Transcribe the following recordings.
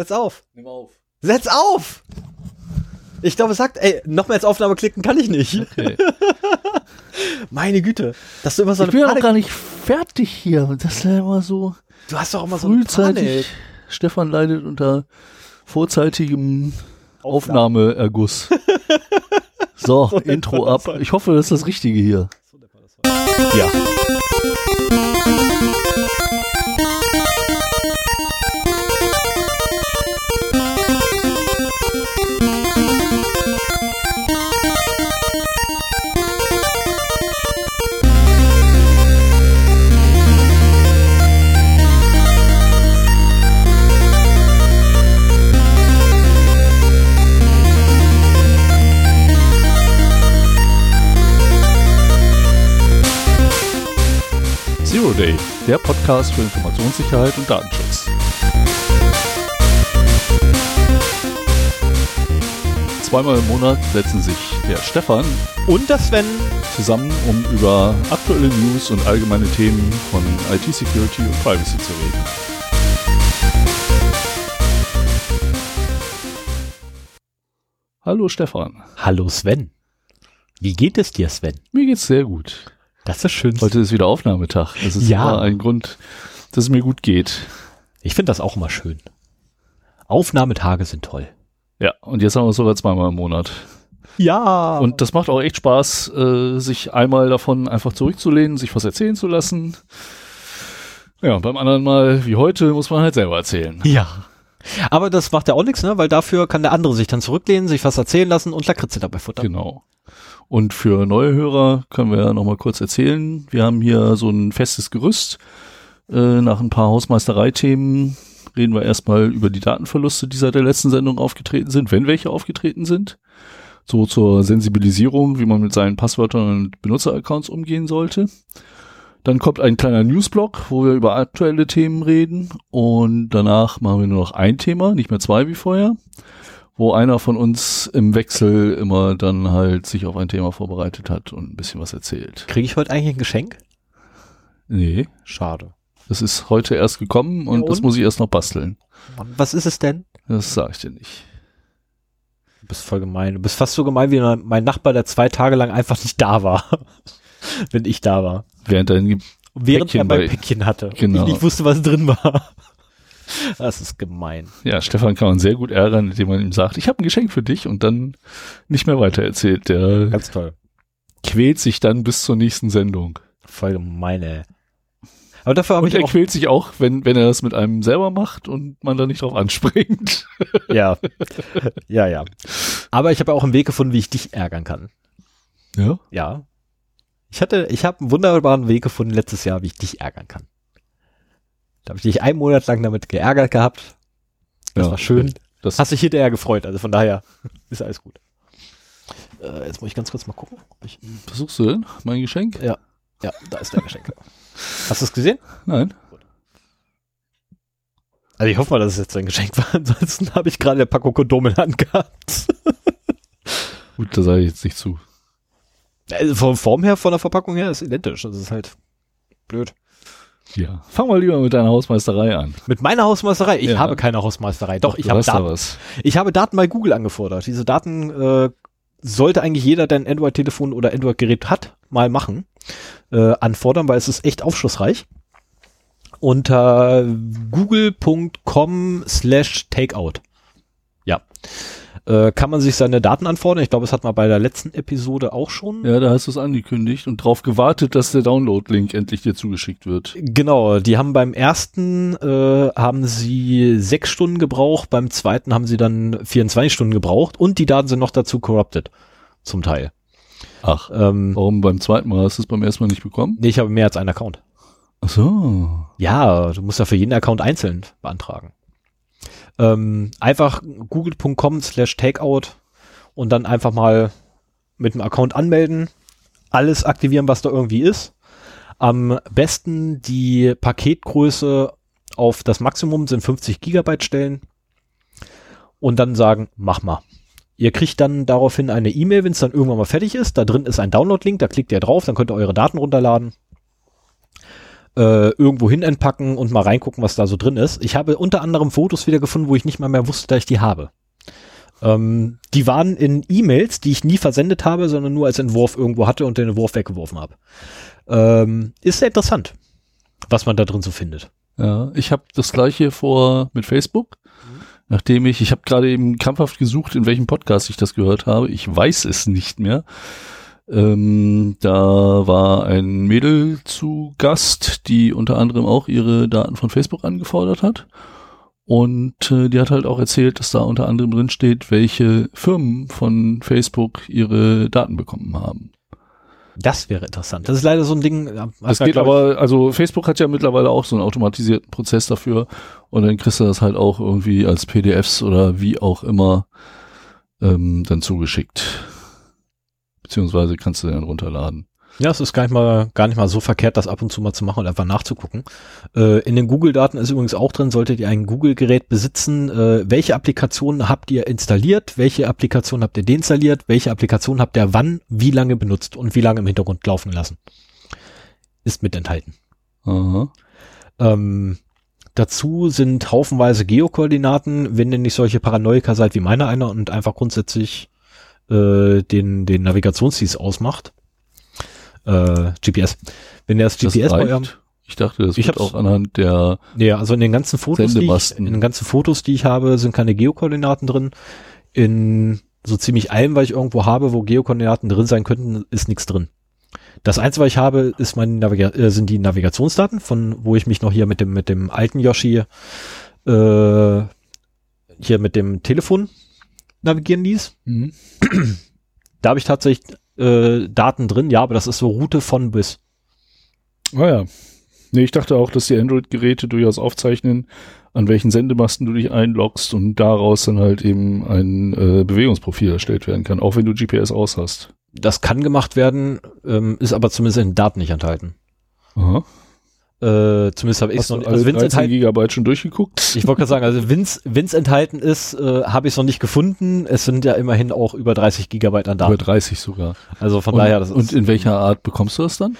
Setz auf. Nimm auf. Setz auf! Ich glaube, es sagt, ey, noch mehr als Aufnahme klicken kann ich nicht. Okay. Meine Güte. Dass du immer so Ich bin ja noch gar nicht fertig hier. Das ist ja immer so Du hast doch immer so eine frühzeitig. Panik. Stefan leidet unter vorzeitigem Aufnahmeerguss. so, Intro ab. Ich hoffe, das ist das Richtige hier. Ja. Der Podcast für Informationssicherheit und Datenschutz. Zweimal im Monat setzen sich der Stefan Und das Sven. zusammen, um über aktuelle News und allgemeine Themen von IT-Security und Privacy zu reden. Hallo Stefan, Hallo Sven. Wie geht es dir, Sven? mir geht's sehr gut. Das ist schön. Heute ist wieder Aufnahmetag. Das ist Ja. immer ein Grund, dass es mir gut geht. Ich finde das auch immer schön. Aufnahmetage sind toll. Ja, und jetzt haben wir es sogar zweimal im Monat. Ja. Und das macht auch echt Spaß, äh, sich einmal davon einfach zurückzulehnen, sich was erzählen zu lassen. Ja, beim anderen Mal, wie heute, muss man halt selber erzählen. ja. Aber das macht ja auch nichts, ne? Weil dafür kann der andere sich dann zurücklehnen, sich was erzählen lassen und Lakritze dabei futtern. Genau. Und für neue Hörer können wir ja nochmal kurz erzählen. Wir haben hier so ein festes Gerüst. Äh, nach ein paar Hausmeistereithemen reden wir erstmal über die Datenverluste, die seit der letzten Sendung aufgetreten sind, wenn welche aufgetreten sind. So zur Sensibilisierung, wie man mit seinen Passwörtern und Benutzeraccounts umgehen sollte. Dann kommt ein kleiner Newsblock, wo wir über aktuelle Themen reden. Und danach machen wir nur noch ein Thema, nicht mehr zwei wie vorher wo einer von uns im Wechsel immer dann halt sich auf ein Thema vorbereitet hat und ein bisschen was erzählt. Kriege ich heute eigentlich ein Geschenk? Nee, Schade. das ist heute erst gekommen und, Ja, das und? muss ich erst noch basteln. Mann, was ist es denn? Das sage ich dir nicht. Du bist voll gemein. Du bist fast so gemein wie mein Nachbar, der zwei Tage lang einfach nicht da war. Wenn ich da war. Während dein Während Päckchen er mein bei- Päckchen hatte. Genau. Und ich nicht wusste, was drin war. Das ist gemein. ja, Stefan kann man sehr gut ärgern, indem man ihm sagt, ich habe ein Geschenk für dich und dann nicht mehr weiter erzählt. Der Ganz toll. quält sich dann bis zur nächsten Sendung. Voll gemein, ey. Aber dafür habe Und ich er auch, quält sich auch, wenn, wenn er das mit einem selber macht und man da nicht drauf anspringt. ja. Ja, ja. Aber ich habe auch einen Weg gefunden, wie ich dich ärgern kann. Ja. Ja. Ich hatte, ich habe einen wunderbaren Weg gefunden letztes Jahr, wie ich dich ärgern kann. Da habe ich dich einen Monat lang damit geärgert gehabt. Das Ja. war schön. Das Hast dich hinterher gefreut, also von daher ist alles gut. Äh, jetzt muss ich ganz kurz mal gucken. ob Ich, versuchst du denn? Mein Geschenk? ja, ja, da ist der Geschenk. Hast du es gesehen? Nein. Also ich hoffe mal, dass es jetzt ein Geschenk war. Ansonsten habe ich gerade eine Packung Kondome in der Hand gehabt. Gut, da sage ich jetzt nicht zu. Also von Form her, von der Verpackung her ist identisch. Das ist halt blöd. Ja. Fang mal lieber mit deiner Hausmeisterei an. Mit meiner Hausmeisterei. Ich Ja. habe keine Hausmeisterei. Doch, ich du habe hast da Daten. was. Ich habe Daten bei Google angefordert. Diese Daten äh, sollte eigentlich jeder, der ein Android-Telefon oder Android-Gerät hat, mal machen. Äh, anfordern, weil es ist echt aufschlussreich. Unter google.com slash takeout. Ja. Äh, kann man sich seine Daten anfordern. Ich glaube, es hat man bei der letzten Episode auch schon. Ja, da hast du es angekündigt und drauf gewartet, dass der Download-Link endlich dir zugeschickt wird. Genau, die haben beim ersten äh, haben sie sechs Stunden gebraucht, beim zweiten haben sie dann 24 Stunden gebraucht und die Daten sind noch dazu corrupted, zum Teil. Ach, Ähm, warum beim zweiten Mal hast du es beim ersten Mal nicht bekommen? nee, ich habe mehr als einen Account. Ach so. Ja, du musst ja für jeden Account einzeln beantragen. Ähm, einfach google.com slash takeout und dann einfach mal mit dem Account anmelden, alles aktivieren, was da irgendwie ist. Am besten die Paketgröße auf das Maximum sind 50 Gigabyte stellen und dann sagen, mach mal. Ihr kriegt dann daraufhin eine E-Mail, wenn es dann irgendwann mal fertig ist. Da drin ist ein Download-Link, da klickt ihr drauf, dann könnt ihr eure Daten runterladen. Äh, irgendwo hin entpacken und mal reingucken, was da so drin ist. Ich habe unter anderem Fotos wieder gefunden, wo ich nicht mal mehr wusste, dass ich die habe. Ähm, die waren in E-Mails, die ich nie versendet habe, sondern nur als Entwurf irgendwo hatte und den Entwurf weggeworfen habe. Ähm, ist sehr interessant, was man da drin so findet. Ja, ich habe das gleiche vor mit Facebook. Nachdem ich, ich habe gerade eben krampfhaft gesucht, in welchem Podcast ich das gehört habe. Ich weiß es nicht mehr. Ähm, da war ein Mädel zu Gast, die unter anderem auch ihre Daten von Facebook angefordert hat. Und äh, die hat halt auch erzählt, dass da unter anderem drin steht, welche Firmen von Facebook ihre Daten bekommen haben. Das wäre interessant. Das ist leider so ein Ding. äh, Das geht aber, also Facebook hat ja mittlerweile auch so einen automatisierten Prozess dafür und dann kriegst du das halt auch irgendwie als PDFs oder wie auch immer ähm, dann zugeschickt. Beziehungsweise kannst du den runterladen. ja, es ist gar nicht mal, gar nicht mal so verkehrt, das ab und zu mal zu machen und einfach nachzugucken. Äh, in den Google-Daten ist übrigens auch drin, solltet ihr ein Google-Gerät besitzen, äh, welche Applikationen habt ihr installiert, welche Applikationen habt ihr deinstalliert, welche Applikationen habt ihr wann, wie lange benutzt und wie lange im Hintergrund laufen lassen. Ist mit enthalten. Ähm, dazu sind haufenweise Geokoordinaten, wenn ihr nicht solche Paranoiker seid wie meiner einer und einfach grundsätzlich äh, den, den Navigationsdienst ausmacht. Äh, GPS. Wenn ihr das Das GPS bei reicht? eurem, Ich dachte, das Ich wird auch anhand der ja, also in den ganzen Fotos, die ich, in den ganzen Fotos, die ich habe, sind keine Geokoordinaten drin. In so ziemlich allem, was ich irgendwo habe, wo Geokoordinaten drin sein könnten, ist nichts drin. Das Einzige, was ich habe, ist meine Naviga äh, sind die Navigationsdaten, von wo ich mich noch hier mit dem mit dem alten Yoshi äh, hier mit dem Telefon navigieren ließ. Mhm. Da habe ich tatsächlich äh, Daten drin, ja, aber das ist so Route von bis. Ah ja. Nee, ich dachte auch, dass die Android-Geräte durchaus aufzeichnen, an welchen Sendemasten du dich einloggst und daraus dann halt eben ein äh, Bewegungsprofil erstellt werden kann, auch wenn du GPS aus hast. Das kann gemacht werden, ähm, ist aber zumindest in den Daten nicht enthalten. Aha. Äh, zumindest habe ich es noch nicht. Also wenn es 13 enthalten, Gigabyte schon durchgeguckt? ich wollte gerade sagen, also wenn es enthalten ist, äh, habe ich es noch nicht gefunden. Es sind ja immerhin auch über 30 Gigabyte an Über Daten. 30 sogar. Also von und, daher, das und ist, in welcher Art bekommst du das dann?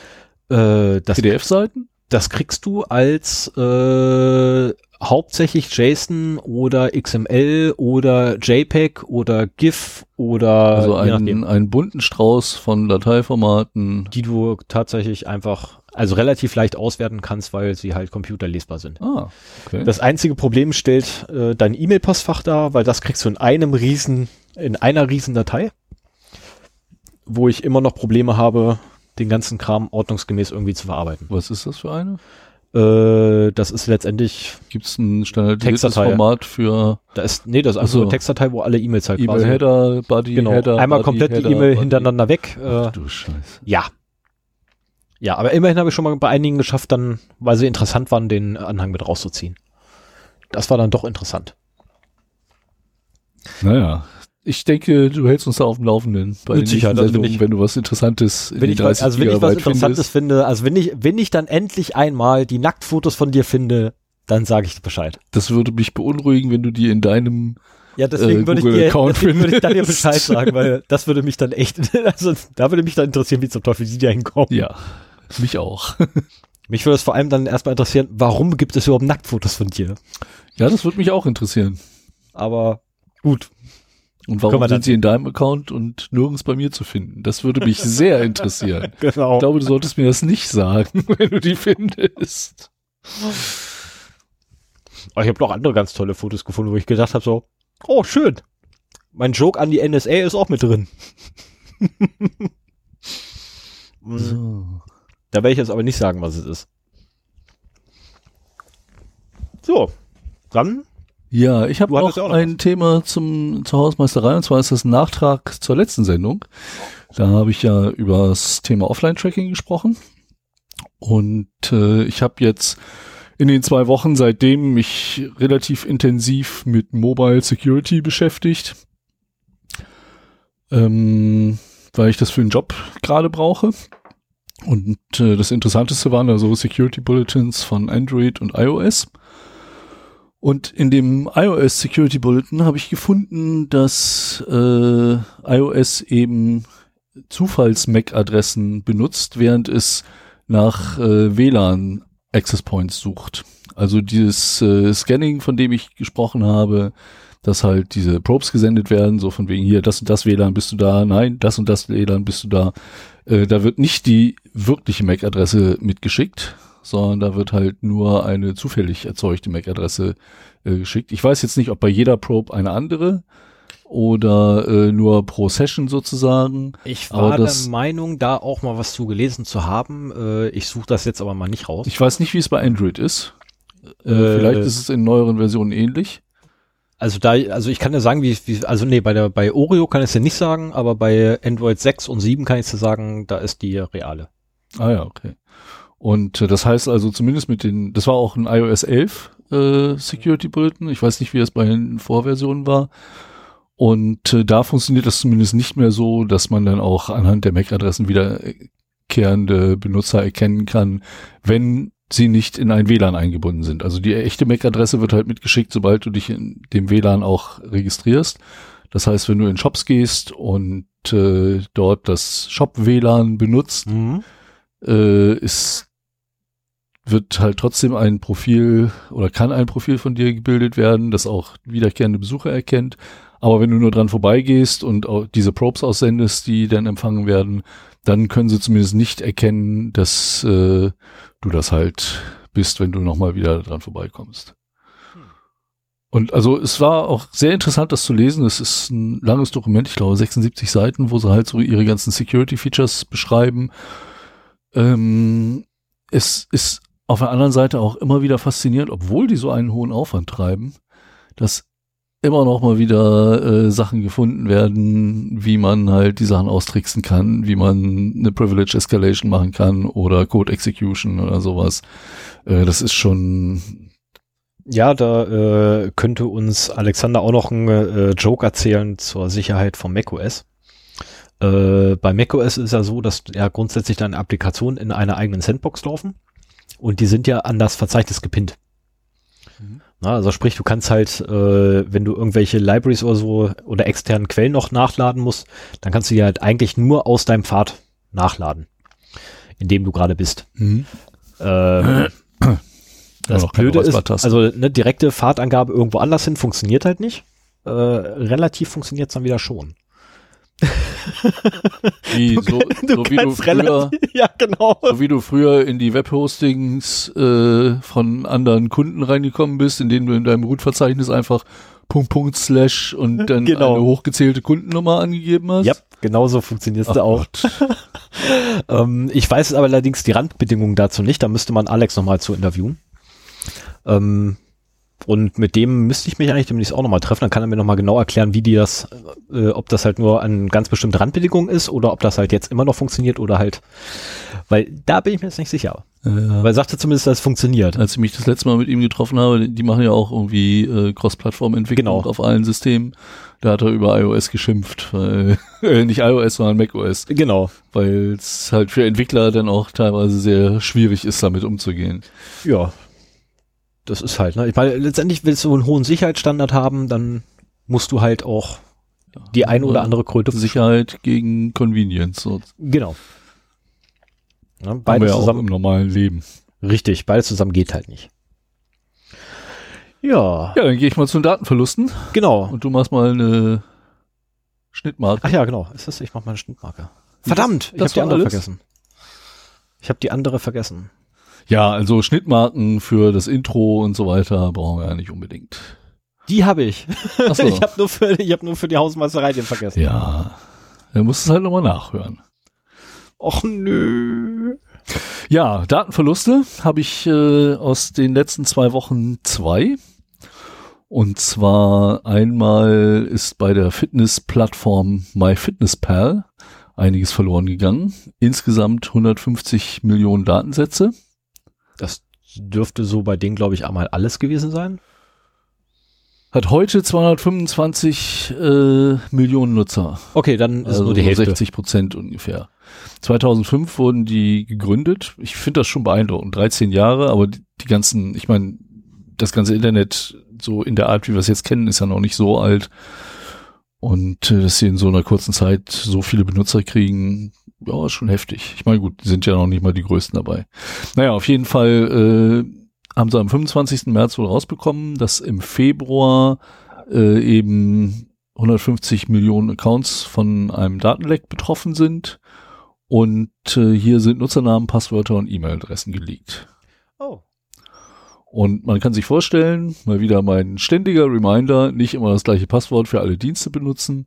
äh, das, PDF-Seiten? das kriegst du als äh, hauptsächlich JSON oder XML oder JPEG oder GIF oder Also einen, einen bunten Strauß von Dateiformaten. die du tatsächlich einfach, also relativ leicht auswerten kannst, weil sie halt computerlesbar sind. Ah, okay. Das einzige Problem stellt äh, dein E-Mail-Postfach dar, weil das kriegst du in einem riesen, in einer riesen Datei, wo ich immer noch Probleme habe, den ganzen Kram ordnungsgemäß irgendwie zu verarbeiten. Was ist das für eine? Äh, das ist letztendlich, Gibt es ein standardisiertes. Format für da ist, nee, das ist Ach einfach so. eine Textdatei, wo alle E-Mails halt quasi, E-Mail-Header, Body, genau, Header, einmal Body, komplett die Header, E-Mail Body. hintereinander weg. Äh, Ach du Scheiße. ja. Ja, aber immerhin habe ich schon mal bei einigen geschafft, dann, weil sie interessant waren, den Anhang mit rauszuziehen. Das war dann doch interessant. Naja, ich denke, du hältst uns da auf dem Laufenden bei Mit den Sicherheit, also wenn ich- wenn du was Interessantes in wenn den ich, was- 30 also wenn ich was Interessantes findest. finde, also wenn ich, wenn ich dann endlich einmal die Nacktfotos von dir finde, dann sage ich Bescheid. Das würde mich beunruhigen, wenn du die in deinem Ja, deswegen Äh, würde ich dir, deswegen würde ich dann dir. Bescheid sagen, weil das würde mich dann echt, also da würde mich dann interessieren, wie zum Teufel die da hinkommen. Ja, mich auch. Mich würde es vor allem dann erstmal interessieren, warum gibt es überhaupt Nacktfotos von dir? Ja, das würde mich auch interessieren. Aber gut, Und warum sind sie in deinem Account und nirgends bei mir zu finden? Das würde mich sehr interessieren. genau. Ich glaube, du solltest mir das nicht sagen, wenn du die findest. Aber ich habe noch andere ganz tolle Fotos gefunden, wo ich gedacht habe so, oh schön, mein Joke an die NSA ist auch mit drin. Mm, So. Da werde ich jetzt aber nicht sagen, was es ist. So, dann Ja, ich habe auch noch ein Thema zum, zur Hausmeisterei und zwar ist das ein Nachtrag zur letzten Sendung. Da habe ich ja über das Thema Offline-Tracking gesprochen und äh, ich habe jetzt in den zwei Wochen seitdem mich relativ intensiv mit Mobile Security beschäftigt, ähm, weil ich das für einen Job gerade brauche. Und äh, das Interessanteste waren also Security Bulletins von Android und iOS. Und in dem iOS Security Bulletin habe ich gefunden, dass äh, iOS eben Zufalls-MAC-Adressen benutzt, während es nach äh, WLAN Access Points sucht. Also dieses äh, Scanning, von dem ich gesprochen habe, dass halt diese Probes gesendet werden, so von wegen hier, das und das WLAN bist du da, nein, das und das WLAN bist du da. Äh, da wird nicht die wirkliche MAC-Adresse mitgeschickt, sondern da wird halt nur eine zufällig erzeugte MAC-Adresse äh, geschickt. Ich weiß jetzt nicht, ob bei jeder Probe eine andere oder äh, nur pro Session sozusagen. Ich war der Meinung, da auch mal was zu gelesen zu haben. Äh, ich suche das jetzt aber mal nicht raus. Ich weiß nicht, wie es bei Android ist. Äh, äh, vielleicht ist es in neueren Versionen ähnlich. Also da, also ich kann ja sagen, wie, wie also nee, bei der bei Oreo kann ich es ja nicht sagen, aber bei Android 6 und 7 kann ich es ja sagen, da ist die reale. Ah ja, okay. Und äh, das heißt also zumindest mit den, das war auch ein iOS 11 äh, Security Bulletin. Ich weiß nicht, wie es bei den Vorversionen war. Und äh, da funktioniert das zumindest nicht mehr so, dass man dann auch anhand der MAC-Adressen wiederkehrende Benutzer erkennen kann, wenn sie nicht in ein WLAN eingebunden sind. Also die echte MAC-Adresse wird halt mitgeschickt, sobald du dich in dem WLAN auch registrierst. Das heißt, wenn du in Shops gehst und äh, dort das Shop-WLAN benutzt, mhm. äh, ist wird halt trotzdem ein Profil oder kann ein Profil von dir gebildet werden, das auch wiederkehrende Besucher erkennt. Aber wenn du nur dran vorbeigehst und diese Probes aussendest, die dann empfangen werden, dann können sie zumindest nicht erkennen, dass äh, du das halt bist, wenn du nochmal wieder dran vorbeikommst. Hm. Und also es war auch sehr interessant, das zu lesen. Es ist ein langes Dokument, ich glaube 76 Seiten, wo sie halt so ihre ganzen Security-Features beschreiben. Ähm, es ist auf der anderen Seite auch immer wieder faszinierend, obwohl die so einen hohen Aufwand treiben, dass immer noch mal wieder äh, Sachen gefunden werden, wie man halt die Sachen austricksen kann, wie man eine Privilege Escalation machen kann oder Code Execution oder sowas. Äh, das ist schon ja, da äh, könnte uns Alexander auch noch einen äh, Joke erzählen zur Sicherheit von macOS. Äh, bei macOS ist ja so, dass ja grundsätzlich deine Applikationen in einer eigenen Sandbox laufen und die sind ja an das Verzeichnis gepinnt. Mhm. Na, also sprich, du kannst halt, äh, wenn du irgendwelche Libraries oder so oder externen Quellen noch nachladen musst, dann kannst du die halt eigentlich nur aus deinem Pfad nachladen, in dem du gerade bist. Mhm. Äh, das Blöde ist, also eine direkte Fahrtangabe irgendwo anders hin funktioniert halt nicht. Äh, relativ funktioniert es dann wieder schon. Wie, so, du so wie du früher, ja, genau. so wie du früher in die Webhostings äh, von anderen Kunden reingekommen bist, in denen du in deinem Root-Verzeichnis einfach Punkt, Punkt, Slash und dann genau. eine hochgezählte Kundennummer angegeben hast. Ja, genau so funktioniert es da auch. ähm, ich weiß aber allerdings die Randbedingungen dazu nicht, da müsste man Alex nochmal zu interviewen. Ähm, und mit dem müsste ich mich eigentlich demnächst auch nochmal treffen. Dann kann er mir nochmal genau erklären, wie die das, äh, ob das halt nur an ganz bestimmte Randbedingungen ist oder ob das halt jetzt immer noch funktioniert oder halt, weil da bin ich mir jetzt nicht sicher. Ja. Weil er sagte zumindest, dass es funktioniert. Als ich mich das letzte Mal mit ihm getroffen habe, die machen ja auch irgendwie äh, Cross-Plattform-Entwicklung genau. auf allen Systemen. Da hat er über iOS geschimpft, weil, äh, nicht iOS, sondern macOS. Genau. Weil es halt für Entwickler dann auch teilweise sehr schwierig ist, damit umzugehen. Ja, das ist halt, ne? Ich meine, letztendlich willst du einen hohen Sicherheitsstandard haben, dann musst du halt auch die ein oder andere Kröte. Sicherheit gegen Convenience. So. Genau. Ja, beide ja zusammen im normalen Leben. Richtig, beides zusammen geht halt nicht. Ja. Ja, dann gehe ich mal zu den Datenverlusten. Genau. Und du machst mal eine Schnittmarke. Ach ja, genau. Ist das? Ich mach mal eine Schnittmarke. Verdammt, ich habe die andere alles? vergessen. Ich habe die andere vergessen. Ja, also Schnittmarken für das Intro und so weiter brauchen wir ja nicht unbedingt. Die habe ich. Ach so. ich habe nur für ich habe nur für die Hausmeisterei den vergessen. Ja. Dann musst du es halt nochmal nachhören. Och nö. Ja, Datenverluste habe ich äh, aus den letzten zwei Wochen zwei. Und zwar einmal ist bei der Fitnessplattform MyFitnessPal einiges verloren gegangen. Insgesamt 150 Millionen Datensätze. Das dürfte so bei denen, glaube ich, einmal alles gewesen sein. Hat heute 225 äh, Millionen Nutzer. Okay, dann ist also nur die Hälfte. 60 Prozent ungefähr. 2005 wurden die gegründet. Ich finde das schon beeindruckend. 13 Jahre, aber die, die ganzen, ich meine, das ganze Internet so in der Art, wie wir es jetzt kennen, ist ja noch nicht so alt. Und äh, dass sie in so einer kurzen Zeit so viele Benutzer kriegen, ja, ist schon heftig. Ich meine, gut, die sind ja noch nicht mal die größten dabei. Naja, auf jeden Fall äh, haben sie am 25. März wohl rausbekommen, dass im Februar äh, eben 150 Millionen Accounts von einem Datenleck betroffen sind. Und äh, hier sind Nutzernamen, Passwörter und E-Mail-Adressen geleakt. Oh. Und man kann sich vorstellen, mal wieder mein ständiger Reminder, nicht immer das gleiche Passwort für alle Dienste benutzen.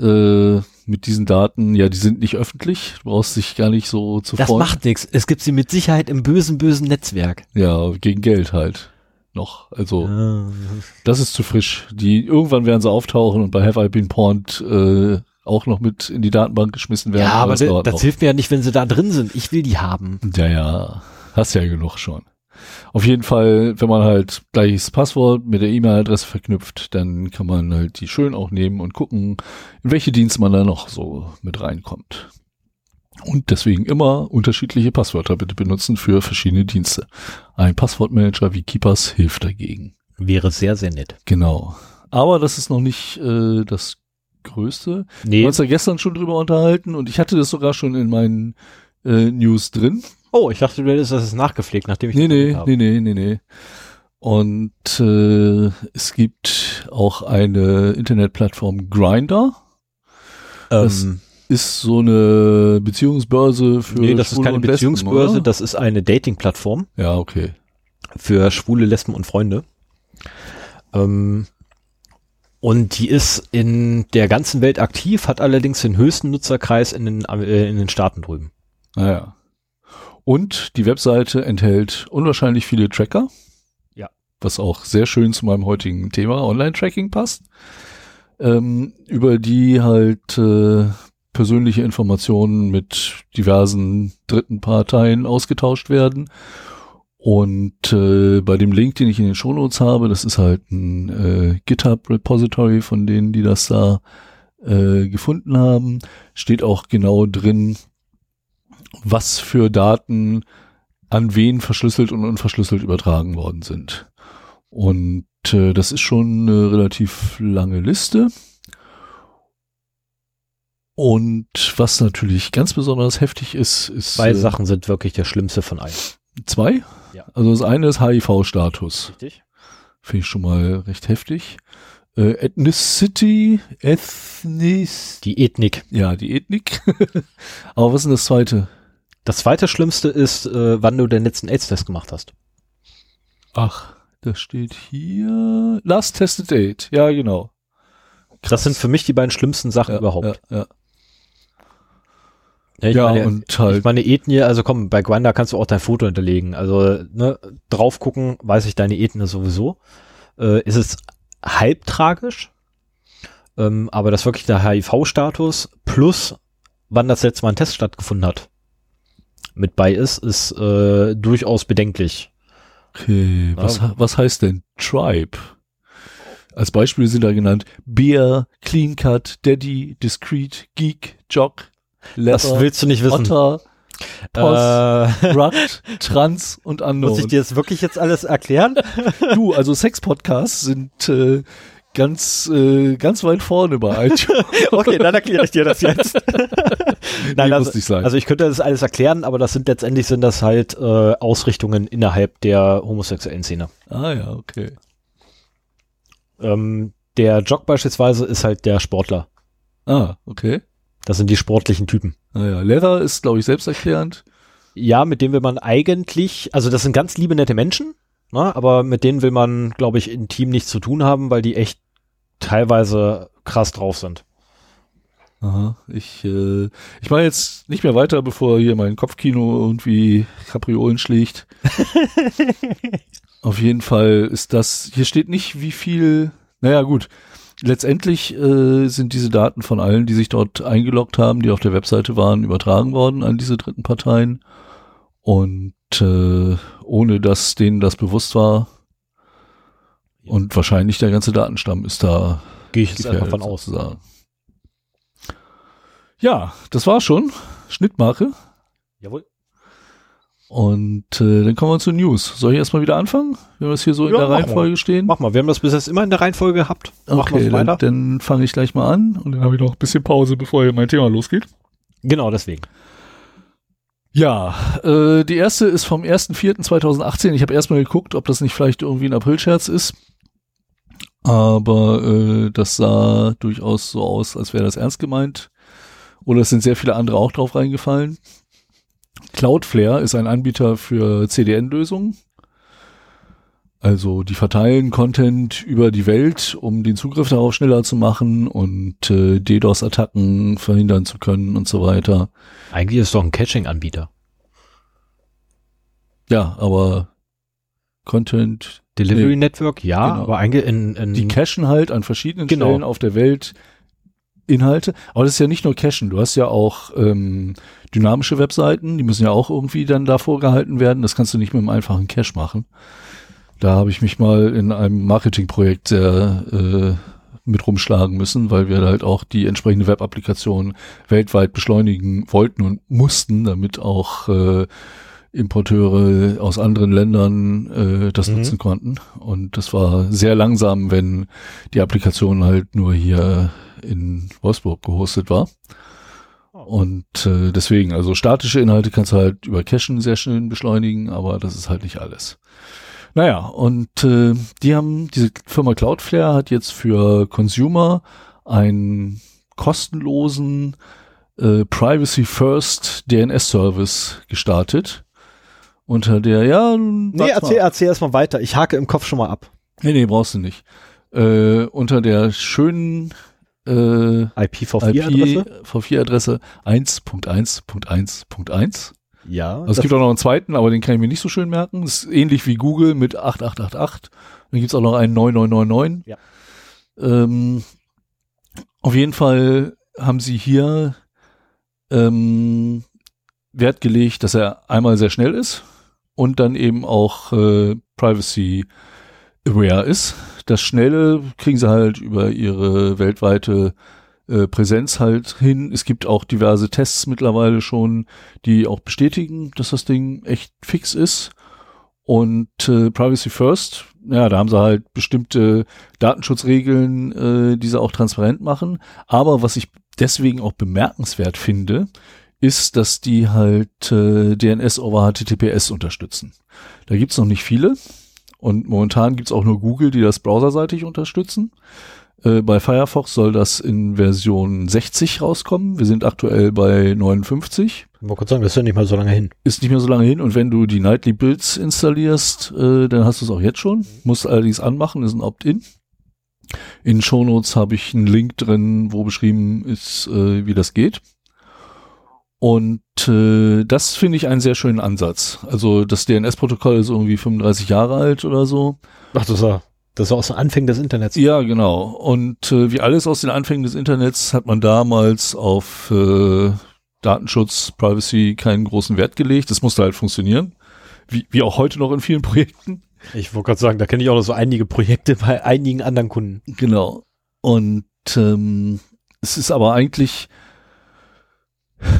Äh, mit diesen Daten, ja, die sind nicht öffentlich. Du brauchst dich gar nicht so zu Das freuen. macht nichts. Es gibt sie mit Sicherheit im bösen, bösen Netzwerk. Ja, gegen Geld halt. Noch. Also, Ah. das ist zu frisch. Die, irgendwann werden sie auftauchen und bei Have I Been Pawned, äh, auch noch mit in die Datenbank geschmissen werden. Ja, aber das das, das hilft mir ja nicht, wenn sie da drin sind. Ich will die haben. Ja, ja. Hast ja genug schon. Auf jeden Fall, wenn man halt gleiches Passwort mit der E-Mail-Adresse verknüpft, dann kann man halt die schön auch nehmen und gucken, in welche Dienste man da noch so mit reinkommt. Und deswegen immer unterschiedliche Passwörter bitte benutzen für verschiedene Dienste. Ein Passwortmanager wie Keepers hilft dagegen. Wäre sehr, sehr nett. Genau. Aber das ist noch nicht äh, das Größte. Wir Nee. haben uns ja gestern schon drüber unterhalten und ich hatte das sogar schon in meinen äh, News drin. Oh, ich dachte, du hättest das nachgepflegt, nachdem ich Nee, nee, habe. nee, nee, nee, nee. Und äh, es gibt auch eine Internetplattform Grinder. das- Ähm, Ist so eine Beziehungsbörse für nee, das ist Schwule keine und Lesben, Beziehungsbörse, oder? das ist eine Dating-Plattform Ja, okay. für schwule Lesben und Freunde. Ähm, und die ist in der ganzen Welt aktiv, hat allerdings den höchsten Nutzerkreis in den, äh, in den Staaten drüben. Naja. Und die Webseite enthält unwahrscheinlich viele Tracker. Ja. Was auch sehr schön zu meinem heutigen Thema Online-Tracking passt. Ähm, über die halt äh, persönliche Informationen mit diversen dritten Parteien ausgetauscht werden. Und äh, bei dem Link, den ich in den Shownotes habe, das ist halt ein äh, GitHub-Repository von denen, die das da äh, gefunden haben, steht auch genau drin, was für Daten an wen verschlüsselt und unverschlüsselt übertragen worden sind. Und äh, das ist schon eine relativ lange Liste. Und was natürlich ganz besonders heftig ist, ist Zwei äh, Sachen sind wirklich der schlimmste von allen. Zwei? Ja. Also das eine ist HIV-Status. Richtig? Finde ich schon mal recht heftig. Äh, Ethnicity, Ethnis, Die Ethnik. ja, die Ethnik. Aber was ist denn das zweite? Das zweite Schlimmste ist, äh, wann du den letzten AIDS-Test gemacht hast. Ach, das steht hier. Last Tested Date. Ja, genau. Das sind für mich die beiden schlimmsten Sachen ja, überhaupt. Ja, ja. Ja, ich ja meine, und ich halt. meine Ethnie, also komm, bei Grindr kannst du auch dein Foto hinterlegen. Also ne, drauf gucken, weiß ich deine Ethnie sowieso. Äh, ist es halb tragisch, ähm, aber das wirklich der HIV-Status plus wann das letzte Mal ein Test stattgefunden hat mit bei ist, ist äh, durchaus bedenklich. Okay, was, Ja. was heißt denn Tribe? Als Beispiele sind da genannt Beer, Clean Cut, Daddy, Discreet, Geek, Jock, Das Leather, willst du nicht wissen. Otter, Post, Äh, Rugged, Trans und muss Unknown. ich dir das wirklich jetzt alles erklären? Du, also Sex-Podcasts sind äh, ganz, äh, ganz weit vorne bei iTunes. okay, dann erkläre ich dir das jetzt. Nein, Nee, also, muss nicht sein. also ich könnte das alles erklären, aber das sind letztendlich sind das halt äh, Ausrichtungen innerhalb der homosexuellen Szene. ah ja, okay. Ähm, der Jock beispielsweise ist halt der Sportler. Ah, okay. Das sind die sportlichen Typen. Naja, Leather ist, glaube ich, selbsterklärend. Ja, mit denen will man eigentlich, also das sind ganz liebe, nette Menschen, ne, aber mit denen will man, glaube ich, intim nichts zu tun haben, weil die echt teilweise krass drauf sind. Aha, ich, äh, ich mache jetzt nicht mehr weiter, bevor hier mein Kopfkino irgendwie Kapriolen schlägt. Auf jeden Fall ist das, hier steht nicht, wie viel, naja gut, letztendlich äh, sind diese Daten von allen, die sich dort eingeloggt haben, die auf der Webseite waren, übertragen worden an diese dritten Parteien. Und äh, ohne dass denen das bewusst war. Und wahrscheinlich der ganze Datenstamm ist da Gehe ich jetzt einfach von aus. sozusagen. Ja, das war schon. Schnittmarke. Jawohl. Und äh, dann kommen wir zu News. Soll ich erstmal wieder anfangen? Wenn wir das hier so in Ja, der mach Reihenfolge stehen? Mach mal, wir haben das bis jetzt immer in der Reihenfolge gehabt. Machen Okay, dann, weiter. dann fange ich gleich mal an und dann habe ich noch ein bisschen Pause, bevor hier mein Thema losgeht. Genau, deswegen. Ja, äh, die erste ist vom 1.4.2018. Ich habe erstmal geguckt, ob das nicht vielleicht irgendwie ein Aprilscherz ist. Aber äh, das sah durchaus so aus, als wäre das ernst gemeint. Oder es sind sehr viele andere auch drauf reingefallen. Cloudflare ist ein Anbieter für CDN-Lösungen. Also die verteilen Content über die Welt, um den Zugriff darauf schneller zu machen und äh, DDoS-Attacken verhindern zu können und so weiter. Eigentlich ist es doch ein Caching-Anbieter. Ja, aber Content Delivery Nee. Network, ja, Genau. aber eigentlich in, in die cachen halt an verschiedenen Genau. Stellen auf der Welt Inhalte. Aber das ist ja nicht nur cachen. Du hast ja auch ähm, dynamische Webseiten, die müssen ja auch irgendwie dann da vorgehalten werden. Das kannst du nicht mit einem einfachen Cache machen. Da habe ich mich mal in einem Marketingprojekt sehr äh, mit rumschlagen müssen, weil wir halt auch die entsprechende Web-Applikation weltweit beschleunigen wollten und mussten, damit auch äh, Importeure aus anderen Ländern äh, das Mhm. nutzen konnten. Und das war sehr langsam, wenn die Applikation halt nur hier in Wolfsburg gehostet war. Und äh, deswegen, also statische Inhalte kannst du halt über Cachen sehr schön beschleunigen, aber das ist halt nicht alles. Naja, und äh, die haben, diese Firma Cloudflare hat jetzt für Consumer einen kostenlosen äh, Privacy First DNS Service gestartet. Unter der, ja, Nee, erzähl, erzähl erstmal weiter. Ich hake im Kopf schon mal ab. Nee, nee, brauchst du nicht. Äh, unter der schönen äh, IPv4-Adresse? V4-Adresse 1.1.1.1. Ja. Also es gibt auch noch einen zweiten, aber den kann ich mir nicht so schön merken. Das ist ähnlich wie Google mit 8888. Dann gibt's auch noch einen 9999. Ja. Ähm, auf jeden Fall haben sie hier ähm, Wert gelegt, dass er einmal sehr schnell ist und dann eben auch äh, Privacy aware ist. Das Schnelle kriegen sie halt über ihre weltweite äh, Präsenz halt hin. Es gibt auch diverse Tests mittlerweile schon, die auch bestätigen, dass das Ding echt fix ist. Und äh, Privacy First, ja, da haben sie halt bestimmte Datenschutzregeln, äh, die sie auch transparent machen. Aber was ich deswegen auch bemerkenswert finde, ist, dass die halt äh, DNS over HTTPS unterstützen. Da gibt's noch nicht viele. Und momentan gibt's auch nur Google, die das browserseitig unterstützen. Äh, bei Firefox soll das in Version 60 rauskommen. Wir sind aktuell bei 59. Ich wollte kurz sagen, das ist ja nicht mal so lange hin. Ist nicht mehr so lange hin. Und wenn du die Nightly Builds installierst, äh, dann hast du es auch jetzt schon. Musst allerdings anmachen, ist ein Opt-in. In Shownotes habe ich einen Link drin, wo beschrieben ist, äh, wie das geht. Und äh, das finde ich einen sehr schönen Ansatz. Also das DNS-Protokoll ist irgendwie 35 Jahre alt oder so. Ach, das war, das war aus den Anfängen des Internets. Ja, genau. Und äh, wie alles aus den Anfängen des Internets hat man damals auf äh, Datenschutz, Privacy keinen großen Wert gelegt. Das musste halt funktionieren. Wie, wie auch heute noch in vielen Projekten. Ich wollte gerade sagen, da kenne ich auch noch so einige Projekte bei einigen anderen Kunden. Genau. Und ähm, es ist aber eigentlich,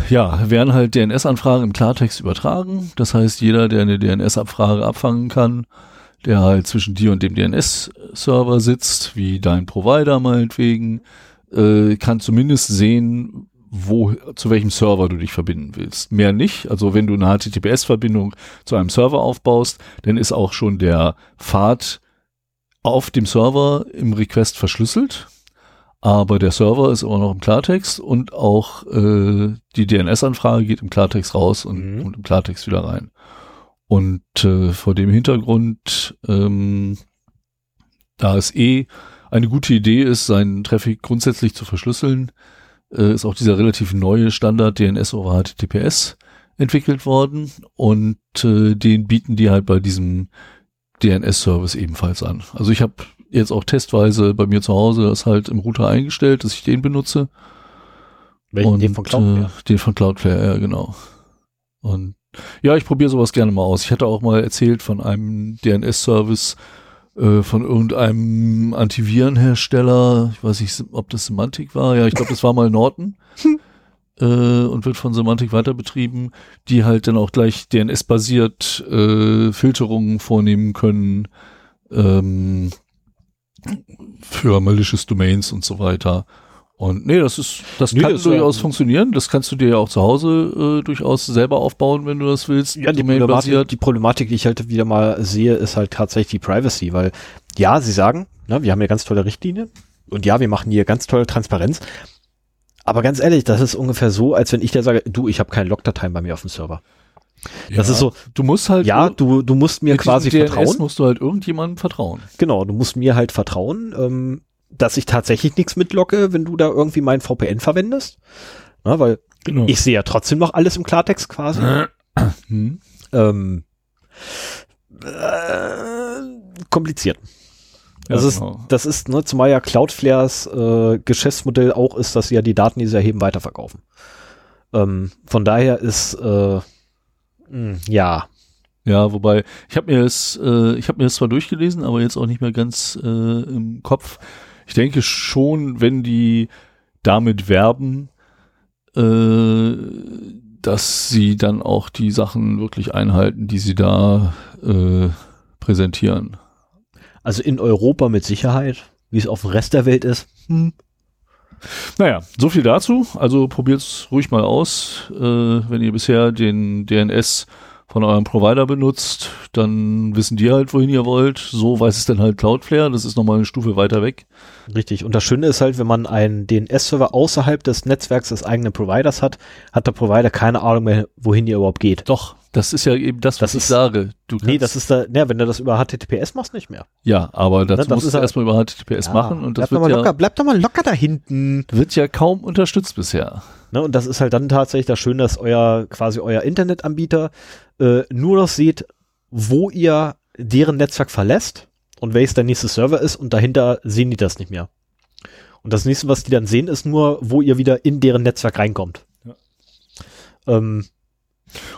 ja, werden halt DNS-Anfragen im Klartext übertragen. Das heißt, jeder, der eine DNS-Abfrage abfangen kann, der halt zwischen dir und dem DNS-Server sitzt, wie dein Provider meinetwegen, äh, kann zumindest sehen, wo, zu welchem Server du dich verbinden willst. Mehr nicht. Also wenn du eine HTTPS-Verbindung zu einem Server aufbaust, dann ist auch schon der Pfad auf dem Server im Request verschlüsselt, aber der Server ist immer noch im Klartext und auch äh, die DNS-Anfrage geht im Klartext raus und, Mhm. und im Klartext wieder rein. Und äh, vor dem Hintergrund, ähm, da es eh eine gute Idee ist, seinen Traffic grundsätzlich zu verschlüsseln, äh, ist auch dieser relativ neue Standard DNS over HTTPS entwickelt worden und äh, den bieten die halt bei diesem DNS-Service ebenfalls an. Also ich habe jetzt auch testweise bei mir zu Hause das halt im Router eingestellt, dass ich den benutze. Welchen und, den von Cloudflare? Äh, den von Cloudflare, ja, genau. Und ja, ich probiere sowas gerne mal aus. Ich hatte auch mal erzählt von einem DNS-Service äh, von irgendeinem Antivirenhersteller. Ich weiß nicht, ob das Semantic war. Ja, ich glaube, das war mal Norton. äh, und wird von Semantic weiter betrieben, die halt dann auch gleich DNS-basiert äh, Filterungen vornehmen können ähm, für malicious Domains und so weiter. Und nee, das ist, das Nee, kann das durchaus ja- funktionieren. Das kannst du dir ja auch zu Hause äh, durchaus selber aufbauen, wenn du das willst. Ja, die. Problematik, die Problematik, die ich halt wieder mal sehe, ist halt tatsächlich die Privacy, weil ja, sie sagen, ne, wir haben ja ganz tolle Richtlinien und ja, wir machen hier ganz tolle Transparenz. Aber ganz ehrlich, das ist ungefähr so, als wenn ich dir sage, du, ich habe keine Logdateien bei mir auf dem Server. Das Ja. ist so, Du musst halt ja, du, du musst mir quasi DNS vertrauen. musst du halt irgendjemandem vertrauen. Genau, du musst mir halt vertrauen, ähm, dass ich tatsächlich nichts mitlocke, wenn du da irgendwie mein VPN verwendest. Na, weil Genau. ich sehe ja trotzdem noch alles im Klartext quasi. hm. ähm, äh, kompliziert. Ja, das, ist, genau. das ist, ne, zumal ja Cloudflares äh, Geschäftsmodell auch ist, dass sie ja die Daten, die sie erheben, weiterverkaufen. Ähm, von daher ist, äh, ja, Ja, wobei, ich habe mir es, äh, ich habe mir das zwar durchgelesen, aber jetzt auch nicht mehr ganz äh, im Kopf. Ich denke schon, wenn die damit werben, äh, dass sie dann auch die Sachen wirklich einhalten, die sie da äh, präsentieren. also in Europa mit Sicherheit, wie es auf dem Rest der Welt ist. Hm. Naja, so viel dazu. Also probiert's ruhig mal aus. Äh, wenn ihr bisher den DNS von eurem Provider benutzt, dann wissen die halt, wohin ihr wollt. So weiß es dann halt Cloudflare. Das ist nochmal eine Stufe weiter weg. Richtig. Und das Schöne ist halt, wenn man einen DNS-Server außerhalb des Netzwerks des eigenen Providers hat, hat der Provider keine Ahnung mehr, wohin ihr überhaupt geht. Doch, das ist ja eben das, was Das ich ist- sage. Du Nee, das ist da, ja, wenn du das über HTTPS machst, nicht mehr. ja, aber dazu das musst ist du ja- erstmal über HTTPS Ja, machen und das bleib, doch wird mal ja, locker, bleib doch mal locker da hinten. wird ja kaum unterstützt bisher. Ne, und das ist halt dann tatsächlich das Schöne, dass euer quasi euer Internetanbieter äh, nur noch sieht, wo ihr deren Netzwerk verlässt und welches der nächste Server ist und dahinter sehen die das nicht mehr. Und das nächste, was die dann sehen, ist nur, wo ihr wieder in deren Netzwerk reinkommt. Ja. Ähm,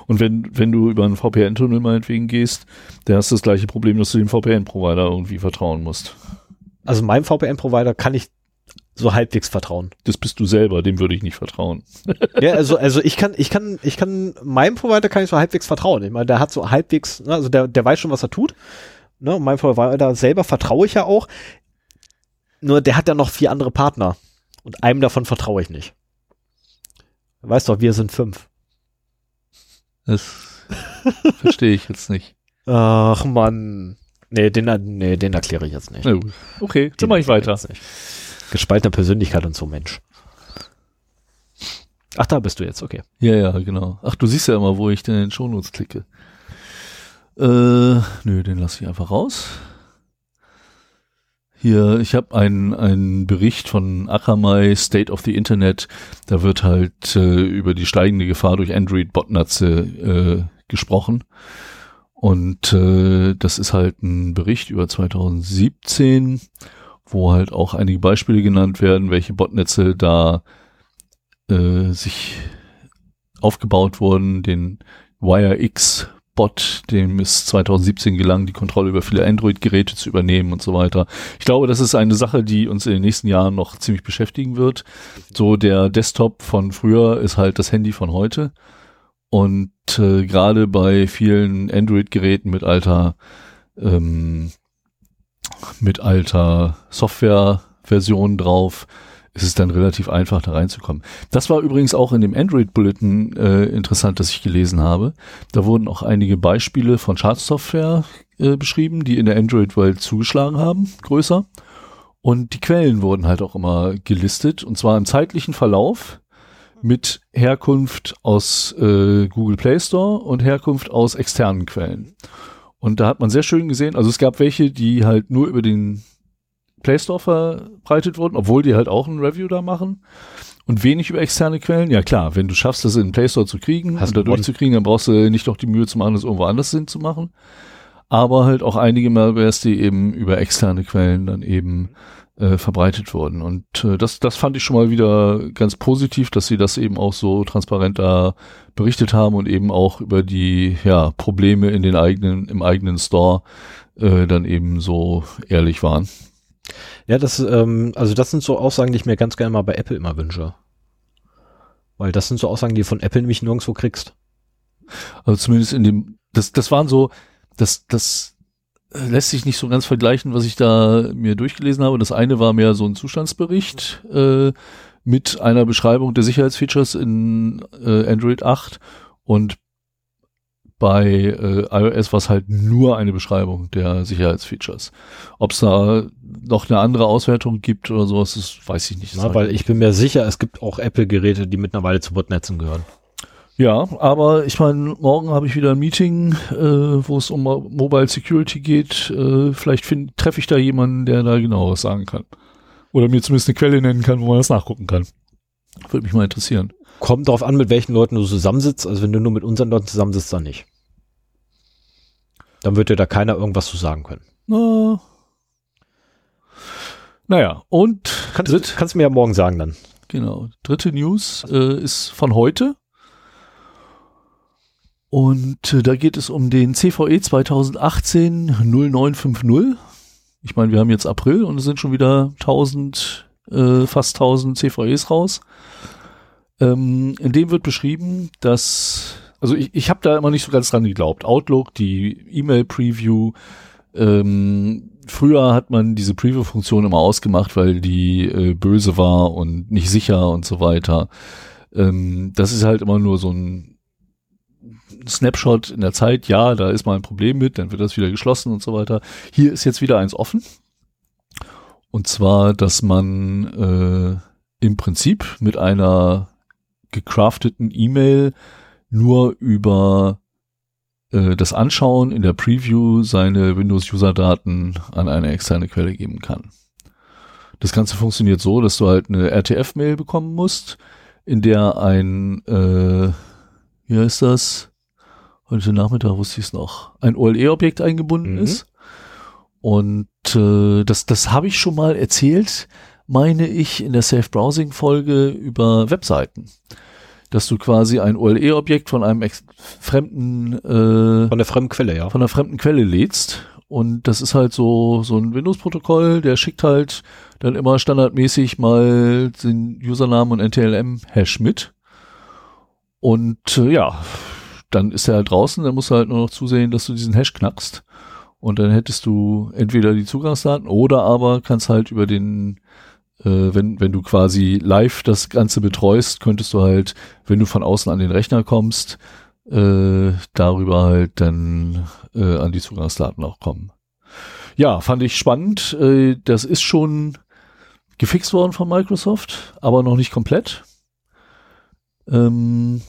Und wenn, wenn du über einen VPN-Tunnel meinetwegen gehst, dann hast du das gleiche Problem, dass du dem VPN-Provider irgendwie vertrauen musst. also meinem VPN-Provider kann ich so halbwegs vertrauen. Das bist du selber, dem würde ich nicht vertrauen. ja, also, also ich kann, ich kann, ich kann, meinem Provider kann ich so halbwegs vertrauen. Ich meine, der hat so halbwegs, ne, also der, der weiß schon, was er tut. Ne, meinem Provider selber vertraue ich ja auch. Nur der hat ja noch vier andere Partner. Und einem davon vertraue ich nicht. Weißt doch, wir sind fünf. Das verstehe ich jetzt nicht. Ach man. Nee, den, nee, den erkläre ich jetzt nicht. Okay, dann mache ich weiter. Gespaltene Persönlichkeit und so, Mensch. Ach, da bist du jetzt, okay. Ja, ja, genau. Ach, du siehst ja immer, wo ich denn in den Shownotes klicke. Äh, nö, den lasse ich einfach raus. Hier, ich habe einen, einen Bericht von Akamai, State of the Internet. Da wird halt äh, über die steigende Gefahr durch Android-Botnetze äh, gesprochen. Und äh, das ist halt ein Bericht über 2017, wo halt auch einige Beispiele genannt werden, welche Botnetze da äh, sich aufgebaut wurden, den WireX Bot, dem es 2017 gelang, die Kontrolle über viele Android-Geräte zu übernehmen und so weiter. Ich glaube, das ist eine Sache, die uns in den nächsten Jahren noch ziemlich beschäftigen wird. So der Desktop von früher ist halt das Handy von heute. Und äh, gerade bei vielen Android-Geräten mit alter ähm, mit alter Software-Version drauf ist es dann relativ einfach, da reinzukommen. Das war übrigens auch in dem Android-Bulletin äh, interessant, das ich gelesen habe. Da wurden auch einige Beispiele von Schadsoftware äh, beschrieben, die in der Android-Welt zugeschlagen haben, größer. Und die Quellen wurden halt auch immer gelistet, und zwar im zeitlichen Verlauf mit Herkunft aus äh, Google Play Store und Herkunft aus externen Quellen. Und da hat man sehr schön gesehen, also es gab welche, die halt nur über den Play Store verbreitet wurden, obwohl die halt auch ein Review da machen. Und wenig über externe Quellen. Ja klar, wenn du schaffst, das in den Play Store zu kriegen Hast und da durchzukriegen, dann brauchst du nicht noch die Mühe zu machen, das irgendwo anders Sinn zu machen. Aber halt auch einige Malwares, die eben über externe Quellen dann eben äh, verbreitet wurden. Und äh, das, das fand ich schon mal wieder ganz positiv, dass sie das eben auch so transparent da berichtet haben und eben auch über die ja, Probleme in den eigenen, im eigenen Store äh, dann eben so ehrlich waren. Ja, das, ähm, also das sind so Aussagen, die ich mir ganz gerne mal bei Apple immer wünsche. Weil das sind so Aussagen, die du von Apple nämlich nirgendwo kriegst. Also zumindest in dem, das, das waren so, das, das äh, lässt sich nicht so ganz vergleichen, was ich da mir durchgelesen habe. Das eine war mehr so ein Zustandsbericht, äh, mit einer Beschreibung der Sicherheitsfeatures in äh, Android 8 und bei äh, iOS war es halt nur eine Beschreibung der Sicherheitsfeatures. Ob es da noch eine andere Auswertung gibt oder sowas, das weiß ich nicht. Na, weil ich bin mir sicher, es gibt auch Apple-Geräte, die mittlerweile zu Botnetzen gehören. Ja, aber ich meine, morgen habe ich wieder ein Meeting, äh, wo es um Mobile Security geht. Äh, vielleicht treffe ich da jemanden, der da genau was sagen kann. Oder mir zumindest eine Quelle nennen kann, wo man das nachgucken kann. Würde mich mal interessieren. Kommt darauf an, mit welchen Leuten du zusammensitzt. Also wenn du nur mit unseren Leuten zusammensitzt, dann nicht. Dann wird dir da keiner irgendwas zu sagen können. Na. Naja, und kannst, dritt, kannst du mir ja morgen sagen dann. Genau. Dritte News äh, ist von heute. Und äh, da geht es um den CVE 2018 0950. Ich meine, wir haben jetzt April und es sind schon wieder 1000, äh, fast 1000 CVEs raus. Ähm, in dem wird beschrieben, dass, also ich, ich habe da immer nicht so ganz dran geglaubt. Outlook, die E-Mail-Preview, ähm, früher hat man diese Preview-Funktion immer ausgemacht, weil die äh, böse war und nicht sicher und so weiter. Ähm, das ist halt immer nur so ein Snapshot in der Zeit, ja, da ist mal ein Problem mit, dann wird das wieder geschlossen und so weiter. Hier ist jetzt wieder eins offen. Und zwar, dass man äh, im Prinzip mit einer gecrafteten E-Mail nur über äh, das Anschauen in der Preview seine Windows-User-Daten an eine externe Quelle geben kann. Das Ganze funktioniert so, dass du halt eine RTF-Mail bekommen musst, in der ein, äh, wie heißt das? heute Nachmittag wusste ich es noch, ein OLE-Objekt eingebunden mhm. ist. Und äh, das, das habe ich schon mal erzählt, meine ich, in der Safe Browsing Folge über Webseiten. Dass du quasi ein OLE-Objekt von einem fremden äh, von der fremden Quelle, ja. Von der fremden Quelle lädst. Und das ist halt so, so ein Windows-Protokoll, der schickt halt dann immer standardmäßig mal den Usernamen und NTLM-Hash mit. Und äh, ja, dann ist er halt draußen, dann musst du halt nur noch zusehen, dass du diesen Hash knackst. Und dann hättest du entweder die Zugangsdaten oder aber kannst halt über den, wenn, wenn du quasi live das Ganze betreust, könntest du halt, wenn du von außen an den Rechner kommst, äh, darüber halt dann äh, an die Zugangsdaten auch kommen. Ja, fand ich spannend. Äh, das ist schon gefixt worden von Microsoft, aber noch nicht komplett. Ähm,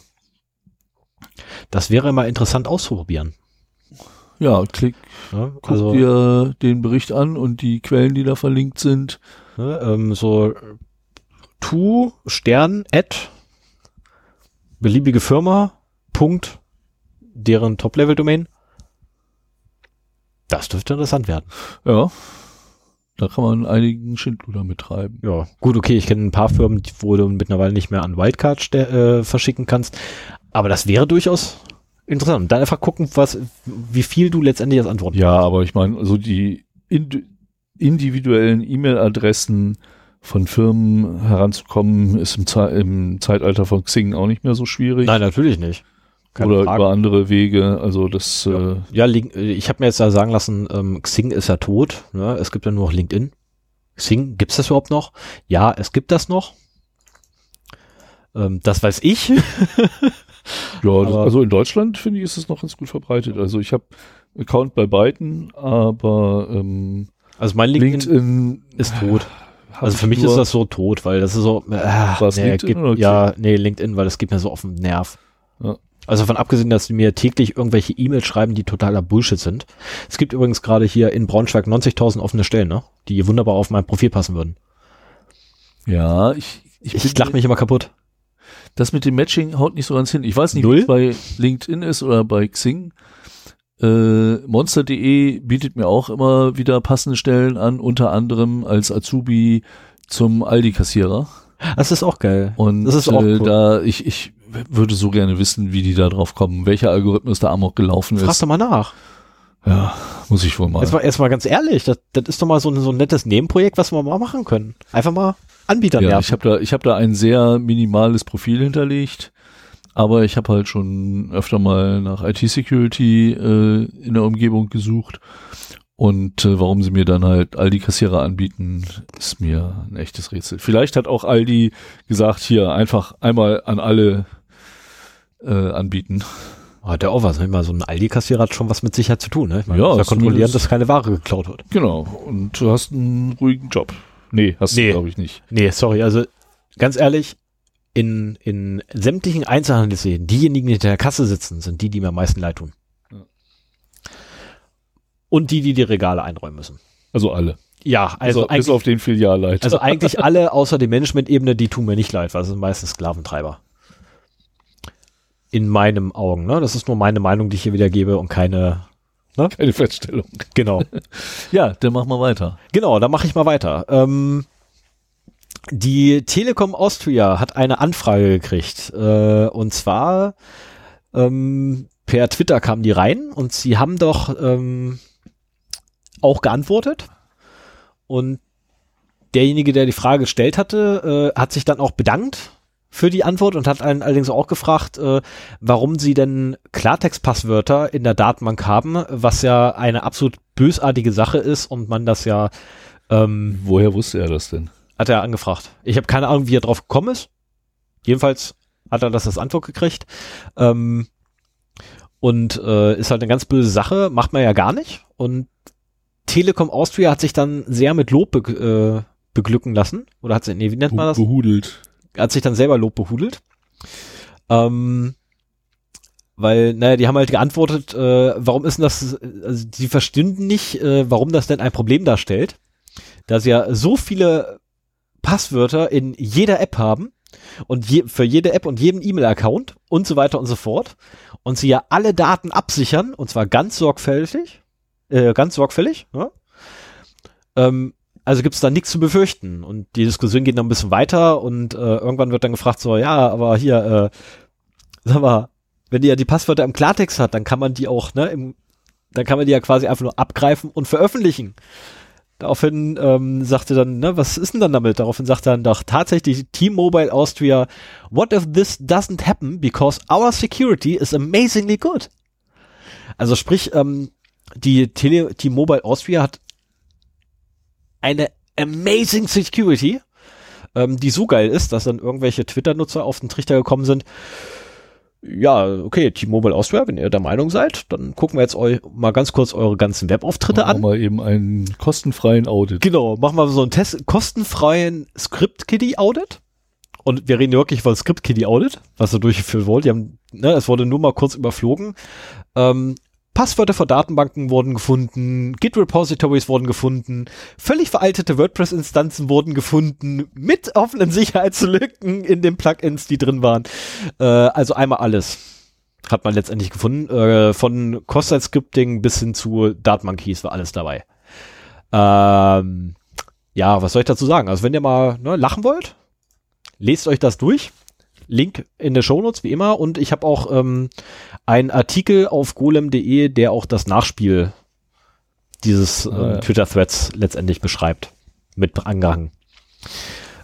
das wäre mal interessant auszuprobieren. Ja, klick, ja, guck also, dir den Bericht an und die Quellen, die da verlinkt sind. Ne, ähm, so to Stern at beliebige Firma Punkt deren Top-Level-Domain. Das dürfte interessant werden. Ja. Da kann man einigen Schindluder mittreiben. Ja, gut, okay, ich kenne ein paar Firmen, wo du mittlerweile nicht mehr an Wildcard äh, verschicken kannst. Aber das wäre durchaus interessant. Dann einfach gucken, was, wie viel du letztendlich als Antwort Ja, aber ich meine, so die individuellen E-Mail-Adressen von Firmen heranzukommen, ist im, Ze im, Zeitalter von Xing auch nicht mehr so schwierig. Nein, natürlich nicht. Keine Oder Frage. über andere Wege. Also das. Ja, äh, ja ich habe mir jetzt da sagen lassen, ähm, Xing ist ja tot. Ne? Es gibt ja nur noch LinkedIn. Xing, gibt's das überhaupt noch? Ja, es gibt das noch. Ähm, das weiß ich. ja, das, also in Deutschland finde ich, ist es noch ganz gut verbreitet. Also ich habe Account bei beiden, aber ähm, also mein LinkedIn, LinkedIn ist tot. Also für mich ist das so tot, weil das ist so, äh, Was, nee, LinkedIn gibt, ja, nee, LinkedIn, weil das geht mir so auf den Nerv. Ja. Also von abgesehen, dass die mir täglich irgendwelche E-Mails schreiben, die totaler Bullshit sind. Es gibt übrigens gerade hier in Braunschweig 90.000 offene Stellen, ne? Die wunderbar auf mein Profil passen würden. Ja, ich, ich, ich lach mich immer kaputt. Das mit dem Matching haut nicht so ganz hin. Ich weiß nicht, wie es bei LinkedIn ist oder bei Xing. Äh, Monster.de bietet mir auch immer wieder passende Stellen an, unter anderem als Azubi zum Aldi-Kassierer. Das ist auch geil. Und das ist auch äh, cool. da ich, ich würde so gerne wissen, wie die da drauf kommen, welcher Algorithmus da amok gelaufen Frag ist. Frag doch mal nach. Ja, muss ich wohl mal. Jetzt mal, jetzt mal ganz ehrlich, das, das ist doch mal so ein, so ein nettes Nebenprojekt, was wir mal machen können. Einfach mal Anbieter ja, nerven. Ich habe da, ich hab da ein sehr minimales Profil hinterlegt, aber ich habe halt schon öfter mal nach IT-Security äh, in der Umgebung gesucht Und äh, warum sie mir dann halt Aldi-Kassierer anbieten, ist mir ein echtes Rätsel. Vielleicht hat auch Aldi gesagt, hier einfach einmal an alle äh, anbieten. Hat der auch was. Immer so ein Aldi-Kassierer hat schon was mit Sicherheit zu tun. Ne? Ich meine, Ja, ja kontrollieren, dass keine Ware geklaut wird. Genau. Und du hast einen ruhigen Job. Nee, hast Nee. du, glaube ich, nicht. Nee, sorry. Also ganz ehrlich, in, in sämtlichen Einzelhandelsläden, diejenigen, die hinter der Kasse sitzen, sind die, die mir am meisten leid tun. Ja. Und die, die die Regale einräumen müssen. Also alle. Ja, also bis, bis auf den Filialleiter. also eigentlich alle außer die Management-Ebene, die tun mir nicht leid, weil es sind meistens Sklaventreiber. In meinen Augen, ne? Das ist nur meine Meinung, die ich hier wiedergebe und keine, keine Feststellung. genau. Ja, dann machen wir weiter. Genau, da mache ich mal weiter. Ähm, die Telekom Austria hat eine Anfrage gekriegt. Äh, und zwar ähm, per Twitter kam die rein und sie haben doch ähm, auch geantwortet. Und derjenige, der die Frage gestellt hatte, äh, hat sich dann auch bedankt für die Antwort und hat einen allerdings auch gefragt, äh, warum sie denn Klartext-Passwörter in der Datenbank haben, was ja eine absolut bösartige Sache ist und man das ja, ähm, Woher wusste er das denn? Hat er angefragt. Ich habe keine Ahnung, wie er drauf gekommen ist. Jedenfalls hat er das als Antwort gekriegt. Ähm, und äh, ist halt eine ganz böse Sache, macht man ja gar nicht. Und Telekom Austria hat sich dann sehr mit Lob be äh, beglücken lassen. Oder hat sie, nee, wie nennt man das? Behudelt. hat sich dann selber Lob behudelt. Ähm, weil, naja, die haben halt geantwortet, äh, warum ist denn das, also die verstünden nicht, äh, warum das denn ein Problem darstellt, da sie ja so viele Passwörter in jeder App haben und je, für jede App und jeden E-Mail-Account und so weiter und so fort und sie ja alle Daten absichern und zwar ganz sorgfältig, äh, ganz sorgfällig, ja? ähm, also gibt's da nichts zu befürchten. Und die Diskussion geht noch ein bisschen weiter und äh, irgendwann wird dann gefragt, so, ja, aber hier, äh, sag mal, wenn die ja die Passwörter im Klartext hat, dann kann man die auch, ne, im, dann kann man die ja quasi einfach nur abgreifen und veröffentlichen. Daraufhin ähm, sagte dann, ne, was ist denn dann damit? Daraufhin sagt dann doch tatsächlich T-Mobile Austria, what if this doesn't happen because our security is amazingly good? Also sprich, ähm, die Tele T-Mobile Austria hat eine amazing Security, ähm, die so geil ist, dass dann irgendwelche Twitter-Nutzer auf den Trichter gekommen sind. Ja, okay, T-Mobile Austria, wenn ihr der Meinung seid, dann gucken wir jetzt eu mal ganz kurz eure ganzen Webauftritte Machen an. wir mal eben einen kostenfreien Audit. Genau, machen wir so einen Test, kostenfreien Script-Kiddie-Audit. Und wir reden wirklich von Script-Kiddie-Audit, was so durchgeführt wurde. Die haben, ne, es wurde nur mal kurz überflogen. Ähm, Passwörter für Datenbanken wurden gefunden, Git-Repositories wurden gefunden, völlig veraltete WordPress-Instanzen wurden gefunden, mit offenen Sicherheitslücken in den Plugins, die drin waren. Äh, also einmal alles hat man letztendlich gefunden. Äh, von Cross-Site-Scripting bis hin zu Datenbank-Keys war alles dabei. Ähm, ja, was soll ich dazu sagen? Also wenn ihr mal ne, lachen wollt, lest euch das durch. Link in der Shownotes wie immer und ich habe auch ähm, einen Artikel auf golem.de, der auch das Nachspiel dieses ja. Twitter-Threads letztendlich beschreibt. Mit angehangen.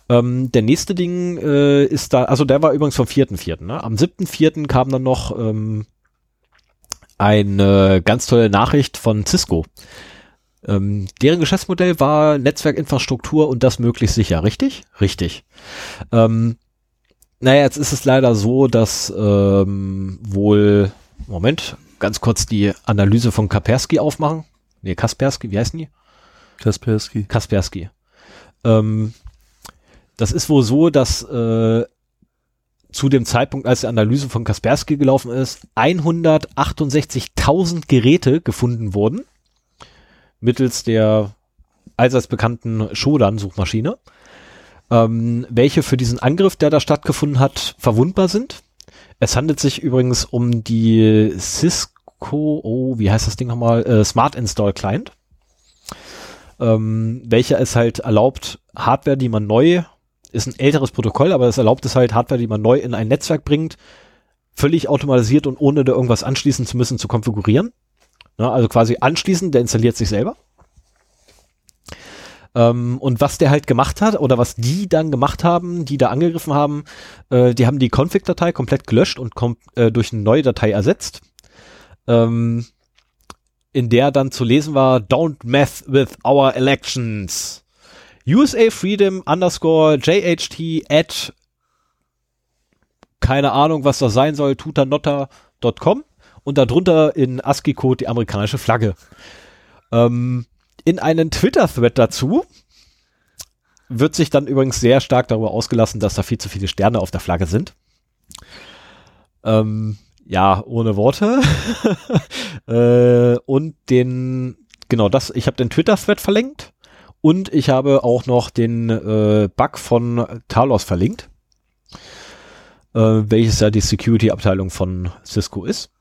Ähm, der nächste Ding äh, ist da, also der war übrigens vom 4.4. Ne? Am 7.4. kam dann noch ähm, eine ganz tolle Nachricht von Cisco. Ähm, deren Geschäftsmodell war Netzwerkinfrastruktur und das möglichst sicher, richtig? Richtig. Ähm, naja, jetzt ist es leider so, dass ähm, wohl, Moment, ganz kurz die Analyse von Kaspersky aufmachen. Nee, Kaspersky, wie heißen die? Kaspersky. Kaspersky. Ähm, das ist wohl so, dass äh, zu dem Zeitpunkt, als die Analyse von Kaspersky gelaufen ist, 168.000 Geräte gefunden wurden mittels der allseits bekannten Shodan-Suchmaschine, ähm, welche für diesen Angriff, der da stattgefunden hat, verwundbar sind. Es handelt sich übrigens um die Cisco, oh, wie heißt das Ding nochmal, äh, Smart Install Client ähm, welcher es halt erlaubt, Hardware, die man neu, ist ein älteres Protokoll, aber es erlaubt es halt, Hardware, die man neu in ein Netzwerk bringt, völlig automatisiert und ohne da irgendwas anschließen zu müssen, zu konfigurieren. Ja, also quasi anschließen, der installiert sich selber. Ähm, und was der halt gemacht hat, oder was die dann gemacht haben, die da angegriffen haben, äh, die haben die Config-Datei komplett gelöscht und kom äh, durch eine neue Datei ersetzt. Ähm, in der dann zu lesen war, don't mess with our elections. USA Freedom underscore JHT at keine Ahnung, was das sein soll, tutanotta.com und darunter in ASCII-Code die amerikanische Flagge. Ähm, in einen Twitter-Thread dazu wird sich dann übrigens sehr stark darüber ausgelassen, dass da viel zu viele Sterne auf der Flagge sind. Ähm, ja, ohne Worte. äh, und den, genau das, ich habe den Twitter-Thread verlinkt und ich habe auch noch den äh, Bug von Talos verlinkt, äh, welches ja die Security-Abteilung von Cisco ist.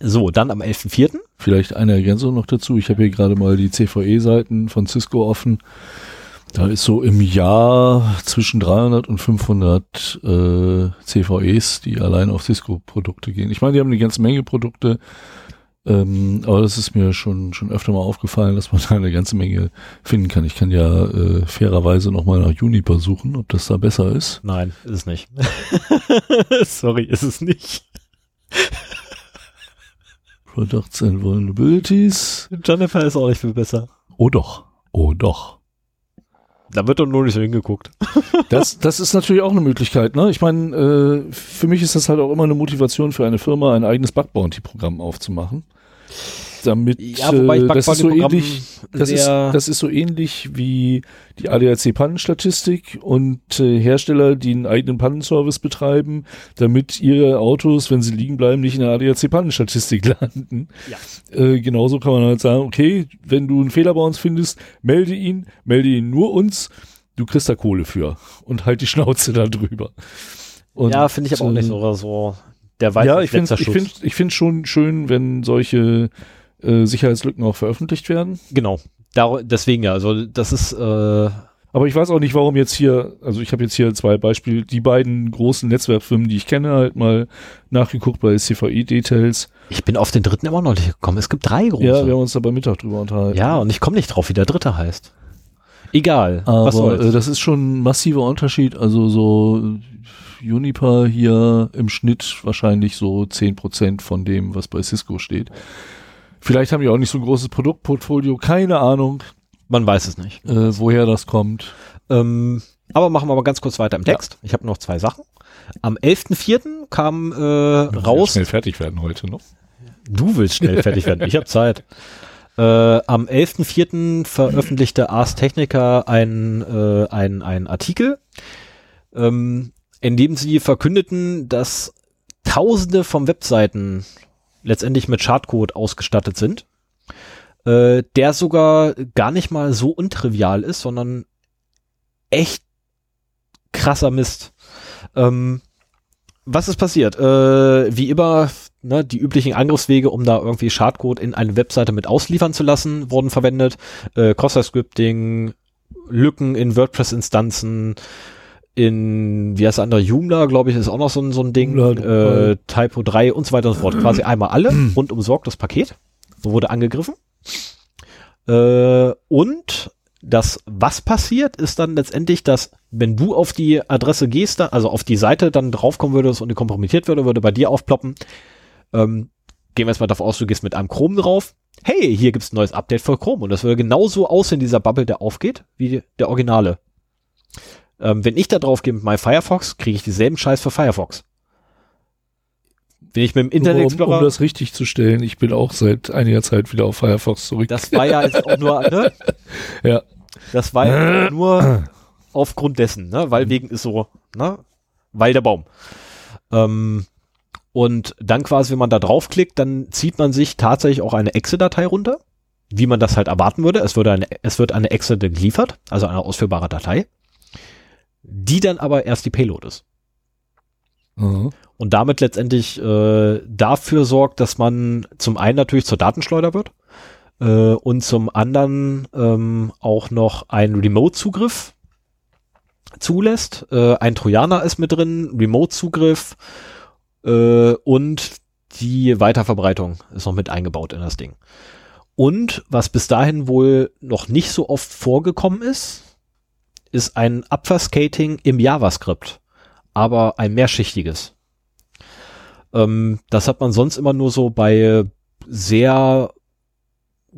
So, dann am 11.04. Vielleicht eine Ergänzung noch dazu. Ich habe hier gerade mal die CVE-Seiten von Cisco offen. Da ist so im Jahr zwischen 300 und 500 äh, CVEs, die allein auf Cisco-Produkte gehen. Ich meine, die haben eine ganze Menge Produkte, ähm, aber das ist mir schon schon öfter mal aufgefallen, dass man da eine ganze Menge finden kann. Ich kann ja äh, fairerweise nochmal nach Juniper suchen, ob das da besser ist. Nein, ist es nicht. Sorry, ist es nicht. Products and Vulnerabilities. Jennifer ist auch nicht viel besser. Oh doch. Oh doch. Da wird doch nur nicht so hingeguckt. Das, das ist natürlich auch eine Möglichkeit. Ne? Ich meine, äh, für mich ist das halt auch immer eine Motivation für eine Firma, ein eigenes Bug Bounty Programm aufzumachen damit ja, wobei ich äh, das ist so ähnlich das ist, das ist so ähnlich wie die ADAC Pannenstatistik und äh, Hersteller, die einen eigenen Pannenservice betreiben, damit ihre Autos, wenn sie liegen bleiben, nicht in der ADAC Pannenstatistik landen. Ja. Äh, genauso kann man halt sagen, okay, wenn du einen Fehler bei uns findest, melde ihn, melde ihn nur uns, du kriegst da Kohle für und halt die Schnauze da drüber. Und, ja, finde ich aber auch nicht äh, so, der weiße ja, ich finde ich find, ich find schon schön, wenn solche äh, Sicherheitslücken auch veröffentlicht werden. Genau. Dar deswegen ja, also das ist, äh, Aber ich weiß auch nicht, warum jetzt hier, also ich habe jetzt hier zwei Beispiele, die beiden großen Netzwerkfirmen, die ich kenne, halt mal nachgeguckt bei CVI-Details. ich bin auf den dritten immer noch nicht gekommen. Es gibt drei große. Ja, wir haben uns da bei Mittag drüber unterhalten. Ja, und ich komme nicht drauf, wie der dritte heißt. Egal. Aber äh, das ist schon ein massiver Unterschied. Also so äh, Juniper hier im Schnitt wahrscheinlich so 10% von dem, was bei Cisco steht. Vielleicht haben die auch nicht so ein großes Produktportfolio, keine Ahnung, Man weiß es nicht. äh, woher das kommt. Ähm, aber machen wir mal ganz kurz weiter im Ja. Text. Ich habe noch zwei Sachen. Am 11.04. kam äh, raus. Schnell fertig werden heute noch. Du willst schnell fertig werden. Ich habe Zeit. Äh, am 11.04. veröffentlichte Ars Technica ein, äh, ein, ein Artikel, ähm, in dem sie verkündeten, dass Tausende von Webseiten letztendlich mit Schadcode ausgestattet sind, äh, der sogar gar nicht mal so untrivial ist, sondern echt krasser Mist. Ähm, was ist passiert? Äh, wie immer, ne, die üblichen Angriffswege, um da irgendwie Schadcode in eine Webseite mit ausliefern zu lassen, wurden verwendet. Äh, Cross-Scripting, Lücken in WordPress-Instanzen, in, wie heißt der andere, Joomla, glaube ich, ist auch noch so ein, so ein Ding, Joomla, äh, Typo 3 und so weiter und so fort. Quasi einmal alle, rundum sorgt das Paket, wurde angegriffen. Äh, und das, was passiert, ist dann letztendlich, dass wenn du auf die Adresse gehst, dann, also auf die Seite dann draufkommen würdest und die kompromittiert würde, würde bei dir aufploppen. Ähm, gehen wir jetzt mal davon aus, du gehst mit einem Chrome drauf. Hey, hier gibt's ein neues Update für Chrome und das würde genauso aussehen, dieser Bubble, der aufgeht, wie der Originale. Ähm, wenn ich da drauf gehe mit meinem Firefox, kriege ich dieselben Scheiß für Firefox. Wenn ich mit dem Internet um, Explorer um das richtig zu stellen, ich bin auch seit einiger Zeit wieder auf Firefox zurück. Das war ja jetzt auch nur, ne? Ja. Das war ja nur aufgrund dessen, ne? Weil wegen ist so, ne? Weil der Baum. Ähm, und dann quasi, wenn man da draufklickt, dann zieht man sich tatsächlich auch eine Exe-Datei runter, wie man das halt erwarten würde. Es, würde eine, es wird eine Exe geliefert, also eine ausführbare Datei, die dann aber erst die Payload ist. Mhm. Und damit letztendlich äh, dafür sorgt, dass man zum einen natürlich zur Datenschleuder wird äh, und zum anderen ähm, auch noch einen Remote-Zugriff zulässt. Äh, ein Trojaner ist mit drin, Remote-Zugriff äh, und die Weiterverbreitung ist noch mit eingebaut in das Ding. Und was bis dahin wohl noch nicht so oft vorgekommen ist, ist ein Obfuscating im JavaScript, aber ein mehrschichtiges. Ähm, das hat man sonst immer nur so bei sehr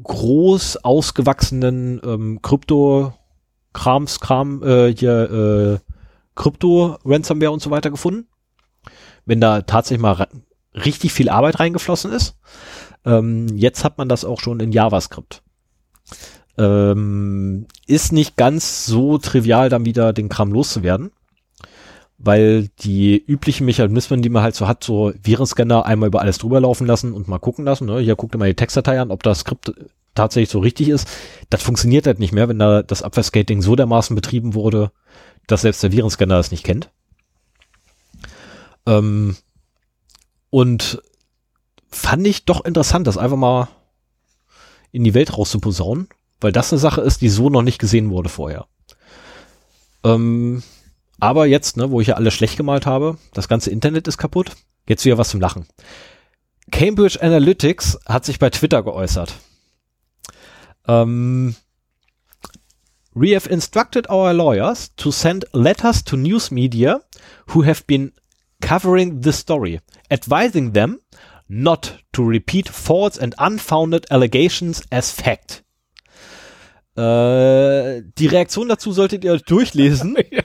groß ausgewachsenen ähm, Krypto-Krams, Kram, äh, hier äh, Krypto-Ransomware und so weiter gefunden. Wenn da tatsächlich mal richtig viel Arbeit reingeflossen ist. Ähm, jetzt hat man das auch schon in JavaScript. Ähm, ist nicht ganz so trivial, dann wieder den Kram loszuwerden weil die üblichen Mechanismen, die man halt so hat, so Virenscanner einmal über alles drüber laufen lassen und mal gucken lassen. Ne? Hier guckt mal die Textdatei an, ob das Skript tatsächlich so richtig ist. Das funktioniert halt nicht mehr, wenn da das Abwehrskating so dermaßen betrieben wurde, dass selbst der Virenscanner das nicht kennt. Ähm, und fand ich doch interessant, das einfach mal in die Welt rauszuposaunen, weil das eine Sache ist, die so noch nicht gesehen wurde vorher. Ähm, aber jetzt, ne, wo ich ja alles schlecht gemalt habe, das ganze Internet ist kaputt, jetzt wieder was zum Lachen. Cambridge Analytics hat sich bei Twitter geäußert. Um, we have instructed our lawyers to send letters to news media who have been covering the story, advising them not to repeat false and unfounded allegations as fact. Äh, die Reaktion dazu solltet ihr euch durchlesen. ja.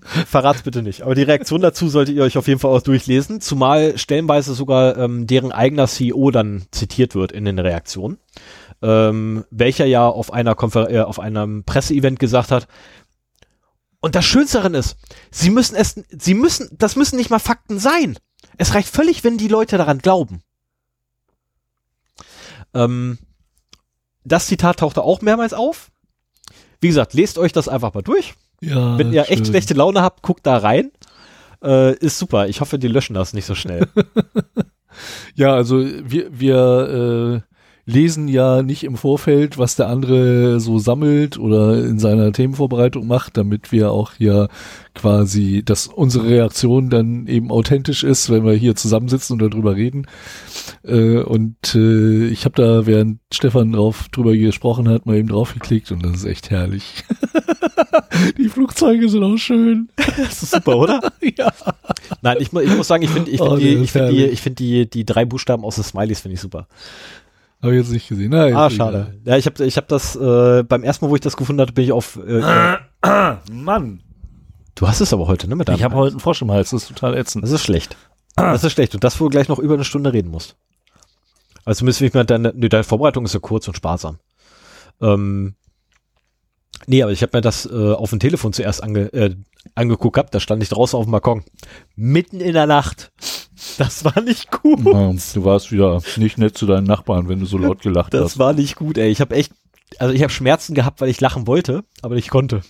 Verrat's bitte nicht. Aber die Reaktion dazu solltet ihr euch auf jeden Fall auch durchlesen, zumal stellenweise sogar ähm, deren eigener CEO dann zitiert wird in den Reaktionen, ähm, welcher ja auf einer Konfer äh, auf einem Presseevent gesagt hat. Und das Schönste daran ist, sie müssen es, sie müssen, das müssen nicht mal Fakten sein. Es reicht völlig, wenn die Leute daran glauben. Ähm, das Zitat tauchte auch mehrmals auf. Wie gesagt, lest euch das einfach mal durch. Ja, Wenn ihr schön. echt schlechte Laune habt, guckt da rein. Äh, ist super. Ich hoffe, die löschen das nicht so schnell. ja, also wir, wir äh, lesen ja nicht im Vorfeld, was der andere so sammelt oder in seiner Themenvorbereitung macht, damit wir auch hier quasi, dass unsere Reaktion dann eben authentisch ist, wenn wir hier zusammensitzen und darüber reden. Äh, und äh, ich habe da, während Stefan drauf drüber gesprochen hat, mal eben draufgeklickt und das ist echt herrlich. die Flugzeuge sind auch schön. das ist super, oder? ja. Nein, ich, ich muss sagen, ich finde ich find oh, die, ich find die, ich find die, die drei Buchstaben aus den Smileys finde ich super. Habe ich jetzt nicht gesehen. Nein, ah, schade. Ja, ich habe ich hab das, äh, beim ersten Mal, wo ich das gefunden hatte, bin ich auf. Äh, äh, Mann. Du hast es aber heute, ne? Mit ich habe heute einen Frosch im Hals, das ist total ätzend. Das ist schlecht. Das ist schlecht. Und das, wo du gleich noch über eine Stunde reden musst. Also wie ich mir deine, nee, deine Vorbereitung ist ja kurz und sparsam. Ähm, nee, aber ich habe mir das äh, auf dem Telefon zuerst ange, äh, angeguckt gehabt, da stand ich draußen auf dem Balkon. Mitten in der Nacht. Das war nicht gut. Du warst wieder nicht nett zu deinen Nachbarn, wenn du so laut gelacht das hast. Das war nicht gut, ey. Ich habe echt, also ich habe Schmerzen gehabt, weil ich lachen wollte, aber ich konnte.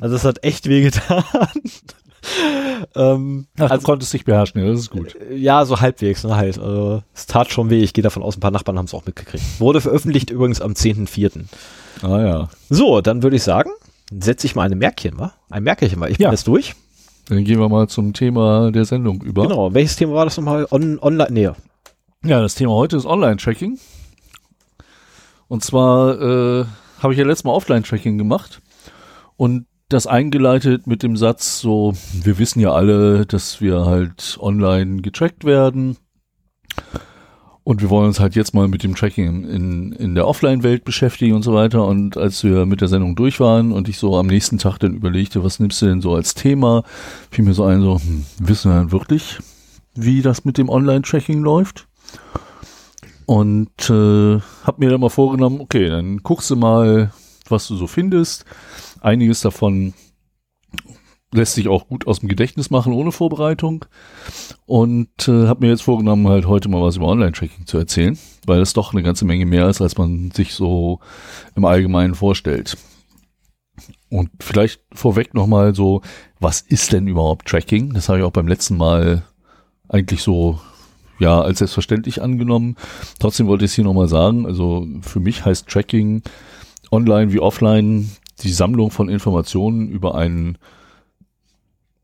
Also es hat echt wehgetan. ähm, Ach, also, du konntest dich beherrschen, ja, das ist gut. Äh, ja, so halbwegs, ne, halt. Also, es tat schon weh. Ich gehe davon aus, ein paar Nachbarn haben es auch mitgekriegt. Wurde veröffentlicht übrigens am 10.04. Ah ja. So, dann würde ich sagen, setze ich mal eine Märkchen, wa? Ein Märkchen, wa? Ich bin ja. jetzt durch. Dann gehen wir mal zum Thema der Sendung über. Genau, welches Thema war das nochmal? On, online, nee. Ja, das Thema heute ist Online-Tracking. Und zwar äh, habe ich ja letztes Mal Offline-Tracking gemacht und das eingeleitet mit dem Satz so, wir wissen ja alle, dass wir halt online getrackt werden. Und wir wollen uns halt jetzt mal mit dem Tracking in, in der Offline-Welt beschäftigen und so weiter. Und als wir mit der Sendung durch waren und ich so am nächsten Tag dann überlegte, was nimmst du denn so als Thema, fiel mir so ein, so, hm, wissen wir denn wirklich, wie das mit dem Online-Tracking läuft? Und äh, hab mir dann mal vorgenommen, okay, dann guckst du mal, was du so findest. Einiges davon lässt sich auch gut aus dem Gedächtnis machen ohne Vorbereitung. Und äh, habe mir jetzt vorgenommen, halt heute mal was über Online-Tracking zu erzählen, weil das doch eine ganze Menge mehr ist, als man sich so im Allgemeinen vorstellt. Und vielleicht vorweg nochmal so, was ist denn überhaupt Tracking? Das habe ich auch beim letzten Mal eigentlich so, ja, als selbstverständlich angenommen. Trotzdem wollte ich es hier nochmal sagen. Also für mich heißt Tracking online wie offline die Sammlung von Informationen über einen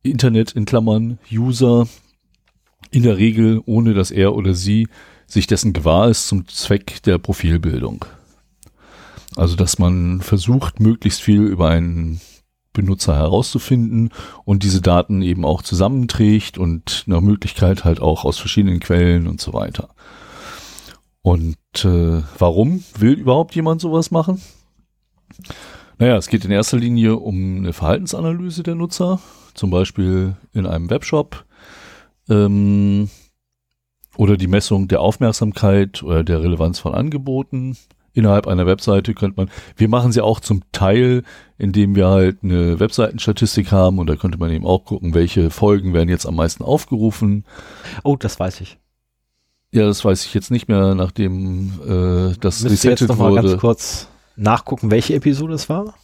Internet in Klammern User in der Regel ohne dass er oder sie sich dessen gewahr ist zum Zweck der Profilbildung. Also dass man versucht, möglichst viel über einen Benutzer herauszufinden und diese Daten eben auch zusammenträgt und nach Möglichkeit halt auch aus verschiedenen Quellen und so weiter. Und äh, warum will überhaupt jemand sowas machen? Naja, es geht in erster Linie um eine Verhaltensanalyse der Nutzer, zum Beispiel in einem Webshop ähm, oder die Messung der Aufmerksamkeit oder der Relevanz von Angeboten. Innerhalb einer Webseite könnte man, wir machen sie auch zum Teil, indem wir halt eine Webseitenstatistik haben und da könnte man eben auch gucken, welche Folgen werden jetzt am meisten aufgerufen. Oh, das weiß ich. Ja, das weiß ich jetzt nicht mehr, nachdem äh, das Müsst ihr jetzt resettet noch mal wurde. ganz kurz nachgucken, welche Episode es war.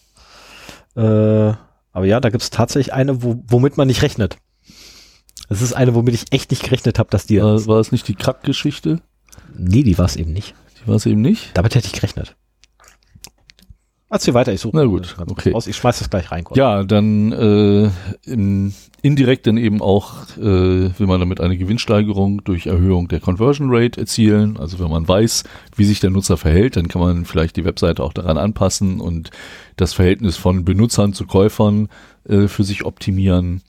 Äh, aber ja, da gibt es tatsächlich eine, wo, womit man nicht rechnet. Das ist eine, womit ich echt nicht gerechnet habe, dass die. War, war es nicht die Krack-Geschichte? nee, die war es eben nicht. Die war es eben nicht. Damit hätte ich gerechnet. Erzähl weiter, ich suche Na gut, ganz okay. raus. Ich schmeiß das gleich rein. Kurz. Ja, dann äh, im, indirekt dann eben auch äh, will man damit eine Gewinnsteigerung durch Erhöhung der Conversion Rate erzielen. Also wenn man weiß, wie sich der Nutzer verhält, dann kann man vielleicht die Webseite auch daran anpassen und das Verhältnis von Benutzern zu Käufern äh, für sich optimieren.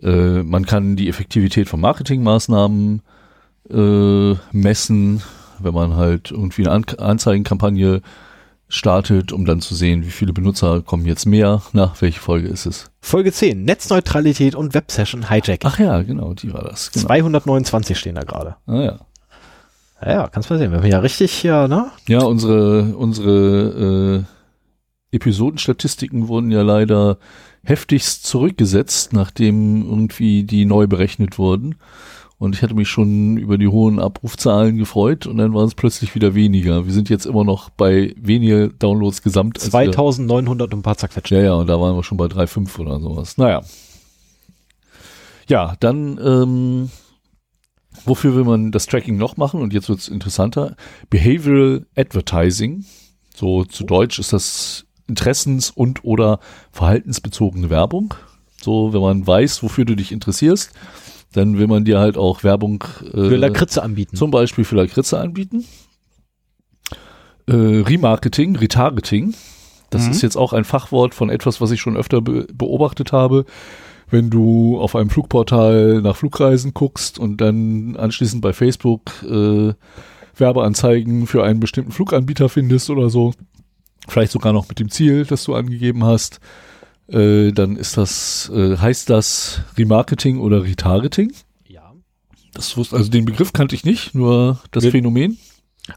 Äh, man kann die Effektivität von Marketingmaßnahmen äh, messen, wenn man halt irgendwie eine An Anzeigenkampagne startet, um dann zu sehen, wie viele Benutzer kommen jetzt mehr. Na, welche Folge ist es? Folge 10, Netzneutralität und Websession Hijacking. Ach ja, genau, die war das. Genau. 229 stehen da gerade. Ah, ja. Ja, ja, kannst mal sehen. Wir haben ja richtig hier, ne? ja, unsere, unsere äh, Episodenstatistiken wurden ja leider heftigst zurückgesetzt, nachdem irgendwie die neu berechnet wurden. Und ich hatte mich schon über die hohen Abrufzahlen gefreut und dann waren es plötzlich wieder weniger. Wir sind jetzt immer noch bei weniger Downloads gesamt. als wir- 2900 und ein paar zerquetscht. Ja, ja, und da waren wir schon bei 3,5 oder sowas. Naja. Ja, dann, ähm, wofür will man das Tracking noch machen? Und jetzt wird's interessanter. Behavioral Advertising. So zu Deutsch ist das interessens- und oder verhaltensbezogene Werbung. So, wenn man weiß, wofür du dich interessierst, dann will man dir halt auch Werbung Für äh, Lakritze anbieten. zum Beispiel für Lakritze anbieten. Äh, Remarketing, Retargeting. Das Mhm. ist jetzt auch ein Fachwort von etwas, was ich schon öfter be beobachtet habe. Wenn du auf einem Flugportal nach Flugreisen guckst und dann anschließend bei Facebook äh, Werbeanzeigen für einen bestimmten Fluganbieter findest oder so, vielleicht sogar noch mit dem Ziel, das du angegeben hast, äh, dann ist das, äh, heißt das Remarketing oder Retargeting. ja. Das wusste, also den Begriff kannte ich nicht, nur das Wir- Phänomen.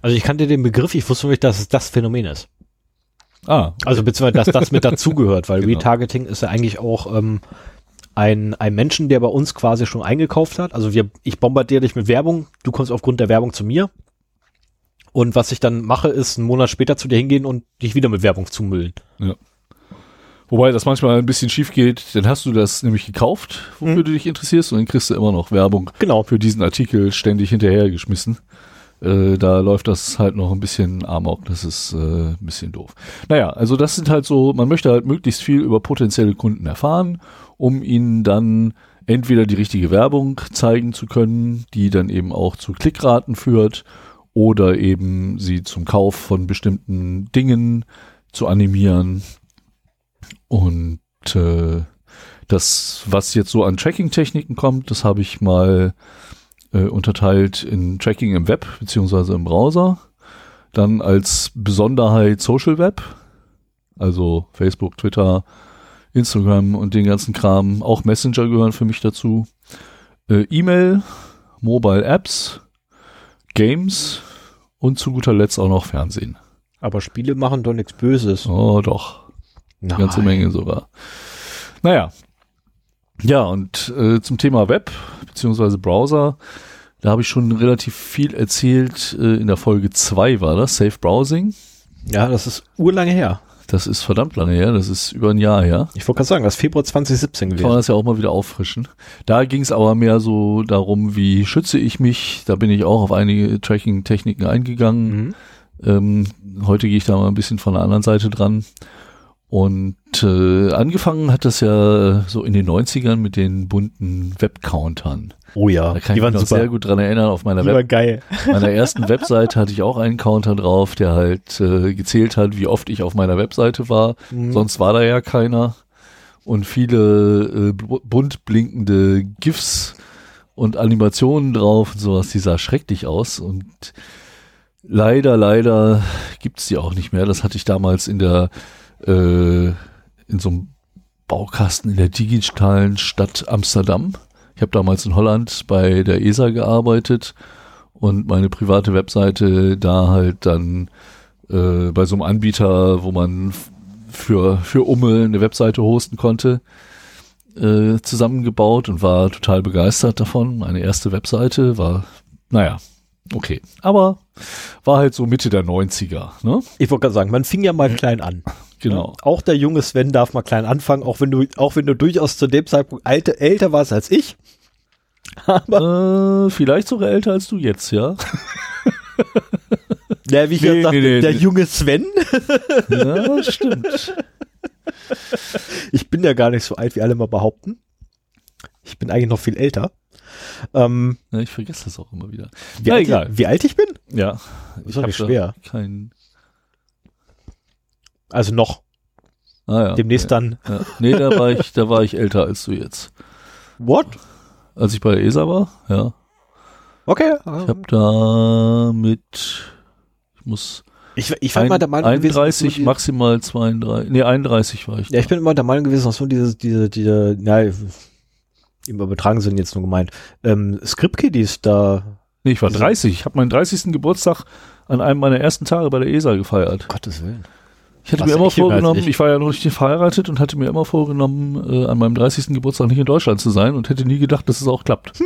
Also ich kannte den Begriff, ich wusste nicht, dass es das Phänomen ist. Ah, Also beziehungsweise, dass das mit dazugehört, weil Genau. Retargeting ist ja eigentlich auch ähm, ein, ein Menschen, der bei uns quasi schon eingekauft hat. Also wir, ich bombardiere dich mit Werbung, du kommst aufgrund der Werbung zu mir. Und was ich dann mache, ist einen Monat später zu dir hingehen und dich wieder mit Werbung zumüllen. Wobei das manchmal ein bisschen schief geht, dann hast du das nämlich gekauft, wofür Mhm. du dich interessierst, und dann kriegst du immer noch Werbung Genau. für diesen Artikel ständig hinterhergeschmissen. Äh, da läuft das halt noch ein bisschen amok, das ist äh, ein bisschen doof. Naja, also das sind halt so, man möchte halt möglichst viel über potenzielle Kunden erfahren, um ihnen dann entweder die richtige Werbung zeigen zu können, die dann eben auch zu Klickraten führt, oder eben sie zum Kauf von bestimmten Dingen zu animieren. Und äh, das, was jetzt so an Tracking-Techniken kommt, das habe ich mal äh, unterteilt in Tracking im Web beziehungsweise im Browser. Dann als Besonderheit Social Web, also Facebook, Twitter, Instagram und den ganzen Kram. Auch Messenger gehören für mich dazu. Äh, E-Mail, Mobile Apps, Games und zu guter Letzt auch noch Fernsehen. Aber Spiele machen doch nichts Böses. Oh, doch. Nein. Ganze Menge sogar. Naja. Ja, und äh, zum Thema Web beziehungsweise Browser, da habe ich schon relativ viel erzählt. Äh, in der Folge 2 war das, Safe Browsing. Ja, das ist urlange her. Das ist verdammt lange her, das ist über ein Jahr her. Ich wollte gerade sagen, das ist Februar 2017 Kann man gewesen. das ja auch mal wieder auffrischen. Da ging es aber mehr so darum, wie schütze ich mich. Da bin ich auch auf einige Tracking-Techniken eingegangen. Mhm. Ähm, heute gehe ich da mal ein bisschen von der anderen Seite dran. Und äh, angefangen hat das ja so in den 90ern mit den bunten Webcountern. Oh ja, Da kann die ich mich waren noch super. sehr gut dran erinnern. Auf meiner, Die Web geil. meiner ersten Webseite hatte ich auch einen Counter drauf, der halt äh, gezählt hat, wie oft ich auf meiner Webseite war. Mhm. Sonst war da ja keiner. Und viele äh, bu- bunt blinkende GIFs und Animationen drauf und sowas, die sah schrecklich aus. Und Leider, leider gibt's die auch nicht mehr. Das hatte ich damals in der äh, in so einem Baukasten in der digitalen Stadt Amsterdam. Ich habe damals in Holland bei der ESA gearbeitet und meine private Webseite da halt dann äh, bei so einem Anbieter, wo man für, für Umme eine Webseite hosten konnte, äh, zusammengebaut und war total begeistert davon. Meine erste Webseite war, naja, okay. Aber war halt so Mitte der 90er. Ne? Ich wollte gerade sagen, man fing ja mal klein an. Genau. Ja, auch der junge Sven darf mal klein anfangen, auch wenn du, auch wenn du durchaus zu dem Zeitpunkt alte, älter warst als ich. Aber äh, vielleicht sogar älter als du jetzt, ja. ja, wie ich nee, ja sagte, nee, nee, der junge Sven. ja, stimmt. Ich bin ja gar nicht so alt, wie alle mal behaupten. Ich bin eigentlich noch viel älter. Ähm, ja, ich vergesse das auch immer wieder. Wie, ja, alt, egal. wie alt ich bin? Ja. Ich ist schwer. Kein also noch. Ah, ja, Demnächst ja, dann. Ja. Nee, da war ich, da war ich älter als du jetzt. What? Als ich bei der ESA war, ja. Okay. Ich habe da mit, ich muss. Ich, ich war ein, immer der Meinung 31, gewesen, maximal 32, nee, 31 war ich. Ja, da. ich bin immer der Meinung gewesen, dass so diese, diese, diese, ja, im übertragen sind jetzt nur gemeint, ähm, Script-Kiddies da. Nee, ich war 30. Ich habe meinen 30. Geburtstag an einem meiner ersten Tage bei der ESA gefeiert. Gottes Willen. Ich hatte Was mir immer vorgenommen, ich. ich. war ja noch nicht verheiratet und hatte mir immer vorgenommen, äh, an meinem 30. Geburtstag nicht in Deutschland zu sein und hätte nie gedacht, dass es auch klappt.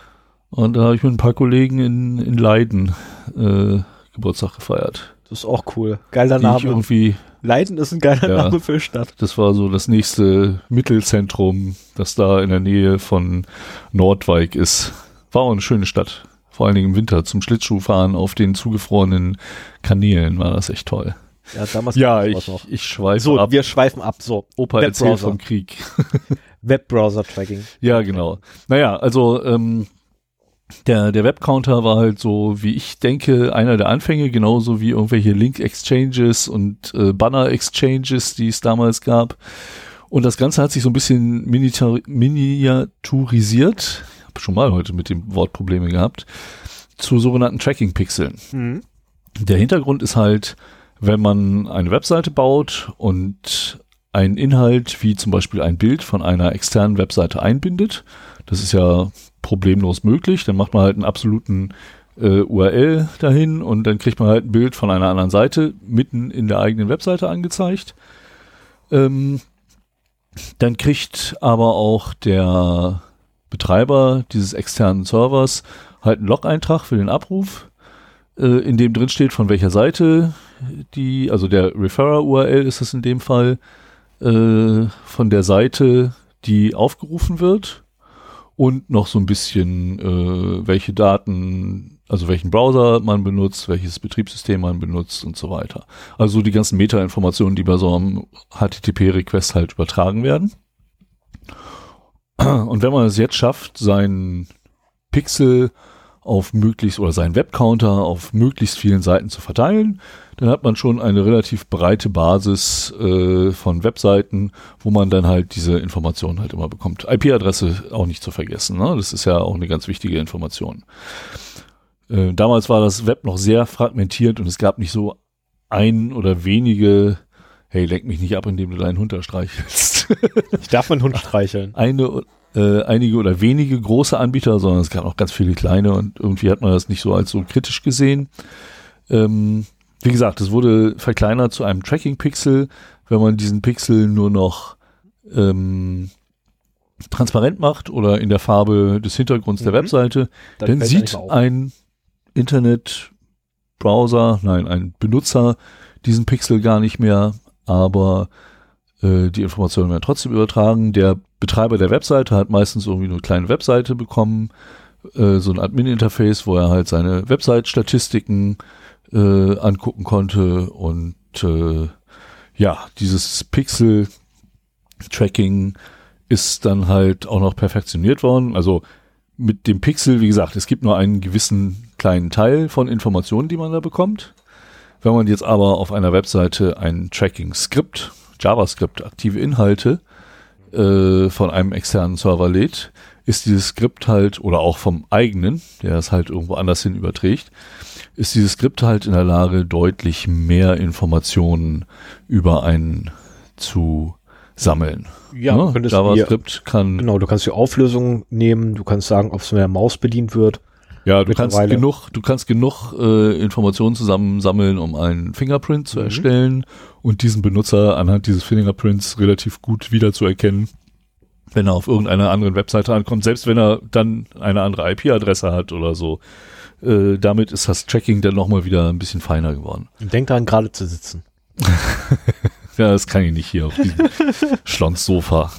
und da habe ich mit ein paar Kollegen in, in Leiden äh, Geburtstag gefeiert. Das ist auch cool. Geiler Name. irgendwie Leiden ist ein geiler ja, Name für Stadt. Das war so das nächste Mittelzentrum, das da in der Nähe von Nordwijk ist. War auch eine schöne Stadt. Vor allen Dingen im Winter zum Schlittschuhfahren auf den zugefrorenen Kanälen war das echt toll. Ja, damals ja ich, noch. ich schweife so, ab. wir schweifen ab. So, Opa erzählt vom Krieg. Webbrowser-Tracking. Ja, genau. Naja, also ähm, der, der Webcounter war halt so, wie ich denke, einer der Anfänge, genauso wie irgendwelche Link-Exchanges und äh, Banner-Exchanges, die es damals gab. Und das Ganze hat sich so ein bisschen miniaturisiert. Ich habe schon mal heute mit dem Wort Probleme gehabt. Zu sogenannten Tracking-Pixeln. Mhm. Der Hintergrund ist halt, wenn man eine Webseite baut und einen Inhalt wie zum Beispiel ein Bild von einer externen Webseite einbindet, das ist ja problemlos möglich, dann macht man halt einen absoluten äh, URL dahin und dann kriegt man halt ein Bild von einer anderen Seite mitten in der eigenen Webseite angezeigt. Ähm, dann kriegt aber auch der Betreiber dieses externen Servers halt einen Log-Eintrag für den Abruf, äh, in dem drin steht, von welcher Seite die, also der Referrer-URL ist es in dem Fall, äh, von der Seite, die aufgerufen wird und noch so ein bisschen, äh, welche Daten, also welchen Browser man benutzt, welches Betriebssystem man benutzt und so weiter. Also die ganzen Meta-Informationen, die bei so einem HTTP-Request halt übertragen werden. Und wenn man es jetzt schafft, seinen Pixel auf möglichst oder seinen Webcounter auf möglichst vielen Seiten zu verteilen, dann hat man schon eine relativ breite Basis äh, von Webseiten, wo man dann halt diese Informationen halt immer bekommt. IP-Adresse auch nicht zu vergessen, ne? das ist ja auch eine ganz wichtige Information. Äh, damals war das Web noch sehr fragmentiert und es gab nicht so ein oder wenige Hey, lenk mich nicht ab, indem du deinen Hund da streichelst. ich darf meinen Hund streicheln. Eine äh, einige oder wenige große Anbieter, sondern es gab auch ganz viele kleine und irgendwie hat man das nicht so als so kritisch gesehen. Ähm, wie gesagt, es wurde verkleinert zu einem Tracking-Pixel. Wenn man diesen Pixel nur noch ähm, transparent macht oder in der Farbe des Hintergrunds mhm. der Webseite, dann, dann sieht ein Internet-Browser, nein, ein Benutzer diesen Pixel gar nicht mehr, aber äh, die Informationen werden trotzdem übertragen. Der Betreiber der Webseite hat meistens irgendwie eine kleine Webseite bekommen, äh, so ein Admin-Interface, wo er halt seine Website-Statistiken äh, angucken konnte und äh, ja, dieses Pixel-Tracking ist dann halt auch noch perfektioniert worden. Also mit dem Pixel, wie gesagt, es gibt nur einen gewissen kleinen Teil von Informationen, die man da bekommt. Wenn man jetzt aber auf einer Webseite ein Tracking-Skript, JavaScript, aktive Inhalte äh, von einem externen Server lädt, ist dieses Skript halt, oder auch vom eigenen, der es halt irgendwo anders hin überträgt, ist dieses Skript halt in der Lage, deutlich mehr Informationen über einen zu sammeln. Ja, ne? könntest JavaScript kann Genau, du kannst die Auflösung nehmen, du kannst sagen, ob es mit der Maus bedient wird. Ja, du kannst genug, du kannst genug äh, Informationen zusammensammeln, um einen Fingerprint zu Mhm. erstellen und diesen Benutzer anhand dieses Fingerprints relativ gut wiederzuerkennen, wenn er auf irgendeiner anderen Webseite ankommt, selbst wenn er dann eine andere IP-Adresse hat oder so. Äh, damit ist das Tracking dann nochmal wieder ein bisschen feiner geworden. Denk daran, gerade zu sitzen. Ja, das kann ich nicht hier auf diesem Schlonssofa.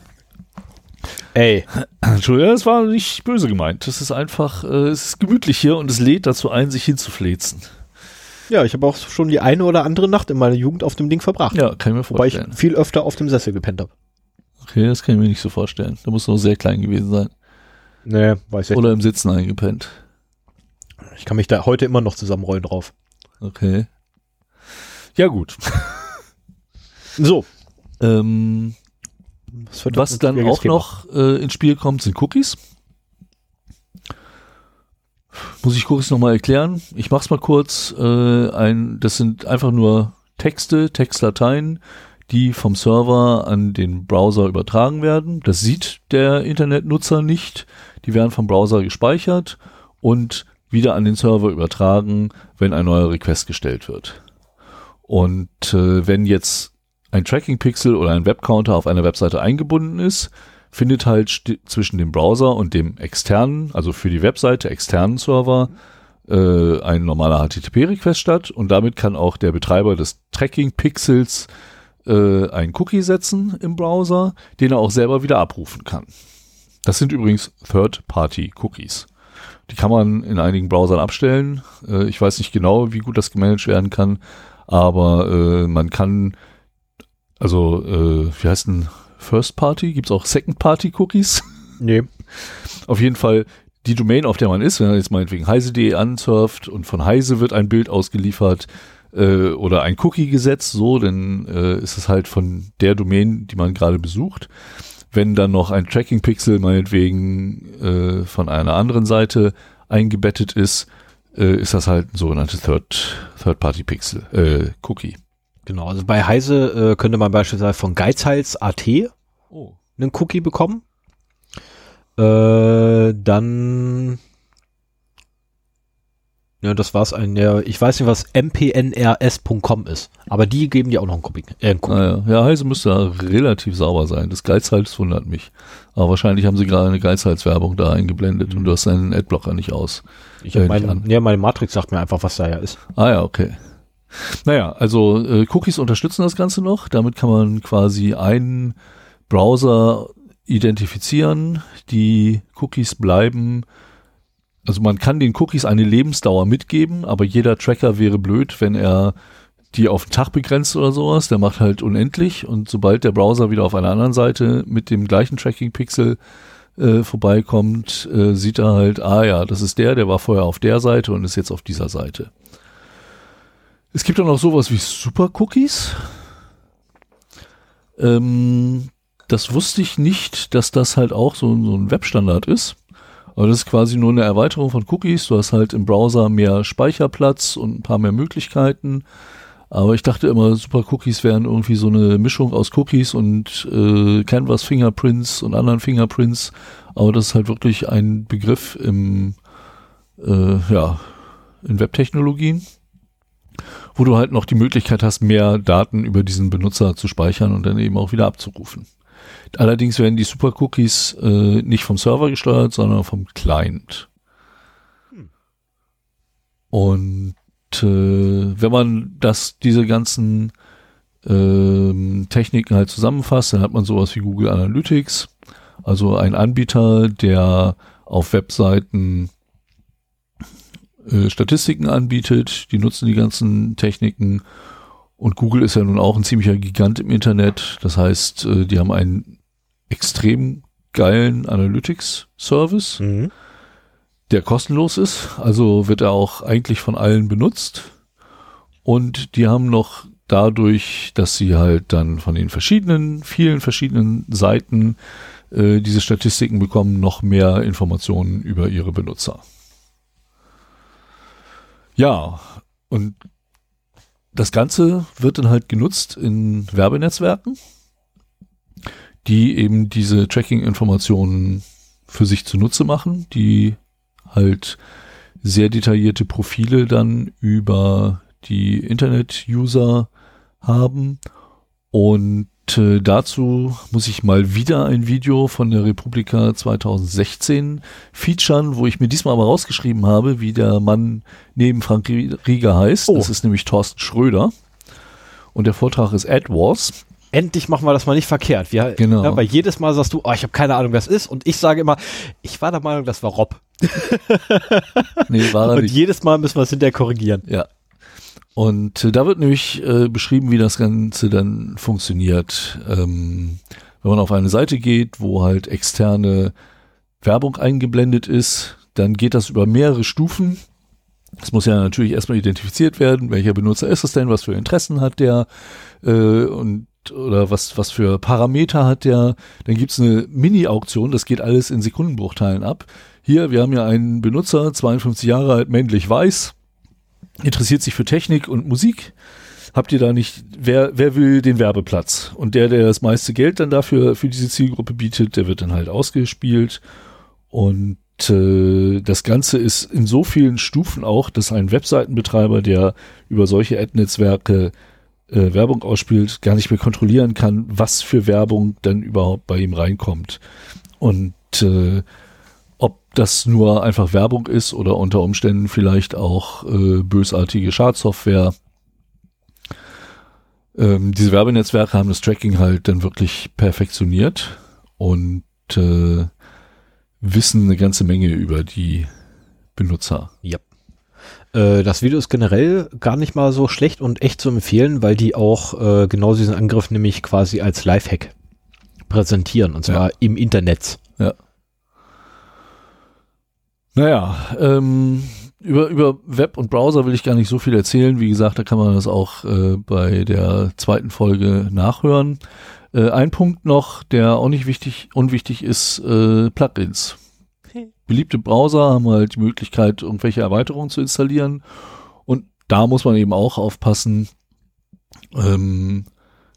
Ey, Entschuldigung, das war nicht böse gemeint. Das ist einfach, äh, es ist gemütlich hier und es lädt dazu ein, sich hinzuflezen. ja, ich habe auch schon die eine oder andere Nacht in meiner Jugend auf dem Ding verbracht. Ja, kann ich mir Wobei ich vorstellen. viel öfter auf dem Sessel gepennt habe. Okay, das kann ich mir nicht so vorstellen. Da muss noch sehr klein gewesen sein. Nee, weiß ich Oder im Sitzen eingepennt. Ich kann mich da heute immer noch zusammenrollen drauf. Okay. Ja, gut. So. Ähm, Was, was dann auch Thema? noch äh, ins Spiel kommt, sind Cookies. Muss ich Cookies nochmal erklären? Ich mach's mal kurz. Äh, ein, das sind einfach nur Texte, Textdateien, die vom Server an den Browser übertragen werden. Das sieht der Internetnutzer nicht. Die werden vom Browser gespeichert und wieder an den Server übertragen, wenn ein neuer Request gestellt wird. Und äh, wenn jetzt ein Tracking-Pixel oder ein Webcounter auf einer Webseite eingebunden ist, findet halt zwischen dem Browser und dem externen, also für die Webseite externen Server, äh, ein normaler HTTP-Request statt und damit kann auch der Betreiber des Tracking-Pixels äh, einen Cookie setzen im Browser, den er auch selber wieder abrufen kann. Das sind übrigens Third-Party-Cookies. Die kann man in einigen Browsern abstellen. Äh, ich weiß nicht genau, wie gut das gemanagt werden kann, aber äh, man kann, also, äh, wie heißt denn First Party? Gibt es auch Second Party Cookies? Nee. Auf jeden Fall die Domain, auf der man ist, wenn er jetzt meinetwegen heise.de ansurft und von heise wird ein Bild ausgeliefert äh, oder ein Cookie gesetzt, so, dann äh, ist es halt von der Domain, die man gerade besucht. Wenn dann noch ein Tracking-Pixel meinetwegen äh, von einer anderen Seite eingebettet ist, äh, ist das halt ein sogenanntes Third, Third-Party-Pixel, äh, Cookie. Genau, also bei Heise äh, könnte man beispielsweise von Geizhals.at Oh. einen Cookie bekommen. Äh, dann ja, das war's ein, ja, ich weiß nicht, was mpnrs.com ist, aber die geben dir auch noch einen Cookie. Äh, einen Cookie. Naja, ja, Heise müsste da relativ sauber sein. Das Geizhals wundert mich. Aber wahrscheinlich haben sie gerade eine Geizhals-Werbung da eingeblendet und du hast deinen Adblocker nicht aus. ich äh, nicht mein, ja, meine Matrix sagt mir einfach, was da ja ist. Ah ja, okay. Naja, also äh, Cookies unterstützen das Ganze noch. Damit kann man quasi einen Browser identifizieren. Die Cookies bleiben, also man kann den Cookies eine Lebensdauer mitgeben, aber jeder Tracker wäre blöd, wenn er die auf den Tag begrenzt oder sowas. Der macht halt unendlich und sobald der Browser wieder auf einer anderen Seite mit dem gleichen Tracking-Pixel äh, vorbeikommt, äh, sieht er halt, ah ja, das ist der, der war vorher auf der Seite und ist jetzt auf dieser Seite. Es gibt dann auch sowas wie Super-Cookies. Ähm, das wusste ich nicht, dass das halt auch so, so ein Webstandard ist. Aber das ist quasi nur eine Erweiterung von Cookies. Du hast halt im Browser mehr Speicherplatz und ein paar mehr Möglichkeiten. Aber ich dachte immer, Super Cookies wären irgendwie so eine Mischung aus Cookies und äh, Canvas Fingerprints und anderen Fingerprints. Aber das ist halt wirklich ein Begriff im, äh, ja, in Webtechnologien, wo du halt noch die Möglichkeit hast, mehr Daten über diesen Benutzer zu speichern und dann eben auch wieder abzurufen. Allerdings werden die Super Cookies äh, nicht vom Server gesteuert, sondern vom Client. Und äh, wenn man das, diese ganzen ähm, Techniken halt zusammenfasst, dann hat man sowas wie Google Analytics, also ein Anbieter, der auf Webseiten äh, Statistiken anbietet, die nutzen die ganzen Techniken und Google ist ja nun auch ein ziemlicher Gigant im Internet. Das heißt, äh, die haben einen extrem geilen Analytics-Service, Mhm. der kostenlos ist. Also wird er auch eigentlich von allen benutzt. Und die haben noch dadurch, dass sie halt dann von den verschiedenen, vielen verschiedenen Seiten äh, diese Statistiken bekommen, noch mehr Informationen über ihre Benutzer. Ja, und das Ganze wird dann halt genutzt in Werbenetzwerken, die eben diese Tracking-Informationen für sich zunutze machen, die halt sehr detaillierte Profile dann über die Internet-User haben. Und äh, dazu muss ich mal wieder ein Video von der Republika 2016 featuren, wo ich mir diesmal aber rausgeschrieben habe, wie der Mann neben Frank Rieger heißt. Oh. Das ist nämlich Thorsten Schröder. Und der Vortrag ist AdWars. Endlich machen wir das mal nicht verkehrt. Wir, Genau. Ja, weil jedes Mal sagst du, oh, ich habe keine Ahnung, wer das ist. Und ich sage immer, ich war der Meinung, das war Rob. Nee, war er Und nicht. jedes Mal müssen wir es hinterher korrigieren. Ja. Und äh, da wird nämlich äh, beschrieben, wie das Ganze dann funktioniert. Ähm, wenn man auf eine Seite geht, wo halt externe Werbung eingeblendet ist, dann geht das über mehrere Stufen. Es muss ja natürlich erstmal identifiziert werden, welcher Benutzer ist es denn, was für Interessen hat der äh, und oder was, was für Parameter hat der. Dann gibt's eine Mini-Auktion, das geht alles in Sekundenbruchteilen ab. Hier, wir haben ja einen Benutzer, 52 Jahre alt, männlich weiß, interessiert sich für Technik und Musik. Habt ihr da nicht, wer, wer will den Werbeplatz? Und der, der das meiste Geld dann dafür für diese Zielgruppe bietet, der wird dann halt ausgespielt. Und äh, das Ganze ist in so vielen Stufen auch, dass ein Webseitenbetreiber, der über solche Ad-Netzwerke äh, Werbung ausspielt, gar nicht mehr kontrollieren kann, was für Werbung dann überhaupt bei ihm reinkommt. Und äh, ob das nur einfach Werbung ist oder unter Umständen vielleicht auch äh, bösartige Schadsoftware. Ähm, diese Werbenetzwerke haben das Tracking halt dann wirklich perfektioniert und äh, wissen eine ganze Menge über die Benutzer. Äh, das Video ist generell gar nicht mal so schlecht und echt zu empfehlen, weil die auch äh, genau diesen Angriff nämlich quasi als Lifehack präsentieren. Und zwar im Internet. Naja, ähm, über, über Web und Browser will ich gar nicht so viel erzählen. Wie gesagt, da kann man das auch äh, bei der zweiten Folge nachhören. Äh, ein Punkt noch, der auch nicht wichtig, unwichtig ist, äh, Plugins. Beliebte Browser haben halt die Möglichkeit, irgendwelche Erweiterungen zu installieren. Und da muss man eben auch aufpassen. Ähm,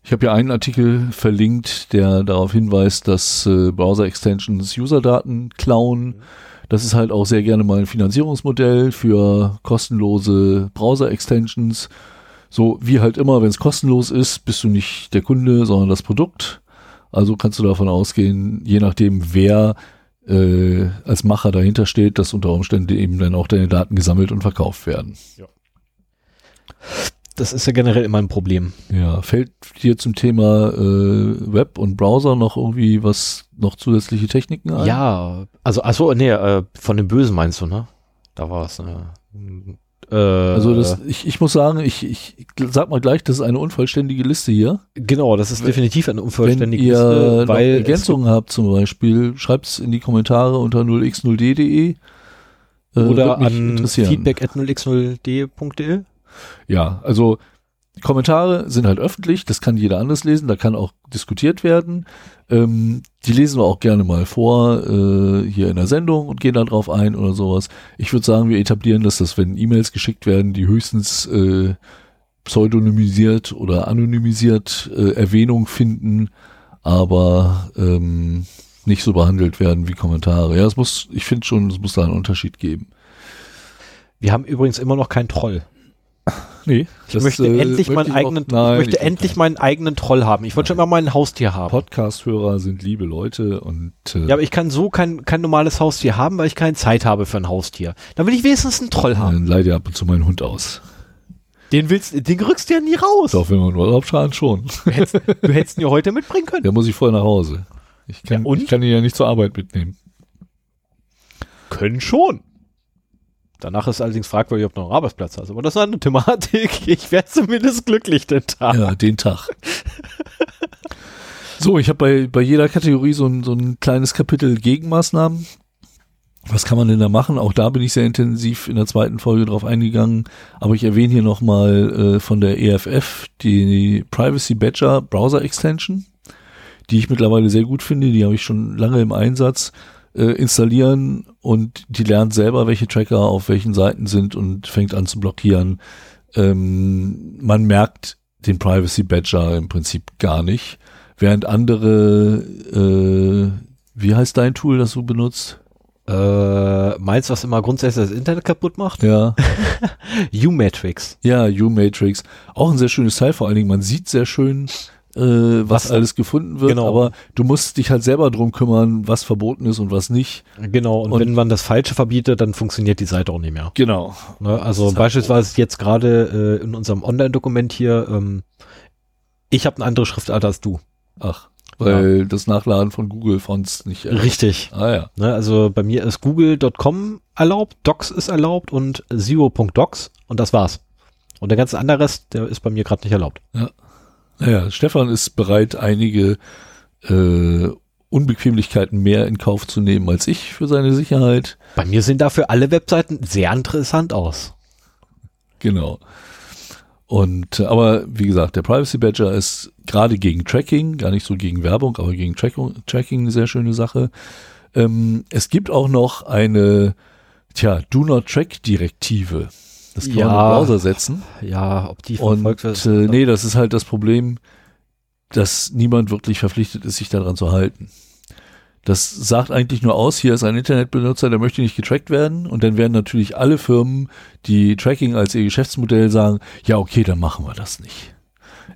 ich habe hier einen Artikel verlinkt, der darauf hinweist, dass äh, Browser-Extensions User-Daten klauen. Das ist halt auch sehr gerne mal ein Finanzierungsmodell für kostenlose Browser-Extensions. So wie halt immer, wenn es kostenlos ist, bist du nicht der Kunde, sondern das Produkt. Also kannst du davon ausgehen, je nachdem, wer äh, als Macher dahinter steht, dass unter Umständen eben dann auch deine Daten gesammelt und verkauft werden das ist ja generell immer ein Problem. Ja, fällt dir zum Thema äh, Web und Browser noch irgendwie was, noch zusätzliche Techniken ein? Ja, also, achso, nee, äh, von dem Bösen meinst du, ne? Da war es. Ne? Äh, also das, ich, ich muss sagen, ich, ich sag mal gleich, das ist eine unvollständige Liste hier. Genau, das ist definitiv eine unvollständige Liste. Wenn ihr weil Ergänzungen habt zum Beispiel, schreibt es in die Kommentare unter 0x0d.de. Äh, Oder an feedback.0x0d.de ja, also Kommentare sind halt öffentlich, das kann jeder anders lesen, da kann auch diskutiert werden. Ähm, die lesen wir auch gerne mal vor äh, hier in der Sendung und gehen da drauf ein oder sowas. Ich würde sagen, wir etablieren das, dass wenn E-Mails geschickt werden, die höchstens äh, pseudonymisiert oder anonymisiert äh, Erwähnung finden, aber ähm, nicht so behandelt werden wie Kommentare. Ja, es muss, ich finde schon, es muss da einen Unterschied geben. Wir haben übrigens immer noch keinen Troll. Nee, Ich möchte endlich meinen eigenen, ich möchte endlich meinen eigenen Troll haben. Ich wollte schon immer mein Haustier haben. Podcast-Hörer sind liebe Leute und äh, Ja, aber ich kann so kein, kein normales Haustier haben, weil ich keine Zeit habe für ein Haustier. Dann will ich wenigstens einen Troll haben. dann leide ab und zu meinen Hund aus. Den willst, den rückst du ja nie raus. Doch, wenn man Urlaub schauen, schon. Du hättest, du hättest ihn ja heute mitbringen können. Der muss ich vorher nach Hause. Ich kann, Ja, und? ich kann ihn ja nicht zur Arbeit mitnehmen. Können schon. Danach ist allerdings fragwürdig, ob du noch einen Arbeitsplatz hast. Aber das ist eine Thematik. Ich wäre zumindest glücklich den Tag. Ja, den Tag. so, ich habe bei, bei jeder Kategorie so ein, so ein kleines Kapitel Gegenmaßnahmen. Was kann man denn da machen? Auch da bin ich sehr intensiv in der zweiten Folge drauf eingegangen. Aber ich erwähne hier nochmal äh, von der EFF die Privacy Badger Browser Extension, die ich mittlerweile sehr gut finde. Die habe ich schon lange im Einsatz. äh, installieren und die lernt selber, welche Tracker auf welchen Seiten sind und fängt an zu blockieren. Ähm, man merkt den Privacy Badger im Prinzip gar nicht, während andere, äh, wie heißt dein Tool, das du benutzt? Äh, meinst du, was immer grundsätzlich das Internet kaputt macht? Ja. U-Matrix. Ja, U-Matrix. Auch ein sehr schönes Teil, vor allen Dingen, man sieht sehr schön, äh, was, Was- alles gefunden wird, genau. aber du musst dich halt selber drum kümmern, was verboten ist und was nicht. Genau, und, Und- wenn man das Falsche verbietet, dann funktioniert die Seite auch nicht mehr. Genau. Ne? Also halt beispielsweise jetzt gerade äh, in unserem Online-Dokument hier, ähm, ich habe eine andere Schriftart als du. Ach, weil das Nachladen von Google-Fonts nicht erlaubt. Richtig. Ah ja. Ne? Also bei mir ist google.com erlaubt, Docs ist erlaubt und zero.docs und das war's. Und der ganze andere Rest, der ist bei mir gerade nicht erlaubt. Naja, Stefan ist bereit, einige äh, Unbequemlichkeiten mehr in Kauf zu nehmen als ich für seine Sicherheit. Bei mir sehen dafür alle Webseiten sehr interessant aus. Genau. Und äh, aber wie gesagt, der Privacy Badger ist gerade gegen Tracking, gar nicht so gegen Werbung, aber gegen Tracking, Tracking eine sehr schöne Sache. Ähm, es gibt auch noch eine, tja, Do Not Track Direktive. Das kann man Ja. im Browser setzen. Ja, ob die Und verfolgt wird. äh, nee, das ist halt das Problem, dass niemand wirklich verpflichtet ist, sich daran zu halten. Das sagt eigentlich nur aus, hier ist ein Internetbenutzer, der möchte nicht getrackt werden. Und dann werden natürlich alle Firmen, die Tracking als ihr Geschäftsmodell sagen, ja, okay, dann machen wir das nicht.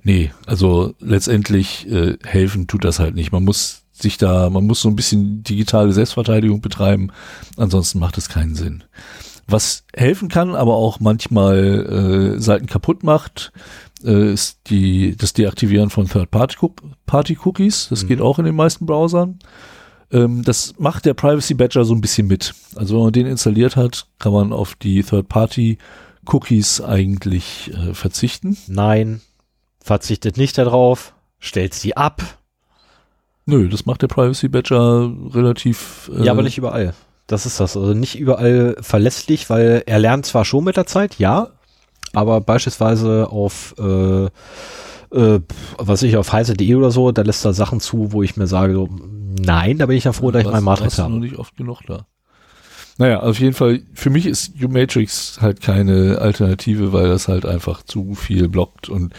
Nee, also letztendlich äh, helfen tut das halt nicht. Man muss sich da, man muss so ein bisschen digitale Selbstverteidigung betreiben, ansonsten macht es keinen Sinn. Was helfen kann, aber auch manchmal äh, Seiten kaputt macht, äh, ist die, das Deaktivieren von Third-Party-Cookies. Das Mhm. geht auch in den meisten Browsern. Ähm, das macht der Privacy Badger so ein bisschen mit. Also wenn man den installiert hat, kann man auf die Third-Party-Cookies eigentlich äh, verzichten. Nein, verzichtet nicht darauf, stellt sie ab. Nö, das macht der Privacy Badger relativ. Äh, Ja, aber nicht überall. Das ist das. Also nicht überall verlässlich, weil er lernt zwar schon mit der Zeit, ja, aber beispielsweise auf, äh, äh, was ich auf heise.de oder so, da lässt er Sachen zu, wo ich mir sage, so, nein, da bin ich ja froh, dass ich meinen Matrix habe. noch nicht oft genug da. Naja, auf jeden Fall, für mich ist U-Matrix halt keine Alternative, weil das halt einfach zu viel blockt und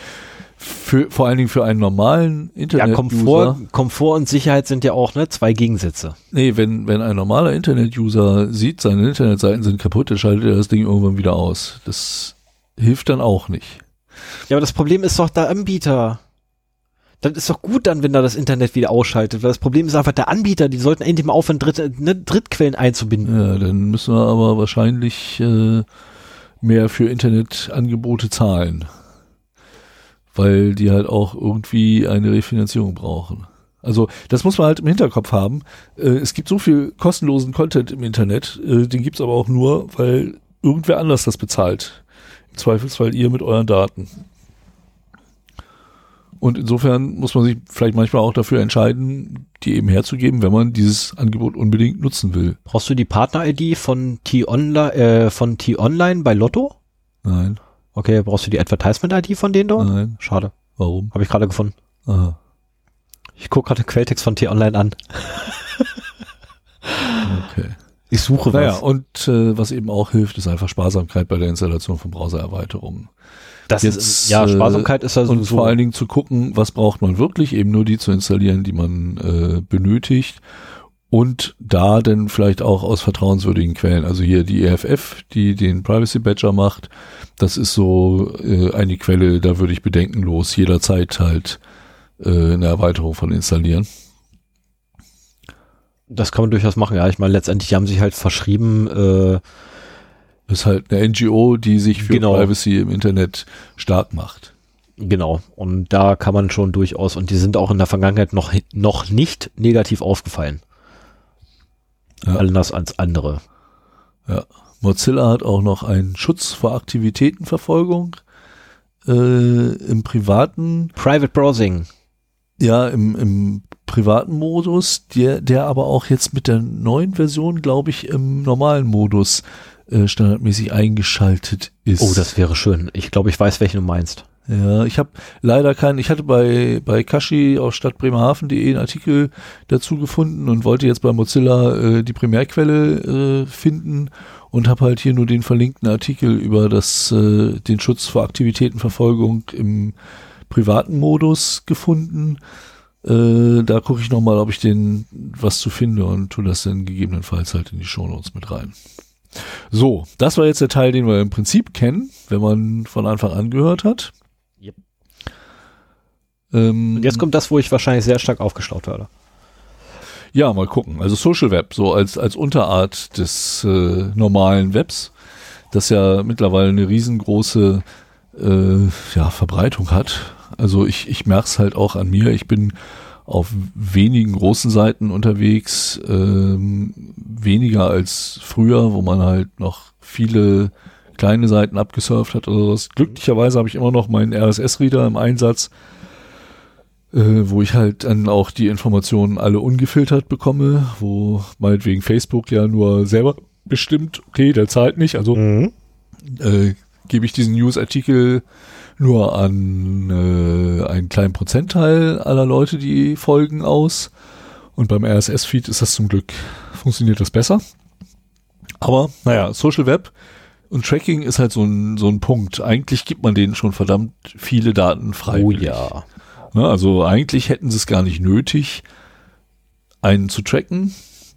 für, vor allen Dingen für einen normalen Ja, Internet-User. Komfort, Komfort und Sicherheit sind ja auch ne, zwei Gegensätze. Nee, wenn, wenn ein normaler Internet-User sieht, seine Internetseiten sind kaputt, dann schaltet er das Ding irgendwann wieder aus. Das hilft dann auch nicht. Ja, aber das Problem ist doch der Anbieter. Das ist doch gut dann, wenn er das Internet wieder ausschaltet, weil das Problem ist einfach der Anbieter, die sollten endlich mal aufhören, Dritte, ne, Drittquellen einzubinden. Ja, dann müssen wir aber wahrscheinlich äh, mehr für Internetangebote zahlen. Weil die halt auch irgendwie eine Refinanzierung brauchen. Also das muss man halt im Hinterkopf haben. Äh, es gibt so viel kostenlosen Content im Internet, äh, den gibt's aber auch nur, weil irgendwer anders das bezahlt. Im Zweifelsfall ihr mit euren Daten. Und insofern muss man sich vielleicht manchmal auch dafür entscheiden, die eben herzugeben, wenn man dieses Angebot unbedingt nutzen will. Brauchst du die Partner-ID von T-Online, äh, von T-Online bei Lotto? Nein, Okay, brauchst du die Advertisement-ID von denen dort? nein. Schade, Warum? habe ich gerade gefunden. Aha. Ich gucke gerade den Quelltext von T-Online an. Okay. Ich suche Naja, was. und äh, was eben auch hilft, ist einfach Sparsamkeit bei der Installation von Browsererweiterungen. Das jetzt, ist, ja, äh, Sparsamkeit ist ja Und sowieso. vor allen Dingen zu gucken, was braucht man wirklich, eben nur die zu installieren, die man äh, benötigt. Und da dann vielleicht auch aus vertrauenswürdigen Quellen. Also hier die EFF, die den Privacy Badger macht, das ist so äh, eine Quelle, da würde ich bedenkenlos jederzeit halt äh, eine Erweiterung von installieren. das kann man durchaus machen, ja. Ich meine, letztendlich haben sich halt verschrieben, äh, ist halt eine NGO, die sich für Genau. Privacy im Internet stark macht. genau. Und da kann man schon durchaus, und die sind auch in der Vergangenheit noch, noch nicht negativ aufgefallen. Ja. Anders als andere. Ja. Mozilla hat auch noch einen Schutz vor Aktivitätenverfolgung äh, im privaten, Private Browsing. ja, im, im privaten Modus, der, der aber auch jetzt mit der neuen Version, glaube ich, im normalen Modus äh, standardmäßig eingeschaltet ist. Oh, das wäre schön. Ich glaube, ich weiß, welchen du meinst. Ja, ich habe leider keinen, ich hatte bei, bei Kashi aus stadtbremerhaven.de einen Artikel dazu gefunden und wollte jetzt bei Mozilla äh, die Primärquelle äh, finden und habe halt hier nur den verlinkten Artikel über das, äh, den Schutz vor Aktivitätenverfolgung im privaten Modus gefunden. Äh, da gucke ich nochmal, ob ich den was zu finde und tue das dann gegebenenfalls halt in die Shownotes mit rein. So, das war jetzt der Teil, den wir im Prinzip kennen, wenn man von Anfang an gehört hat. Ähm, Und jetzt kommt das, wo ich wahrscheinlich sehr stark aufgeschlaut werde. Ja, mal gucken. Also Social Web, so als, als Unterart des äh, normalen Webs, das ja mittlerweile eine riesengroße äh, ja, Verbreitung hat. Also ich, ich merke es halt auch an mir. Ich bin auf wenigen großen Seiten unterwegs, ähm, weniger als früher, wo man halt noch viele kleine Seiten abgesurft hat oder sowas. Glücklicherweise habe ich immer noch meinen RSS-Reader im Einsatz, äh, wo ich halt dann auch die Informationen alle ungefiltert bekomme, wo meinetwegen Facebook ja nur selber bestimmt, okay, der zahlt nicht, also Mhm. äh, gebe ich diesen News-Artikel nur an äh, einen kleinen Prozentteil aller Leute, die folgen, aus. Und beim RSS-Feed ist das zum Glück, funktioniert das besser. Aber naja, Social Web und Tracking ist halt so ein, so ein Punkt. Eigentlich gibt man denen schon verdammt viele Daten Oh freiwillig. ja. Ne, also eigentlich hätten sie es gar nicht nötig, einen zu tracken,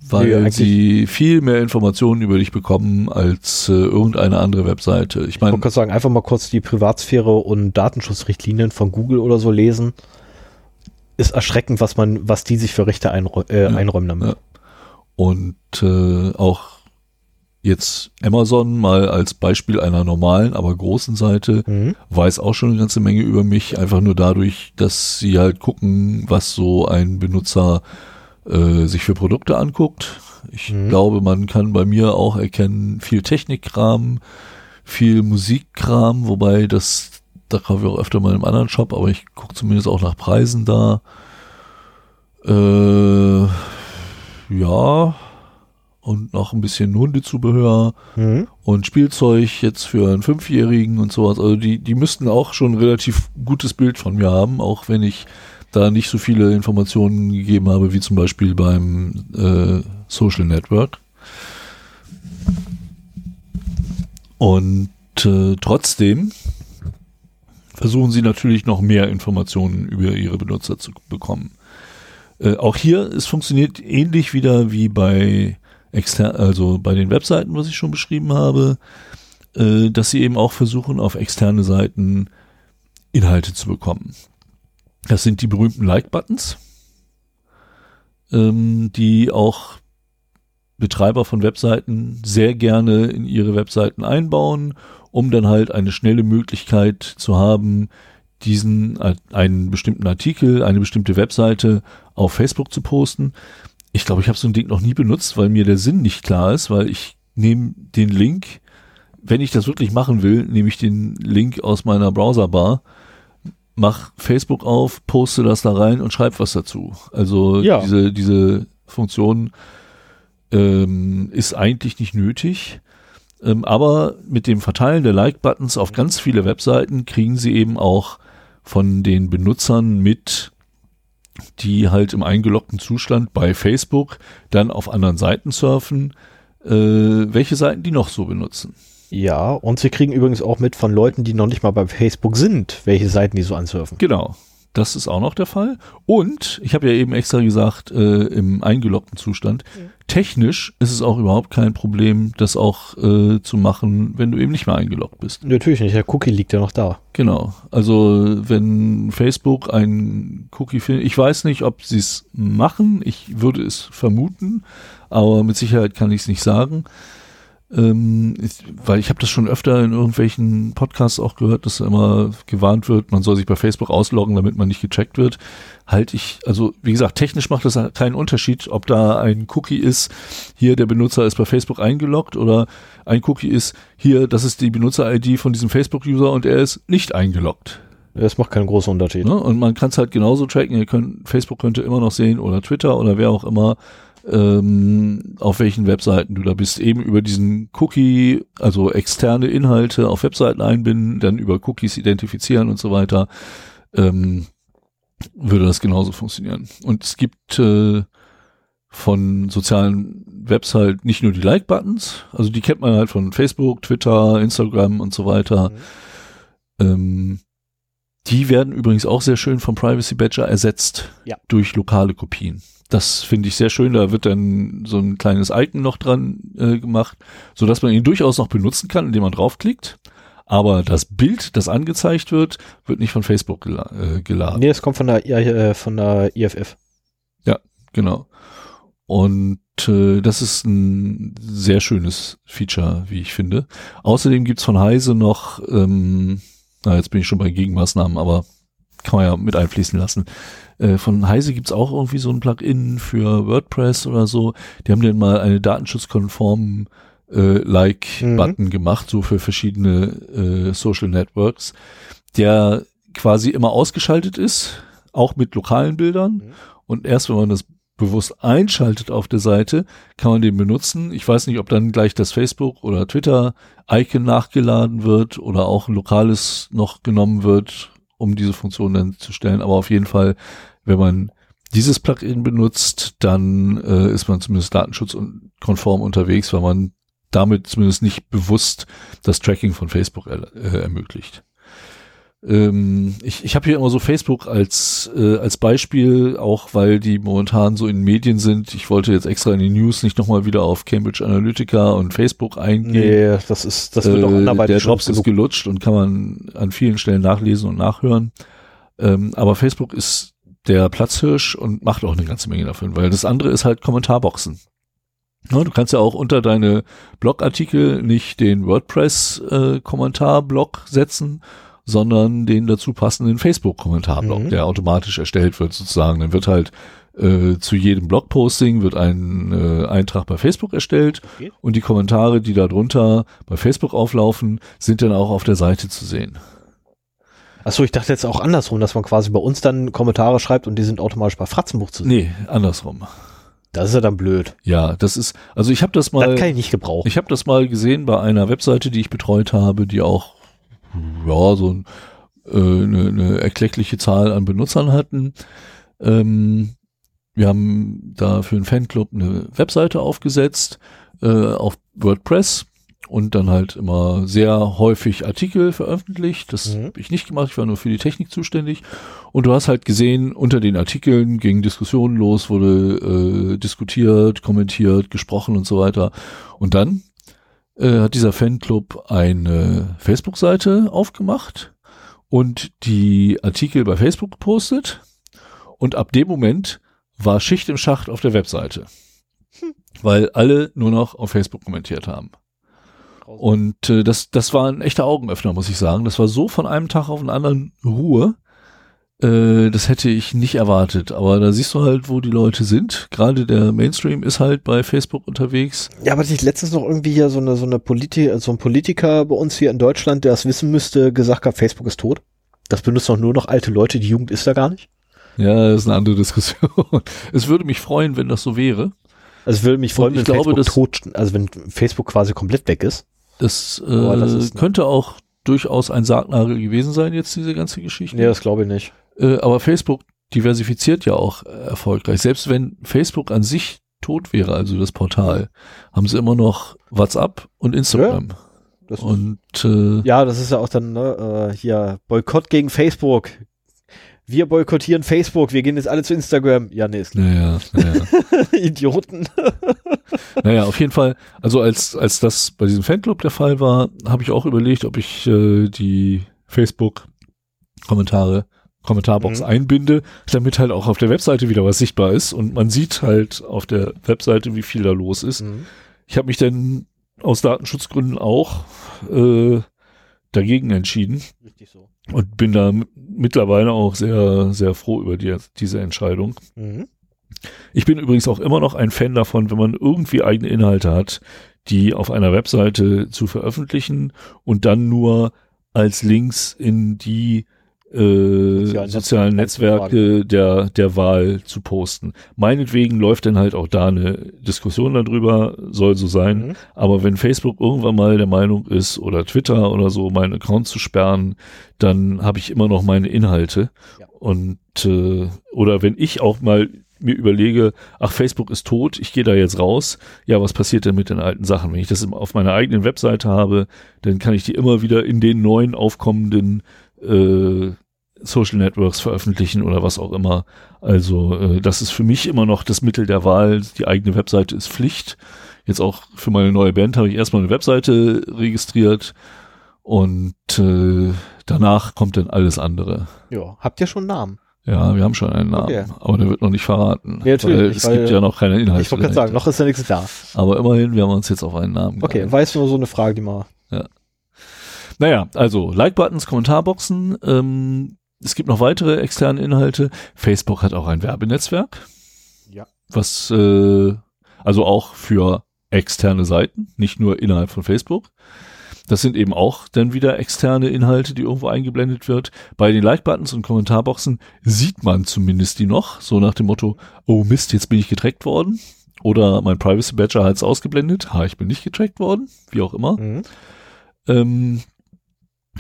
weil Nee, sie viel mehr Informationen über dich bekommen als äh, irgendeine andere Webseite. Ich Ich meine, wollte gerade sagen, einfach mal kurz die Privatsphäre und Datenschutzrichtlinien von Google oder so lesen. Ist erschreckend, was man, was die sich für Rechte einrä äh, Ja. einräumen damit. Ja. und äh, auch jetzt Amazon mal als Beispiel einer normalen, aber großen Seite Mhm. weiß auch schon eine ganze Menge über mich, einfach nur dadurch, dass sie halt gucken, was so ein Benutzer äh, sich für Produkte anguckt. Ich Mhm. glaube, man kann bei mir auch erkennen, viel Technikkram, viel Musikkram, wobei das, da kaufe ich auch öfter mal im anderen Shop, aber ich gucke zumindest auch nach Preisen da. Äh, ja, und noch ein bisschen Hundezubehör Mhm. und Spielzeug jetzt für einen Fünfjährigen und sowas. Also die, die müssten auch schon ein relativ gutes Bild von mir haben, auch wenn ich da nicht so viele Informationen gegeben habe, wie zum Beispiel beim äh, Social Network. Und äh, trotzdem versuchen sie natürlich noch mehr Informationen über ihre Benutzer zu bekommen. Äh, auch hier, es funktioniert ähnlich wieder wie bei exter also bei den Webseiten, was ich schon beschrieben habe, äh, dass sie eben auch versuchen, auf externe Seiten Inhalte zu bekommen. Das sind die berühmten Like-Buttons, ähm, die auch Betreiber von Webseiten sehr gerne in ihre Webseiten einbauen, um dann halt eine schnelle Möglichkeit zu haben, diesen äh, einen bestimmten Artikel, eine bestimmte Webseite auf Facebook zu posten. Ich glaube, ich habe so ein Ding noch nie benutzt, weil mir der Sinn nicht klar ist, weil ich nehme den Link, wenn ich das wirklich machen will, nehme ich den Link aus meiner Browserbar, mach Facebook auf, poste das da rein und schreib was dazu. Also Ja. diese, diese Funktion ähm, ist eigentlich nicht nötig. Ähm, aber mit dem Verteilen der Like-Buttons auf ganz viele Webseiten kriegen sie eben auch von den Benutzern mit, die halt im eingeloggten Zustand bei Facebook dann auf anderen Seiten surfen, äh, welche Seiten die noch so benutzen. Ja, und sie kriegen übrigens auch mit von Leuten, die noch nicht mal bei Facebook sind, welche Seiten die so ansurfen. Genau. Das ist auch noch der Fall. Und ich habe ja eben extra gesagt, äh, im eingeloggten Zustand, technisch ist es auch überhaupt kein Problem, das auch äh, zu machen, wenn du eben nicht mehr eingeloggt bist. Natürlich nicht, der Cookie liegt ja noch da. Genau. Also wenn Facebook ein Cookie findet, ich weiß nicht, ob sie es machen, ich würde es vermuten, aber mit Sicherheit kann ich es nicht sagen. Ähm, ich, weil ich habe das schon öfter in irgendwelchen Podcasts auch gehört, dass immer gewarnt wird, man soll sich bei Facebook ausloggen, damit man nicht gecheckt wird. Halte ich, also wie gesagt, technisch macht das keinen Unterschied, ob da ein Cookie ist, hier der Benutzer ist bei Facebook eingeloggt oder ein Cookie ist, hier, das ist die Benutzer-ID von diesem Facebook-User und er ist nicht eingeloggt. Das macht keinen großen Unterschied. Ne? Und man kann es halt genauso tracken. Ihr könnt, Facebook könnte immer noch sehen oder Twitter oder wer auch immer, ähm, auf welchen Webseiten du da bist. Eben über diesen Cookie, also externe Inhalte auf Webseiten einbinden, dann über Cookies identifizieren und so weiter, ähm, würde das genauso funktionieren. Und es gibt äh, von sozialen Webs halt nicht nur die Like-Buttons, also die kennt man halt von Facebook, Twitter, Instagram und so weiter. Mhm. Ähm, die werden übrigens auch sehr schön vom Privacy Badger ersetzt ja. durch lokale Kopien. Das finde ich sehr schön. Da wird dann so ein kleines Icon noch dran äh, gemacht, so dass man ihn durchaus noch benutzen kann, indem man draufklickt. Aber das Bild, das angezeigt wird, wird nicht von Facebook gela äh, geladen. Nee, es kommt von der, äh, von der IFF. Ja, genau. Und äh, das ist ein sehr schönes Feature, wie ich finde. Außerdem gibt's von Heise noch, ähm, na, jetzt bin ich schon bei Gegenmaßnahmen, aber kann man ja mit einfließen lassen. Äh, von Heise gibt's auch irgendwie so ein Plugin für WordPress oder so. Die haben dann mal eine datenschutzkonformen äh, Like-Button mhm. gemacht, so für verschiedene äh, Social Networks, der quasi immer ausgeschaltet ist, auch mit lokalen Bildern. Mhm. Und erst wenn man das bewusst einschaltet auf der Seite, kann man den benutzen. Ich weiß nicht, ob dann gleich das Facebook oder Twitter Icon nachgeladen wird oder auch ein lokales noch genommen wird, um diese Funktion dann zu stellen. Aber auf jeden Fall, wenn man dieses Plugin benutzt, dann äh, ist man zumindest datenschutzkonform unterwegs, weil man damit zumindest nicht bewusst das Tracking von Facebook äh, ermöglicht. Ähm, ich ich habe hier immer so Facebook als, äh, als Beispiel, auch weil die momentan so in Medien sind. Ich wollte jetzt extra in die News nicht nochmal wieder auf Cambridge Analytica und Facebook eingehen. Nee, das ist, das wird auch äh, anderweitig Der Drops ist gelutscht und kann man an vielen Stellen nachlesen und nachhören. Ähm, aber Facebook ist der Platzhirsch und macht auch eine ganze Menge davon, weil das andere ist halt Kommentarboxen. Ja, du kannst ja auch unter deine Blogartikel nicht den WordPress-Kommentarblock äh, setzen, sondern den dazu passenden Facebook-Kommentarblock, mhm. der automatisch erstellt wird sozusagen. Dann wird halt äh, zu jedem Blogposting wird ein äh, Eintrag bei Facebook erstellt okay. und die Kommentare, die da drunter bei Facebook auflaufen, sind dann auch auf der Seite zu sehen. Achso, ich dachte jetzt auch andersrum, dass man quasi bei uns dann Kommentare schreibt und die sind automatisch bei Fratzenbuch zu sehen. Nee, andersrum. Das ist ja dann blöd. Ja, das ist, also ich habe das mal. Das kann ich nicht gebrauchen. Ich habe das mal gesehen bei einer Webseite, die ich betreut habe, die auch, ja, so ein, äh, eine, eine erkleckliche Zahl an Benutzern hatten. Ähm, wir haben da für einen Fanclub eine Webseite aufgesetzt äh, auf WordPress und dann halt immer sehr häufig Artikel veröffentlicht. Das mhm. habe ich nicht gemacht, ich war nur für die Technik zuständig. Und du hast halt gesehen, unter den Artikeln gingen Diskussionen los, wurde äh, diskutiert, kommentiert, gesprochen und so weiter. Und dann äh, hat dieser Fanclub eine Facebook-Seite aufgemacht und die Artikel bei Facebook gepostet. Und ab dem Moment war Schicht im Schacht auf der Webseite. Hm. Weil alle nur noch auf Facebook kommentiert haben. Und äh, das, das war ein echter Augenöffner, muss ich sagen. Das war so von einem Tag auf den anderen Ruhe. Äh, das hätte ich nicht erwartet. Aber da siehst du halt, wo die Leute sind. Gerade der Mainstream ist halt bei Facebook unterwegs. Ja, aber ich letztens noch irgendwie hier so eine, so eine Politi so ein Politiker bei uns hier in Deutschland, der es wissen müsste, gesagt hat, Facebook ist tot. Das benutzen doch nur noch alte Leute, die Jugend ist da gar nicht. Ja, das ist eine andere Diskussion. es würde mich freuen, wenn das so wäre. Also es würde mich freuen, wenn glaube, Facebook tot, also wenn Facebook quasi komplett weg ist. Das, äh, das ist, ne? könnte auch durchaus ein Sargnagel gewesen sein, jetzt diese ganze Geschichte. Nee, das glaube ich nicht. Äh, aber Facebook diversifiziert ja auch erfolgreich. Selbst wenn Facebook an sich tot wäre, also das Portal, haben sie immer noch WhatsApp und Instagram. Ja, und äh, ja, das ist ja auch dann ne, äh, hier Boykott gegen Facebook wir boykottieren Facebook, wir gehen jetzt alle zu Instagram. Ja, nee, ist klar. Naja, naja. Idioten. naja, auf jeden Fall, also als, als das bei diesem Fanclub der Fall war, habe ich auch überlegt, ob ich äh, die Facebook-Kommentare, Kommentarbox mhm. einbinde, damit halt auch auf der Webseite wieder was sichtbar ist und man sieht halt auf der Webseite, wie viel da los ist. Mhm. Ich habe mich dann aus Datenschutzgründen auch äh, dagegen entschieden. Richtig so. Und bin da mittlerweile auch sehr, sehr froh über die, diese Entscheidung. Mhm. Ich bin übrigens auch immer noch ein Fan davon, wenn man irgendwie eigene Inhalte hat, die auf einer Webseite zu veröffentlichen und dann nur als Links in die äh, Sozialen sozialen Netzwerke der, der Wahl zu posten. Meinetwegen läuft dann halt auch da eine Diskussion darüber, soll so sein. Mhm. Aber wenn Facebook irgendwann mal der Meinung ist oder Twitter oder so, meinen Account zu sperren, dann habe ich immer noch meine Inhalte. Ja. Und äh, oder wenn ich auch mal mir überlege, ach, Facebook ist tot, ich gehe da jetzt raus, ja, was passiert denn mit den alten Sachen? Wenn ich das auf meiner eigenen Webseite habe, dann kann ich die immer wieder in den neuen aufkommenden äh, Social Networks veröffentlichen oder was auch immer. Also äh, das ist für mich immer noch das Mittel der Wahl. Die eigene Webseite ist Pflicht. Jetzt auch für meine neue Band habe ich erstmal eine Webseite registriert und äh, danach kommt dann alles andere. Ja, habt ihr schon einen Namen? Ja, wir haben schon einen Namen, Okay. aber der wird noch nicht verraten. Ja, natürlich, es weil- gibt ja noch keine Inhalte. ich wollte gerade sagen, noch ist ja nichts da. Aber immerhin, wir haben uns jetzt auf einen Namen Okay, geeinigt. weiß nur so eine Frage, die mal. Naja, also Like-Buttons, Kommentarboxen. Ähm, es gibt noch weitere externe Inhalte. Facebook hat auch ein Werbenetzwerk. Ja. Was, äh, also auch für externe Seiten, nicht nur innerhalb von Facebook. Das sind eben auch dann wieder externe Inhalte, die irgendwo eingeblendet wird. Bei den Like-Buttons und Kommentarboxen sieht man zumindest die noch, so nach dem Motto, oh Mist, jetzt bin ich getrackt worden. Oder mein Privacy Badger hat es ausgeblendet, ha, ich bin nicht getrackt worden, wie auch immer. Mhm. Ähm,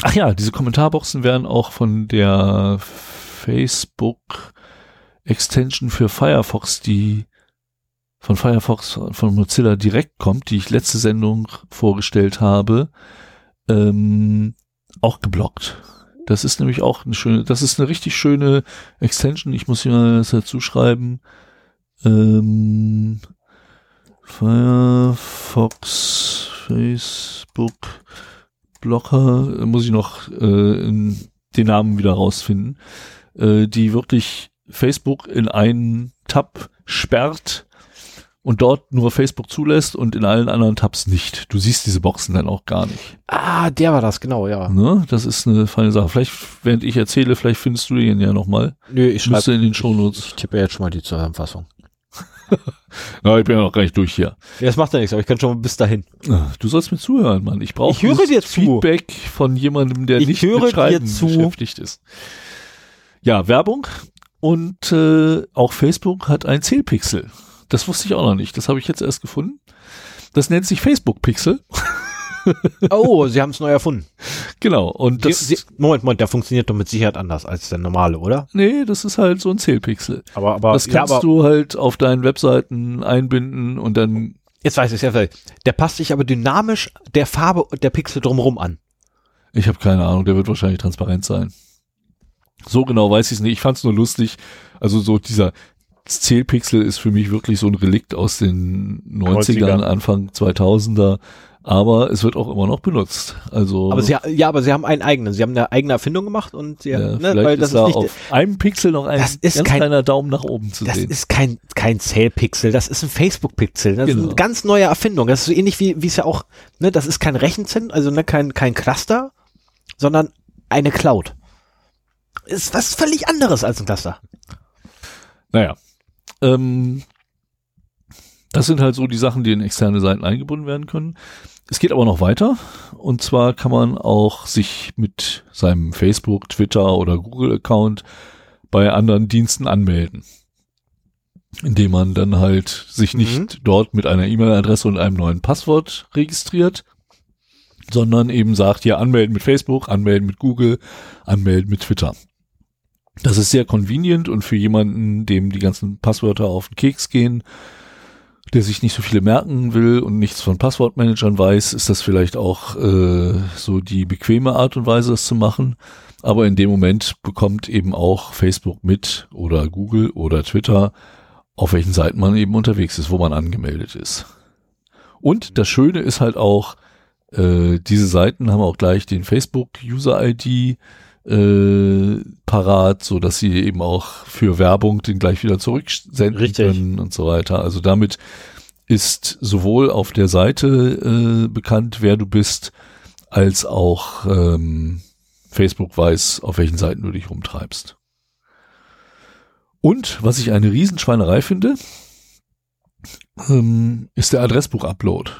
ach ja, diese Kommentarboxen werden auch von der Facebook Extension für Firefox, die von Firefox von Mozilla direkt kommt, die ich letzte Sendung vorgestellt habe, ähm, auch geblockt. Das ist nämlich auch eine schöne, das ist eine richtig schöne Extension. Ich muss hier mal das dazu schreiben. Ähm, Firefox, Facebook, Blocker, muss ich noch äh, den Namen wieder rausfinden, äh, die wirklich Facebook in einen Tab sperrt und dort nur Facebook zulässt und in allen anderen Tabs nicht. Du siehst diese Boxen dann auch gar nicht. Ah, der war das, genau, ja. Ne? Das ist eine feine Sache. Vielleicht, während ich erzähle, vielleicht findest du den ja nochmal. Nö, ich schreibe. in den Shownotes. Ich tippe jetzt schon mal die Zusammenfassung. Na, ich bin ja noch gar nicht durch hier. Ja, das macht ja nichts, aber ich kann schon mal bis dahin. Ah, Du sollst mir zuhören, Mann. Ich brauche zu. Feedback von jemandem, der Ich nicht höre mit Schreiben beschäftigt ist. Ja, Werbung und äh, auch Facebook hat ein Zählpixel. Das wusste ich auch noch nicht. Das habe ich jetzt erst gefunden. Das nennt sich Facebook Pixel. Oh, sie haben es neu erfunden. Genau. Und das, sie, sie, Moment, Moment, der funktioniert doch mit Sicherheit anders als der normale, oder? nee, das ist halt so ein Zählpixel. Aber, aber, Das kannst ja, aber du halt auf deinen Webseiten einbinden und dann jetzt weiß ich es ja. Der passt sich aber dynamisch der Farbe und der Pixel drumherum an. Ich habe keine Ahnung, der wird wahrscheinlich transparent sein. So genau weiß ich es nicht. Ich fand es nur lustig. Also so dieser Zählpixel ist für mich wirklich so ein Relikt aus den 90ern, 90er. Anfang 2000er. Aber es wird auch immer noch benutzt. Also Aber sie, ja, aber sie haben einen eigenen. Sie haben eine eigene Erfindung gemacht und sie, ja, ne, vielleicht weil ist das da ist nicht, auf einem Pixel noch ein Das ist ganz kein- kleiner Daumen nach oben zu das sehen. ist kein, kein Zählpixel, das ist ein Facebook-Pixel. Das ist Genau. eine ganz neue Erfindung. Das ist so ähnlich wie, wie es ja auch, ne, das ist kein Rechenzentrum, also ne, kein, kein Cluster, sondern eine Cloud. Ist was völlig anderes als ein Cluster. Naja. Ähm, das sind halt so die Sachen, die in externe Seiten eingebunden werden können. Es geht aber noch weiter. Und zwar kann man auch sich mit seinem Facebook, Twitter oder Google-Account bei anderen Diensten anmelden. Indem man dann halt sich Mhm. nicht dort mit einer E-Mail-Adresse und einem neuen Passwort registriert, sondern eben sagt, ja, anmelden mit Facebook, anmelden mit Google, anmelden mit Twitter. Das ist sehr convenient und für jemanden, dem die ganzen Passwörter auf den Keks gehen, der sich nicht so viele merken will und nichts von Passwortmanagern weiß, ist das vielleicht auch äh, so die bequeme Art und Weise, das zu machen. Aber in dem Moment bekommt eben auch Facebook mit oder Google oder Twitter, auf welchen Seiten man eben unterwegs ist, wo man angemeldet ist. Und das Schöne ist halt auch, äh, diese Seiten haben auch gleich den Facebook-User-ID äh, parat, so dass sie eben auch für Werbung den gleich wieder zurücksenden Richtig. können und so weiter. Also damit ist sowohl auf der Seite äh, bekannt, wer du bist, als auch ähm, Facebook weiß, auf welchen Seiten du dich rumtreibst. Und was ich eine Riesenschweinerei finde, ähm, ist der Adressbuch-Upload.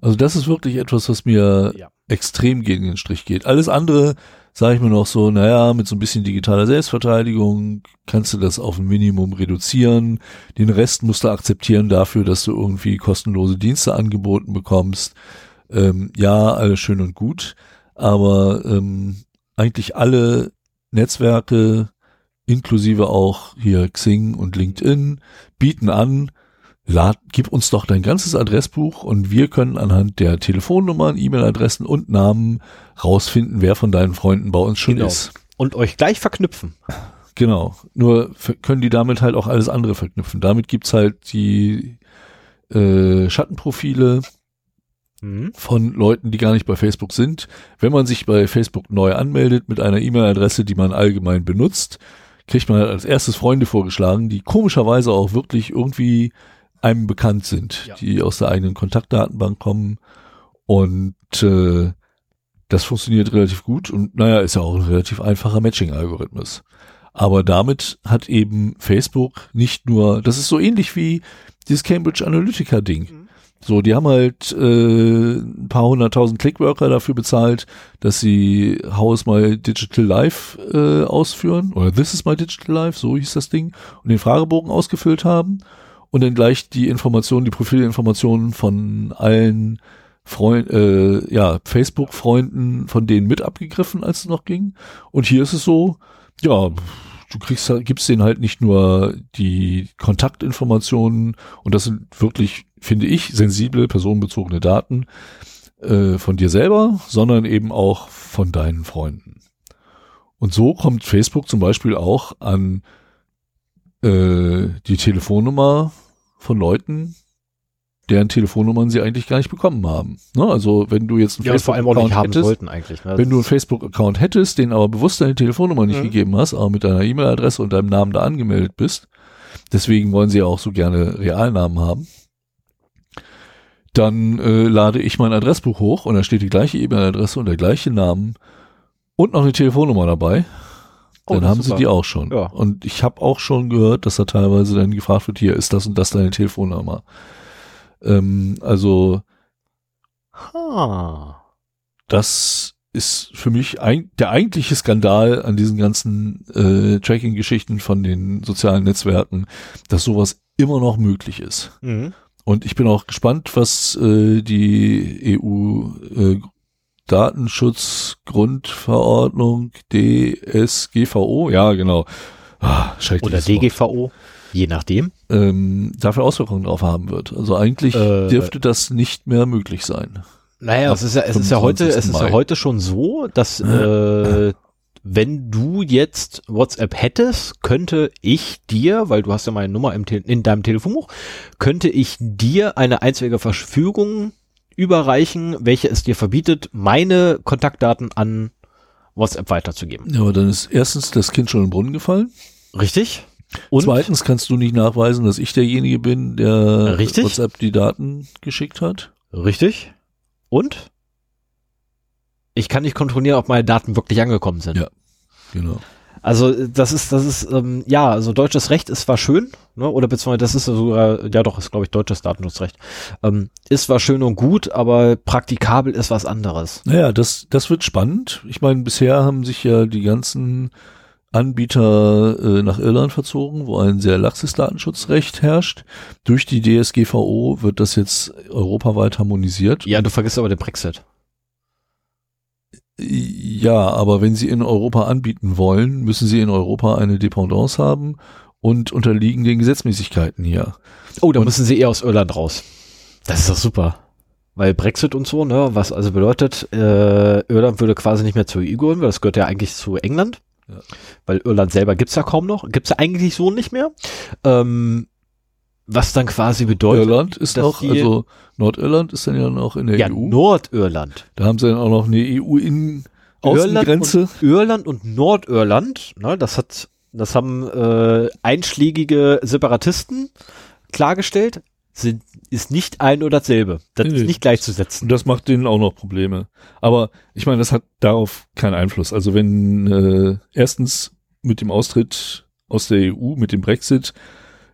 Also das ist wirklich etwas, was mir Ja. extrem gegen den Strich geht. Alles andere sage ich mir noch so, naja, mit so ein bisschen digitaler Selbstverteidigung kannst du das auf ein Minimum reduzieren. Den Rest musst du akzeptieren dafür, dass du irgendwie kostenlose Dienste angeboten bekommst. Ähm, ja, alles schön und gut, aber ähm, eigentlich alle Netzwerke, inklusive auch hier Xing und LinkedIn, bieten an, lad, gib uns doch dein ganzes Adressbuch und wir können anhand der Telefonnummern, E-Mail-Adressen und Namen rausfinden, wer von deinen Freunden bei uns schon genau. ist. Und euch gleich verknüpfen. Genau. Nur können die damit halt auch alles andere verknüpfen. Damit gibt's halt die äh, Schattenprofile mhm. von Leuten, die gar nicht bei Facebook sind. Wenn man sich bei Facebook neu anmeldet mit einer E-Mail-Adresse, die man allgemein benutzt, kriegt man halt als erstes Freunde vorgeschlagen, die komischerweise auch wirklich irgendwie einem bekannt sind, ja. die aus der eigenen Kontaktdatenbank kommen. Und äh, das funktioniert relativ gut und naja, ist ja auch ein relativ einfacher Matching-Algorithmus. Aber damit hat eben Facebook nicht nur, das ist so ähnlich wie dieses Cambridge Analytica-Ding. Mhm. So, die haben halt äh, ein paar hunderttausend Clickworker dafür bezahlt, dass sie How is my digital life äh, ausführen oder This is my digital life, so hieß das Ding, und den Fragebogen ausgefüllt haben und dann gleich die Informationen, die Profilinformationen von allen Freund, äh, ja, Facebook-Freunden von denen mit abgegriffen, als es noch ging. Und hier ist es so, ja, du kriegst, gibst denen halt nicht nur die Kontaktinformationen und das sind wirklich, finde ich, sensible, personenbezogene Daten äh, von dir selber, sondern eben auch von deinen Freunden. Und so kommt Facebook zum Beispiel auch an äh, die Telefonnummer von Leuten, deren Telefonnummern sie eigentlich gar nicht bekommen haben. Ne? Also wenn du jetzt einen ja, Facebook-Account hättest, ne? wenn du einen Facebook-Account hättest, den aber bewusst deine Telefonnummer nicht mhm. gegeben hast, aber mit deiner E-Mail-Adresse und deinem Namen da angemeldet bist, deswegen wollen sie ja auch so gerne Realnamen haben, dann äh, lade ich mein Adressbuch hoch und da steht die gleiche E-Mail-Adresse und der gleiche Namen und noch eine Telefonnummer dabei. Oh, dann haben sie die auch schon. Ja. Und ich habe auch schon gehört, dass da teilweise dann gefragt wird, hier ist das und das deine Telefonnummer. Ähm, also ha. das ist für mich ein, der eigentliche Skandal an diesen ganzen äh, Tracking-Geschichten von den sozialen Netzwerken, dass sowas immer noch möglich ist. Mhm. Und ich bin auch gespannt, was äh, die EU äh, Datenschutzgrundverordnung DSGVO, ja genau. Ah, Oder DGVO. Je nachdem. Ähm, dafür Auswirkungen drauf haben wird. Also eigentlich äh, dürfte das nicht mehr möglich sein. Naja, es ist ja, es ist ja heute, es ist ja heute schon so, dass äh, wenn du jetzt WhatsApp hättest, könnte ich dir, weil du hast ja meine Nummer im in deinem Telefonbuch, könnte ich dir eine einzige Verfügung überreichen, welche es dir verbietet, meine Kontaktdaten an WhatsApp weiterzugeben. Ja, aber dann ist erstens das Kind schon im Brunnen gefallen. Richtig. Und Zweitens kannst du nicht nachweisen, dass ich derjenige bin, der Richtig. WhatsApp die Daten geschickt hat. Richtig. Und ich kann nicht kontrollieren, ob meine Daten wirklich angekommen sind. Ja, genau. Also das ist, das ist, ähm, ja, also deutsches Recht ist zwar schön, ne, oder beziehungsweise das ist sogar, ja doch, ist glaube ich deutsches Datenschutzrecht, ähm, ist zwar schön und gut, aber praktikabel ist was anderes. Naja, das, das wird spannend. Ich meine, bisher haben sich ja die ganzen Anbieter äh, nach Irland verzogen, wo ein sehr laxes Datenschutzrecht herrscht. Durch die DSGVO wird das jetzt europaweit harmonisiert. Ja, du vergisst aber den Brexit. Ja, aber wenn sie in Europa anbieten wollen, müssen sie in Europa eine Dependance haben und unterliegen den Gesetzmäßigkeiten hier. Oh, da müssen sie eher aus Irland raus. Das ist doch super. Weil Brexit und so, ne, was also bedeutet, äh, Irland würde quasi nicht mehr zur EU gehören, weil das gehört ja eigentlich zu England. Ja. Weil Irland selber gibt's ja kaum noch, gibt's ja eigentlich so nicht mehr. Ähm, was dann quasi bedeutet. Irland ist noch, also Nordirland ist dann ja noch in der ja, EU. Nordirland. Da haben sie dann auch noch eine EU in Außengrenze. Irland und, Irland und Nordirland, ne, das hat, das haben äh, einschlägige Separatisten klargestellt, sind, ist nicht ein oder dasselbe. Das nee, ist nicht gleichzusetzen. Und das macht denen auch noch Probleme. Aber ich meine, das hat darauf keinen Einfluss. Also wenn äh, erstens mit dem Austritt aus der EU, mit dem Brexit,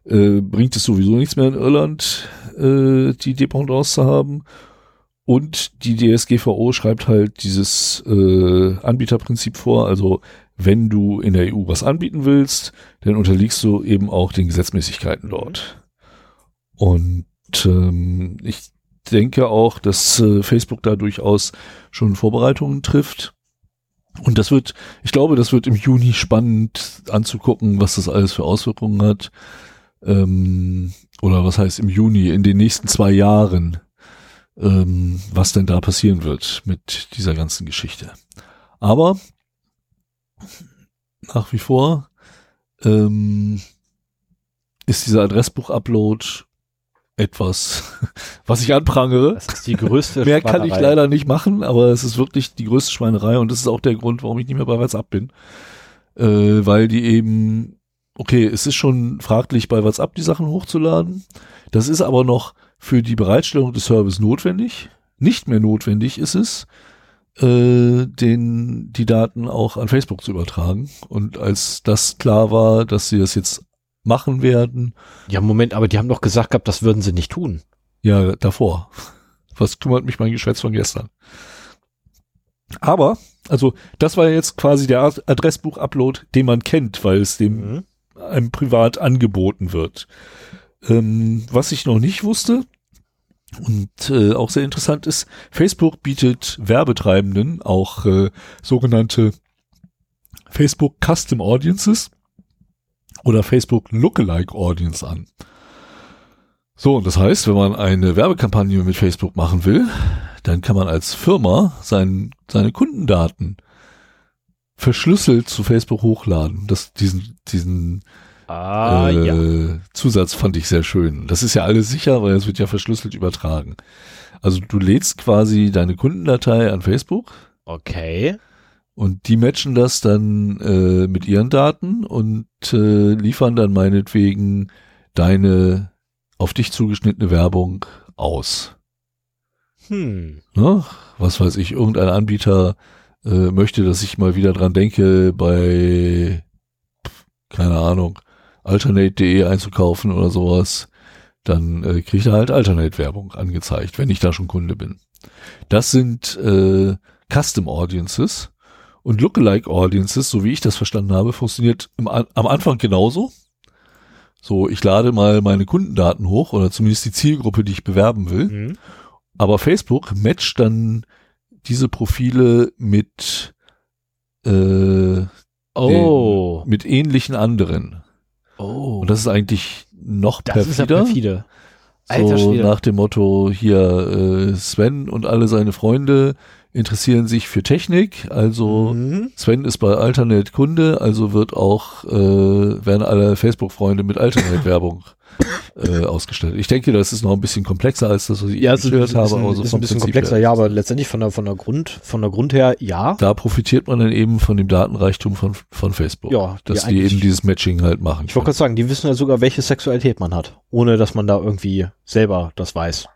äh, bringt es sowieso nichts mehr in Irland, äh, die Dependance zu haben. und die DSGVO schreibt halt dieses äh, Anbieterprinzip vor. Also wenn du in der EU was anbieten willst, dann unterliegst du eben auch den Gesetzmäßigkeiten dort. Und ähm, ich denke auch, dass äh, Facebook da durchaus schon Vorbereitungen trifft. Und das wird, ich glaube, das wird im Juni spannend anzugucken, was das alles für Auswirkungen hat. Ähm, oder was heißt im Juni, in den nächsten zwei Jahren, ähm, was denn da passieren wird mit dieser ganzen Geschichte. Aber nach wie vor ähm, ist dieser Adressbuch-Upload etwas, was ich anprangere. Das ist die größte Mehr kann ich leider nicht machen, aber es ist wirklich die größte Schweinerei und das ist auch der Grund, warum ich nicht mehr bei WhatsApp bin. Äh, weil die eben, okay, es ist schon fraglich, bei WhatsApp die Sachen hochzuladen. Das ist aber noch für die Bereitstellung des Service notwendig. Nicht mehr notwendig ist es, äh, den, die Daten auch an Facebook zu übertragen. Und als das klar war, dass sie das jetzt machen werden. Ja, Moment, aber die haben doch gesagt gehabt, das würden sie nicht tun. Ja, davor. Was kümmert mich mein Geschwätz von gestern? Aber, also, das war jetzt quasi der Adressbuch-Upload, den man kennt, weil es dem mhm. Einem privat angeboten wird. Ähm, was ich noch nicht wusste und äh, auch sehr interessant ist, Facebook bietet Werbetreibenden auch äh, sogenannte Facebook Custom Audiences oder Facebook Lookalike Audience an. So, und das heißt, wenn man eine Werbekampagne mit Facebook machen will, dann kann man als Firma sein, seine Kundendaten verschlüsselt zu Facebook hochladen. Das, diesen, diesen ah, äh, ja. Zusatz fand ich sehr schön. Das ist ja alles sicher, weil es wird ja verschlüsselt übertragen. Also du lädst quasi deine Kundendatei an Facebook. Okay. Und die matchen das dann äh, mit ihren Daten und äh, liefern dann meinetwegen deine auf dich zugeschnittene Werbung aus. Hm. Ne? Was weiß ich, irgendein Anbieter äh, möchte, dass ich mal wieder dran denke, bei, keine Ahnung, alternate.de einzukaufen oder sowas, dann äh, kriegt er halt Alternate-Werbung angezeigt, wenn ich da schon Kunde bin. Das sind äh, Custom Audiences und Lookalike Audiences, so wie ich das verstanden habe, funktioniert im, am Anfang genauso. So, ich lade mal meine Kundendaten hoch oder zumindest die Zielgruppe, die ich bewerben will. Mhm. Aber Facebook matcht dann diese Profile mit äh, oh. den, mit ähnlichen anderen. Oh. Und das ist eigentlich noch das perfider. Ist ja perfide. Alter so nach dem Motto hier äh, Sven und alle seine Freunde interessieren sich für Technik. Also mhm. Sven ist bei Alternate Kunde, also wird auch, äh, werden alle Facebook-Freunde mit Alternate-Werbung äh, ausgestellt. Ich denke, das ist noch ein bisschen komplexer als das, was ich ja, gehört habe. Aber so ist ein bisschen Prinzip komplexer, ja, aber letztendlich von der, von der Grund, von der Grund her, ja. Da profitiert man dann eben von dem Datenreichtum von, von Facebook. Ja, dass die, die eben dieses Matching halt machen. Ich wollte gerade sagen, die wissen ja sogar, welche Sexualität man hat, ohne dass man da irgendwie selber das weiß.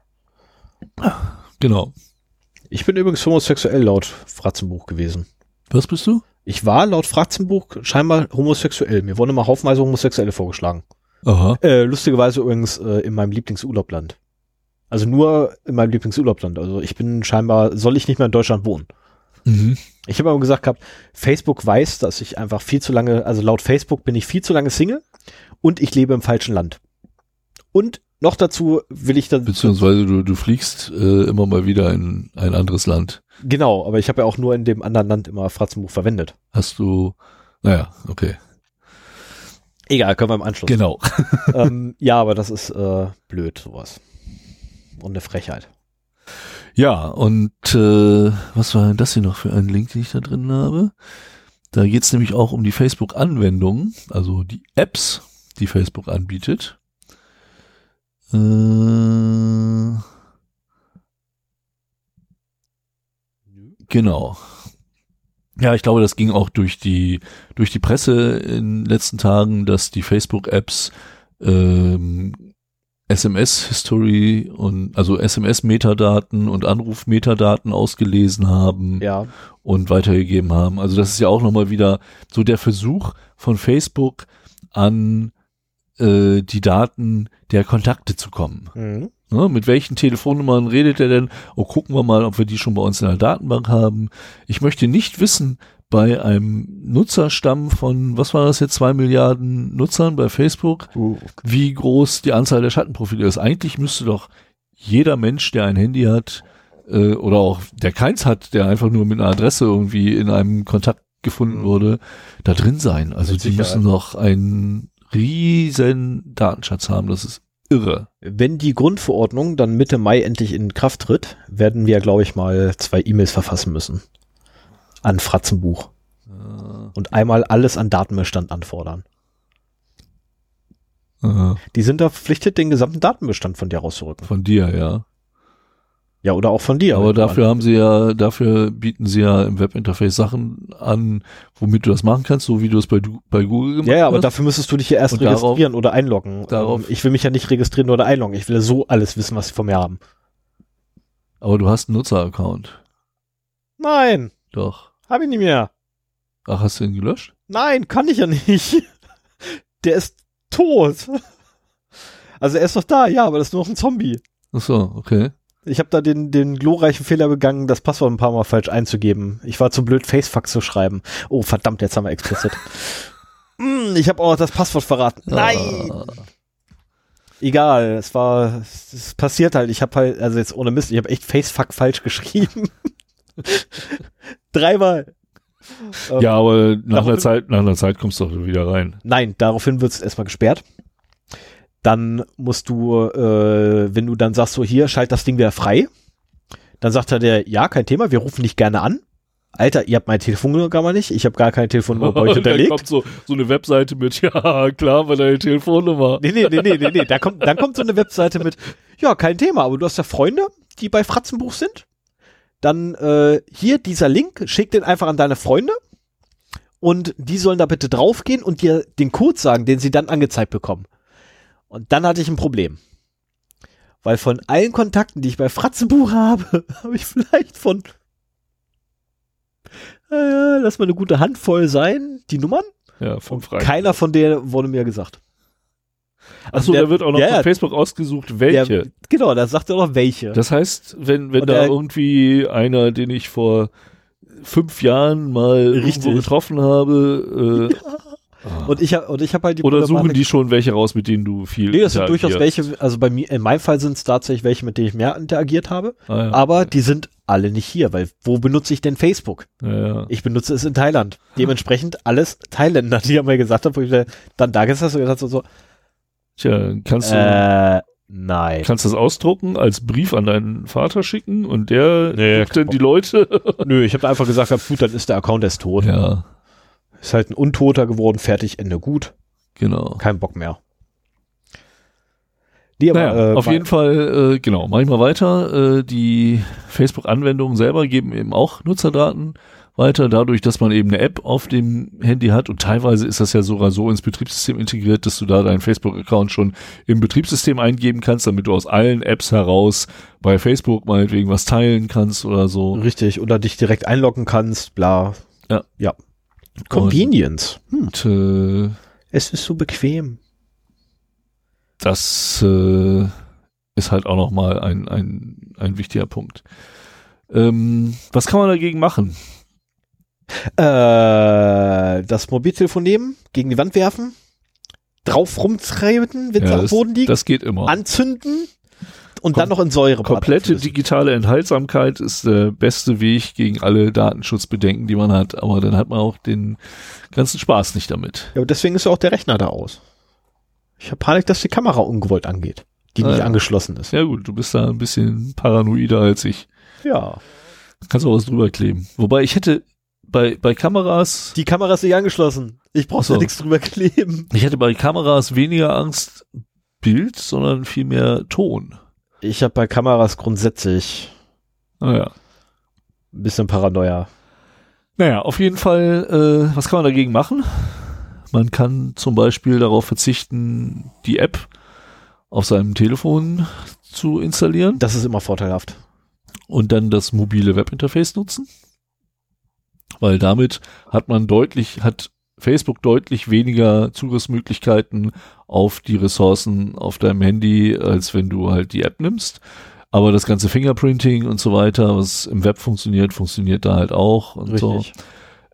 Genau. Ich bin übrigens homosexuell laut Fratzenbuch gewesen. Was bist du? Ich war laut Fratzenbuch scheinbar homosexuell. Mir wurden immer haufenweise Homosexuelle vorgeschlagen. Aha. Äh, lustigerweise übrigens äh, in meinem Lieblingsurlaubland. Also nur in meinem Lieblingsurlaubland. Also ich bin scheinbar, soll ich nicht mehr in Deutschland wohnen. Mhm. Ich habe aber gesagt gehabt, Facebook weiß, dass ich einfach viel zu lange, also laut Facebook bin ich viel zu lange Single und ich lebe im falschen Land. Und noch dazu will ich dann. Beziehungsweise du, du fliegst äh, immer mal wieder in ein anderes Land. Genau, aber ich habe ja auch nur in dem anderen Land immer Fratzenbuch verwendet. Hast du, naja, okay. Egal, können wir im Anschluss. Genau. ähm, ja, aber das ist äh, blöd, sowas. Und eine Frechheit. Ja, und äh, was war denn das hier noch für ein Link, den ich da drin habe? Da geht es nämlich auch um die Facebook-Anwendungen, also die Apps, die Facebook anbietet. Äh, genau. Ja, ich glaube, das ging auch durch die durch die Presse in den letzten Tagen, dass die Facebook-Apps ähm, SMS-History und also SMS-Metadaten und Anruf-Metadaten ausgelesen haben ja. und weitergegeben haben. Also das ist ja auch nochmal wieder so der Versuch von Facebook an äh, die Daten der Kontakte zu kommen. Mhm. Ne, mit welchen Telefonnummern redet er denn? Oh, gucken wir mal, ob wir die schon bei uns in der Datenbank haben. Ich möchte nicht wissen, bei einem Nutzerstamm von, was war das jetzt, zwei Milliarden Nutzern bei Facebook, Uh, wie groß die Anzahl der Schattenprofile ist. Eigentlich müsste doch jeder Mensch, der ein Handy hat, äh, oder auch der keins hat, der einfach nur mit einer Adresse irgendwie in einem Kontakt gefunden Mhm. wurde, da drin sein. Also die müssen doch einen riesen Datenschatz haben. Das ist irre. Wenn die Grundverordnung dann Mitte Mai endlich in Kraft tritt, werden wir, glaube ich, mal zwei E-Mails verfassen müssen. An Fratzenbuch. Und einmal alles an Datenbestand anfordern. Äh, Die sind da verpflichtet, den gesamten Datenbestand von dir rauszurücken. von dir, ja. Ja, oder auch von dir. Aber dafür haben sie ja, dafür bieten sie ja im Webinterface Sachen an, womit du das machen kannst, so wie du es bei, du- bei Google gemacht Ja, ja, aber hast. dafür müsstest du dich ja erst Und darauf- registrieren oder einloggen. darauf- ich will mich ja nicht registrieren oder einloggen. Ich will ja so alles wissen, was sie von mir haben. aber du hast einen Nutzeraccount. Nein, Doch. habe ich nicht mehr. Ach, hast du ihn gelöscht? Nein, kann ich ja nicht. Der ist tot. Also er ist noch da, ja, aber das ist nur noch ein Zombie. Ach so, okay. Ich habe da den, den glorreichen Fehler begangen, das Passwort ein paar Mal falsch einzugeben. Ich war zu blöd, Facefuck zu schreiben. Oh, verdammt, jetzt haben wir explicit. Hm, ich habe auch noch das Passwort verraten. Nein! Ah, Egal, es war, es, passiert halt. Ich habe halt, also jetzt ohne Mist, ich habe echt Facefuck falsch geschrieben. Dreimal. Ähm, ja, aber nach einer Zeit, nach einer Zeit kommst du doch wieder rein. Nein, daraufhin wird es erstmal gesperrt. Dann musst du, äh, wenn du dann sagst, so hier, schalt das Ding wieder frei, dann sagt er der, ja, kein Thema, wir rufen dich gerne an. Alter, ihr habt meine Telefonnummer gar mal nicht, ich habe gar keine Telefonnummer bei euch hinterlegt. kommt so, so eine Webseite mit, ja, klar, war deine Telefonnummer. Nee, nee, nee, nee, nee, nee. Da kommt, dann kommt so eine Webseite mit, ja, kein Thema, aber du hast ja Freunde, die bei Fratzenbuch sind. Dann äh, hier dieser Link, schick den einfach an deine Freunde und die sollen da bitte draufgehen und dir den Code sagen, den sie dann angezeigt bekommen. Und dann hatte ich ein Problem. Weil von allen Kontakten, die ich bei Fratzenbuch habe, habe ich vielleicht von äh, lass mal eine gute Handvoll sein, die Nummern. Ja, vom Freien. Keiner von denen wurde mir gesagt. Achso, der- da wird auch noch ja, von ja. Facebook ausgesucht, welche. Der, genau, da sagt er noch welche. Das heißt, wenn, wenn Und da der- irgendwie einer, den ich vor fünf Jahren mal Richtig. getroffen habe, äh, und ich habe und ich habe halt die oder suchen die schon welche raus, mit denen du viel Nee, das sind durchaus welche, also bei mir, in meinem Fall sind es tatsächlich welche, mit denen ich mehr interagiert habe, Ah, ja. aber die sind alle nicht hier, weil wo benutze ich denn Facebook? ja. Ich benutze es in Thailand. Dementsprechend alles Thailänder, die haben mir gesagt haben, wo ich dann da und gesagt so, so Tja, kannst du, äh, nein. kannst das ausdrucken, als Brief an deinen Vater schicken und der Nee, dann die Leute. Nö, ich habe einfach gesagt, gut, dann ist der Account erst tot. ja, Ist halt ein Untoter geworden, fertig, Ende gut, genau. kein Bock mehr. Nee, aber, Naja, äh, auf jeden Fall, äh, genau, mach ich mal weiter. Äh, die Facebook-Anwendungen selber geben eben auch Nutzerdaten weiter, dadurch, dass man eben eine App auf dem Handy hat und teilweise ist das ja sogar so ins Betriebssystem integriert, dass du da deinen Facebook-Account schon im Betriebssystem eingeben kannst, damit du aus allen Apps heraus bei Facebook meinetwegen was teilen kannst oder so. Richtig, oder dich direkt einloggen kannst, bla. Ja. Ja. Convenience. Hm. Und äh, Es ist so bequem. das äh, ist halt auch nochmal ein, ein, ein wichtiger Punkt. Ähm, was kann man dagegen machen? Äh, das Mobiltelefon nehmen, gegen die Wand werfen, drauf rumtreiben, wenn es Ja, am Boden liegt, das geht immer. anzünden und Kom- dann noch in Säure. Komplette digitale Enthaltsamkeit ist der beste Weg gegen alle Datenschutzbedenken, die man hat. Aber dann hat man auch den ganzen Spaß nicht damit. Ja, aber deswegen ist ja auch der Rechner da aus. Ich habe Panik, dass die Kamera ungewollt angeht, die Ah, nicht ja. angeschlossen ist. Ja gut, du bist da ein bisschen paranoider als ich. Ja. Kannst auch was drüber kleben. Wobei ich hätte bei, bei Kameras, Die Kamera ist nicht angeschlossen. Ich brauche so. da nichts drüber kleben. ich hätte bei Kameras weniger Angst Bild, sondern vielmehr Ton. Ich habe bei Kameras grundsätzlich Naja. ein bisschen Paranoia. Naja, auf jeden Fall, äh, was kann man dagegen machen? Man kann zum Beispiel darauf verzichten, die App auf seinem Telefon zu installieren Das ist immer vorteilhaft. und dann das mobile Webinterface nutzen. Weil damit hat man deutlich, hat Facebook deutlich weniger Zugriffsmöglichkeiten auf die Ressourcen auf deinem Handy, als wenn du halt die App nimmst. Aber das ganze Fingerprinting und so weiter, was im Web funktioniert, funktioniert da halt auch und Richtig. so.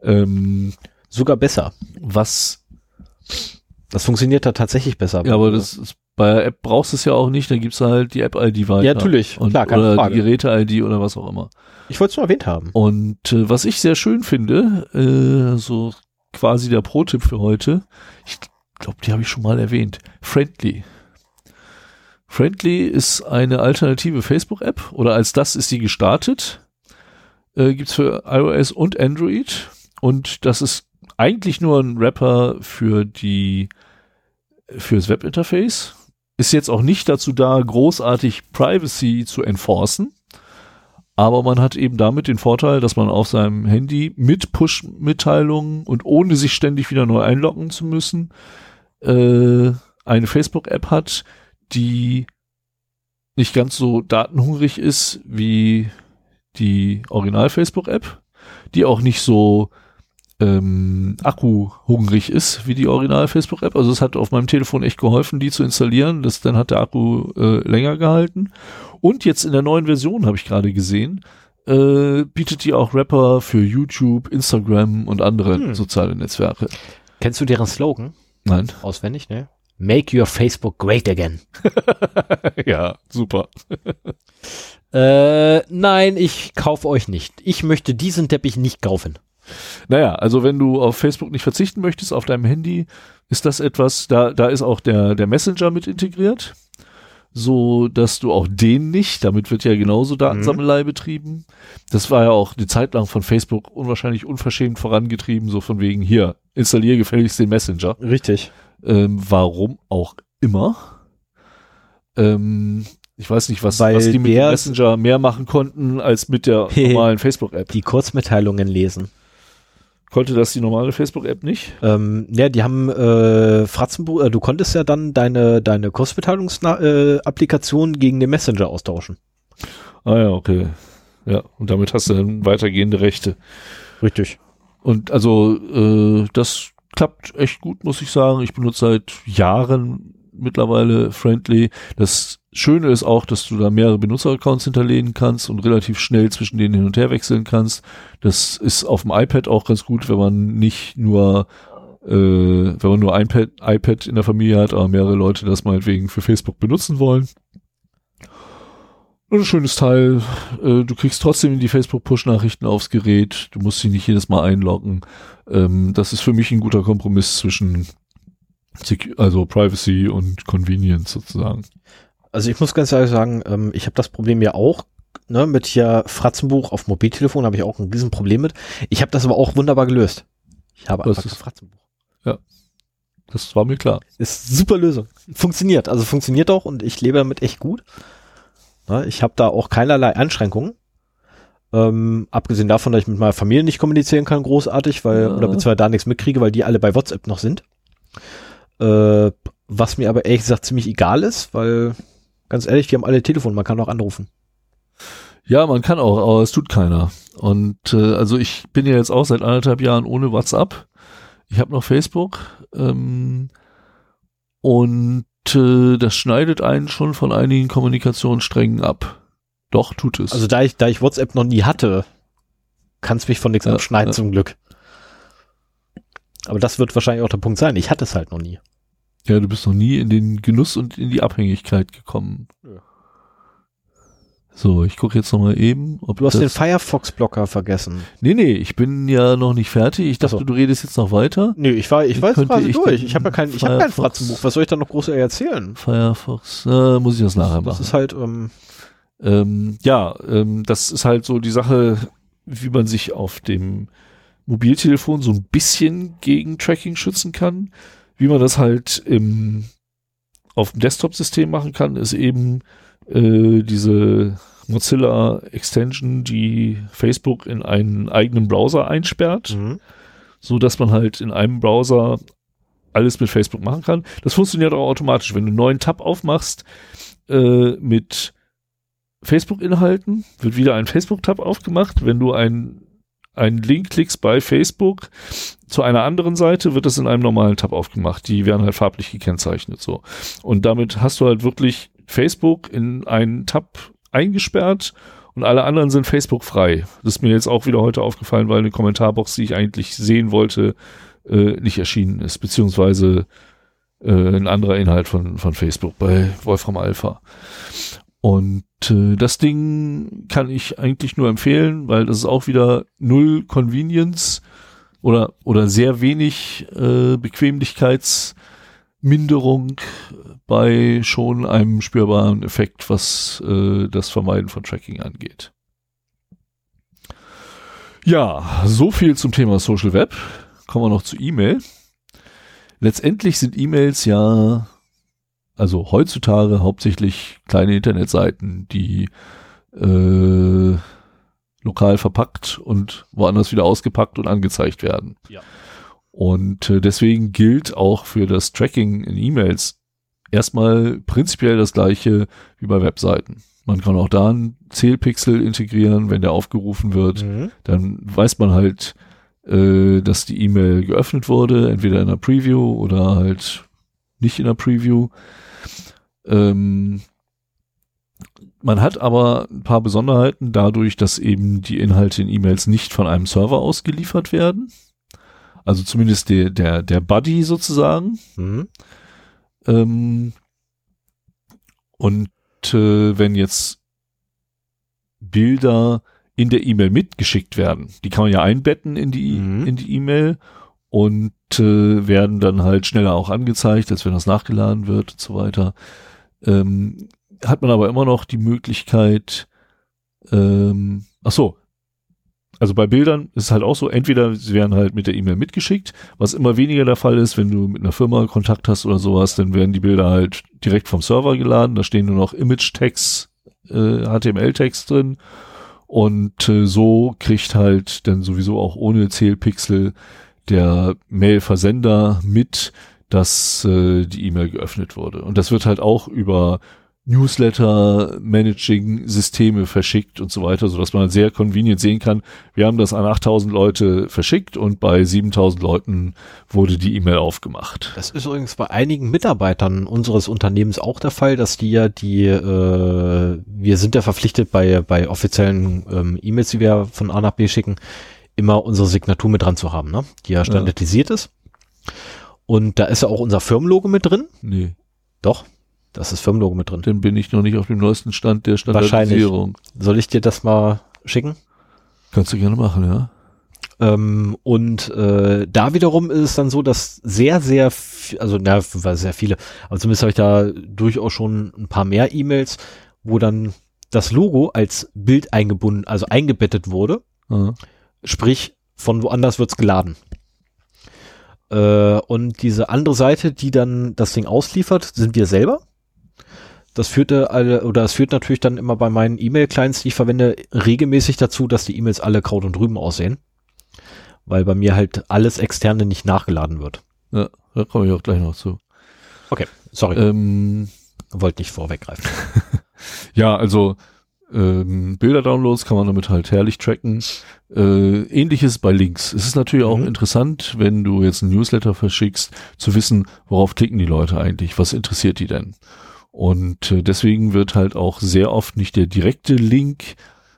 Ähm, Sogar besser. was, Das funktioniert da tatsächlich besser. ja, aber das ist, bei der App brauchst du es ja auch nicht, dann gibst du halt die App-ID weiter. Ja, natürlich. Und, Klar, keine oder Frage. die Geräte-ID oder was auch immer. Ich wollte es nur erwähnt haben. Und äh, was ich sehr schön finde, äh, so quasi der Pro-Tipp für heute, ich glaube, die habe ich schon mal erwähnt, Friendly. Friendly ist eine alternative Facebook-App oder als das ist sie gestartet. Äh, gibt's für iOS und Android und das ist eigentlich nur ein Wrapper für die fürs Webinterface. Ist jetzt auch nicht dazu da, großartig Privacy zu enforcen. Aber man hat eben damit den Vorteil, dass man auf seinem Handy mit Push-Mitteilungen und ohne sich ständig wieder neu einloggen zu müssen, äh, eine Facebook-App hat, die nicht ganz so datenhungrig ist wie die Original-Facebook-App, die auch nicht so ähm, akkuhungrig ist wie die Original-Facebook-App. Also es hat auf meinem Telefon echt geholfen, die zu installieren. Das, dann hat der Akku äh, länger gehalten. Und jetzt in der neuen Version, habe ich gerade gesehen, äh, bietet die auch Rapper für YouTube, Instagram und andere Hm. soziale Netzwerke. Kennst du deren Slogan? Nein. Auswendig, ne? Make your Facebook great again. ja, super. Äh, nein, ich kaufe euch nicht. Ich möchte diesen Teppich nicht kaufen. Naja, also wenn du auf Facebook nicht verzichten möchtest, auf deinem Handy, ist das etwas, da, da ist auch der, der Messenger mit integriert, so dass du auch den nicht, damit wird ja genauso Datensammelei betrieben. Das war ja auch eine Zeit lang von Facebook unwahrscheinlich unverschämt vorangetrieben, so von wegen, hier, installiere gefälligst den Messenger. Richtig. Ähm, warum auch immer. Ähm, ich weiß nicht, was, Weil was die mit dem der- Messenger mehr machen konnten als mit der normalen Facebook-App. Die Kurzmitteilungen lesen. Konnte das die normale Facebook-App nicht? Ähm, ja, die haben äh, Fratzenbuch, äh, du konntest ja dann deine, deine Kurzmitteilungsapplikation äh, gegen den Messenger austauschen. Ah ja, okay. Ja, und damit hast du dann weitergehende Rechte. Richtig. Und also äh, das klappt echt gut, muss ich sagen. Ich benutze seit Jahren mittlerweile Friendly. Das Schöne ist auch, dass du da mehrere Benutzeraccounts hinterlegen kannst und relativ schnell zwischen denen hin und her wechseln kannst. Das ist auf dem iPad auch ganz gut, wenn man nicht nur äh, wenn man nur ein iPad, iPad in der Familie hat, aber mehrere Leute das meinetwegen für Facebook benutzen wollen. Und ein schönes Teil. Äh, du kriegst trotzdem die Facebook-Push-Nachrichten aufs Gerät. Du musst sie nicht jedes Mal einloggen. Ähm, das ist für mich ein guter Kompromiss zwischen also Privacy und Convenience sozusagen. Also ich muss ganz ehrlich sagen, ähm, ich habe das Problem ja auch, ne, mit hier Fratzenbuch auf Mobiltelefon habe ich auch ein Riesenproblem mit. Ich habe das aber auch wunderbar gelöst. Ich habe Was einfach ist- Fratzenbuch. Das war mir klar. Ist super Lösung. Funktioniert. Also funktioniert auch und ich lebe damit echt gut. Ne, ich habe da auch keinerlei Einschränkungen. Ähm, abgesehen davon, dass ich mit meiner Familie nicht kommunizieren kann, großartig, weil, Ja. oder beziehungsweise da nichts mitkriege, weil die alle bei WhatsApp noch sind. Äh, was mir aber ehrlich gesagt ziemlich egal ist, weil, ganz ehrlich, wir haben alle Telefon, man kann auch anrufen. Ja, man kann auch, aber es tut keiner. Und äh, also ich bin ja jetzt auch seit anderthalb Jahren ohne WhatsApp. Ich habe noch Facebook. Ähm, und äh, das schneidet einen schon von einigen Kommunikationssträngen ab. Doch, tut es. Also da ich, da ich WhatsApp noch nie hatte, kann es mich von nichts Ja, abschneiden ja. zum Glück. Aber das wird wahrscheinlich auch der Punkt sein. Ich hatte es halt noch nie. ja, du bist noch nie in den Genuss und in die Abhängigkeit gekommen. Ja. So, ich gucke jetzt noch mal eben, ob Du hast das den Firefox-Blocker vergessen. Nee, nee, ich bin ja noch nicht fertig. Ich dachte, Ach so. du redest jetzt noch weiter. Nö, ich war, ich war jetzt quasi ich durch. Ich habe ja kein, ich habe kein Fratzenbuch. Was soll ich da noch groß erzählen? Firefox, äh, muss ich das nachher Das machen. ist halt, ähm, Ähm, ja, ähm, das ist halt so die Sache, wie man sich auf dem Mobiltelefon so ein bisschen gegen Tracking schützen kann. Wie man das halt im, auf dem Desktop-System machen kann, ist eben äh, diese Mozilla Extension, die Facebook in einen eigenen Browser einsperrt. mhm. so dass man halt in einem Browser alles mit Facebook machen kann. Das funktioniert auch automatisch. Wenn du einen neuen Tab aufmachst äh, mit Facebook-Inhalten, wird wieder ein Facebook-Tab aufgemacht. Wenn du einen einen Link klickst bei Facebook zu einer anderen Seite, wird das in einem normalen Tab aufgemacht. Die werden halt farblich gekennzeichnet so. Und damit hast du halt wirklich Facebook in einen Tab eingesperrt und alle anderen sind Facebook frei. Das ist mir jetzt auch wieder heute aufgefallen, weil eine Kommentarbox, die ich eigentlich sehen wollte, äh, nicht erschienen ist, beziehungsweise äh, ein anderer Inhalt von, von Facebook bei Wolfram Alpha. Und äh, das Ding kann ich eigentlich nur empfehlen, weil das ist auch wieder null Convenience oder, oder sehr wenig äh, Bequemlichkeitsminderung bei schon einem spürbaren Effekt, was äh, das Vermeiden von Tracking angeht. Ja, so viel zum Thema Social Web. Kommen wir noch zu E-Mail. Letztendlich sind E-Mails ja also heutzutage hauptsächlich kleine Internetseiten, die äh, lokal verpackt und woanders wieder ausgepackt und angezeigt werden. Ja. Und äh, deswegen gilt auch für das Tracking in E-Mails erstmal prinzipiell das gleiche wie bei Webseiten. Man kann auch da einen Zählpixel integrieren, wenn der aufgerufen wird. Mhm. Dann weiß man halt, äh, dass die E-Mail geöffnet wurde, entweder in einer Preview oder halt nicht in einer Preview. Ähm, man hat aber ein paar Besonderheiten dadurch, dass eben die Inhalte in E-Mails nicht von einem Server ausgeliefert werden. Also zumindest der, der, der Buddy sozusagen. Mhm. Ähm, und äh, wenn jetzt Bilder in der E-Mail mitgeschickt werden, die kann man ja einbetten in die Mhm. in die E-Mail und äh, werden dann halt schneller auch angezeigt, als wenn das nachgeladen wird und so weiter. Ähm, hat man aber immer noch die Möglichkeit, ähm, ach so, also bei Bildern ist es halt auch so, entweder sie werden halt mit der E-Mail mitgeschickt, was immer weniger der Fall ist, wenn du mit einer Firma Kontakt hast oder sowas, dann werden die Bilder halt direkt vom Server geladen, da stehen nur noch Image-Tags, äh, HTML-Tags drin und äh, so kriegt halt dann sowieso auch ohne Zählpixel der Mail-Versender mit, dass äh, die E-Mail geöffnet wurde. Und das wird halt auch über Newsletter-Managing-Systeme verschickt und so weiter, so dass man sehr convenient sehen kann, wir haben das an 8000 Leute verschickt und bei 7000 Leuten wurde die E-Mail aufgemacht. Das ist übrigens bei einigen Mitarbeitern unseres Unternehmens auch der Fall, dass die ja die, äh, wir sind ja verpflichtet bei, bei offiziellen ähm, E-Mails, die wir von A nach B schicken, immer unsere Signatur mit dran zu haben, ne? die ja standardisiert ist. Und da ist ja auch unser Firmenlogo mit drin. Nee, Doch, das ist Firmenlogo mit drin. dann bin ich noch nicht auf dem neuesten Stand der Wahrscheinlich. Standardisierung. Soll ich dir das mal schicken? Kannst du gerne machen, ja. Ähm, und äh, da wiederum ist es dann so, dass sehr, sehr, also na, sehr viele, aber zumindest habe ich da durchaus schon ein paar mehr E-Mails, wo dann das Logo als Bild eingebunden, also eingebettet wurde, ja. sprich von woanders wird's geladen. Äh, und diese andere Seite, die dann das Ding ausliefert, sind wir selber. Das führte alle, oder das führt natürlich dann immer bei meinen E-Mail-Clients, die ich verwende, regelmäßig dazu, dass die E-Mails alle Kraut und Rüben aussehen. Weil bei mir halt alles Externe nicht nachgeladen wird. ja, da komme ich auch gleich noch zu. Okay, sorry, Ähm, wollte nicht vorweggreifen. Ja, also ähm, Bilder-Downloads kann man damit halt herrlich tracken. Äh, Ähnliches bei Links. Es ist natürlich auch Mhm. interessant, wenn du jetzt einen Newsletter verschickst, zu wissen, worauf klicken die Leute eigentlich, was interessiert die denn? Und äh, deswegen wird halt auch sehr oft nicht der direkte Link,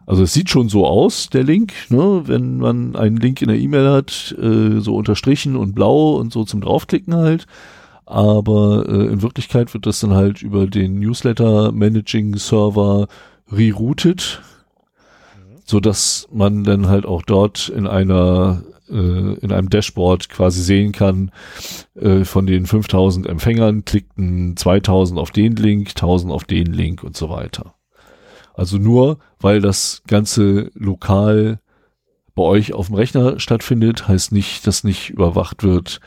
also es sieht schon so aus, der Link, ne, wenn man einen Link in der E-Mail hat, äh, so unterstrichen und blau und so zum draufklicken halt. Aber äh, in Wirklichkeit wird das dann halt über den Newsletter Managing Server reroutet, so dass man dann halt auch dort in einer äh, in einem Dashboard quasi sehen kann, äh, von den 5000 Empfängern klickten 2000 auf den Link, 1000 auf den Link und so weiter. Also nur, weil das Ganze lokal bei euch auf dem Rechner stattfindet, heißt nicht, dass nicht überwacht wird,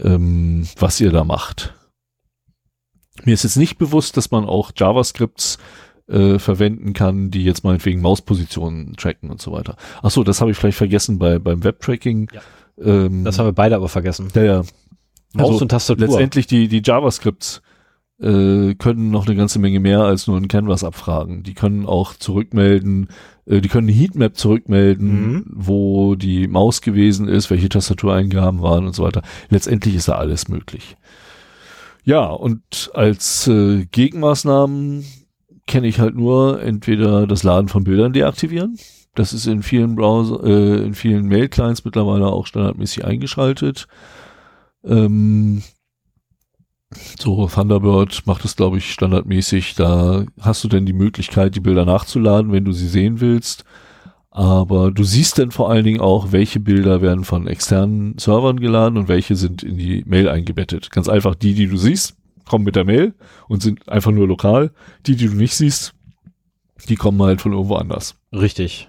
ähm, was ihr da macht. Mir ist jetzt nicht bewusst, dass man auch JavaScripts äh, verwenden kann, die jetzt meinetwegen Mauspositionen tracken und so weiter. Ach so, das habe ich vielleicht vergessen bei beim Webtracking. Ja. Ähm, Das haben wir beide aber vergessen. ja, ja. Maus Also und Tastatur. letztendlich die die JavaScripts, äh, können noch eine ganze Menge mehr als nur ein Canvas abfragen. Die können auch zurückmelden, äh, die können eine Heatmap zurückmelden, Mhm. wo die Maus gewesen ist, welche Tastatureingaben waren und so weiter. Letztendlich ist da alles möglich. Ja, und als äh, Gegenmaßnahmen kenne ich halt nur entweder das Laden von Bildern deaktivieren. Das ist in vielen Browser, äh, in vielen Mail-Clients mittlerweile auch standardmäßig eingeschaltet. Ähm, so, Thunderbird macht es, glaube ich, standardmäßig. Da hast du denn die Möglichkeit, die Bilder nachzuladen, wenn du sie sehen willst. Aber du siehst dann vor allen Dingen auch, welche Bilder werden von externen Servern geladen und welche sind in die Mail eingebettet. Ganz einfach, die, die du siehst, kommen mit der Mail und sind einfach nur lokal. Die, die du nicht siehst, die kommen halt von irgendwo anders. Richtig.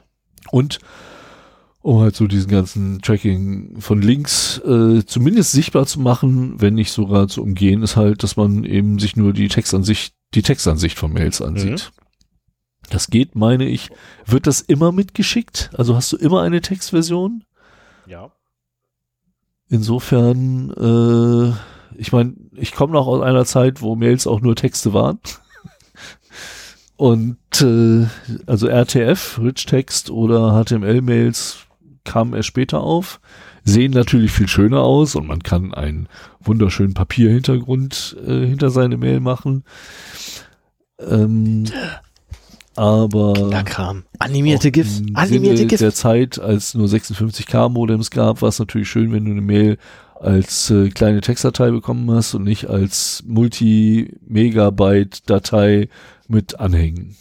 Und um halt so diesen ganzen Tracking von Links äh, zumindest sichtbar zu machen, wenn nicht sogar zu umgehen, ist halt, dass man eben sich nur die Textansicht, die Textansicht von Mails ansieht. Das geht, meine ich. Wird das immer mitgeschickt? Also hast du immer eine Textversion? Ja. Insofern, äh, ich meine, ich komme noch aus einer Zeit, wo Mails auch nur Texte waren. Und äh, also RTF, Rich Text oder HTML-Mails kamen erst später auf, sehen natürlich viel schöner aus und man kann einen wunderschönen Papierhintergrund äh, hinter seine Mail machen. Ähm, aber Kinderkram. Animierte GIFs. im Animierte GIFs. der Zeit, als nur 56k Modems gab, war es natürlich schön, wenn du eine Mail als äh, kleine Textdatei bekommen hast und nicht als Multi-Megabyte-Datei mit Anhängen.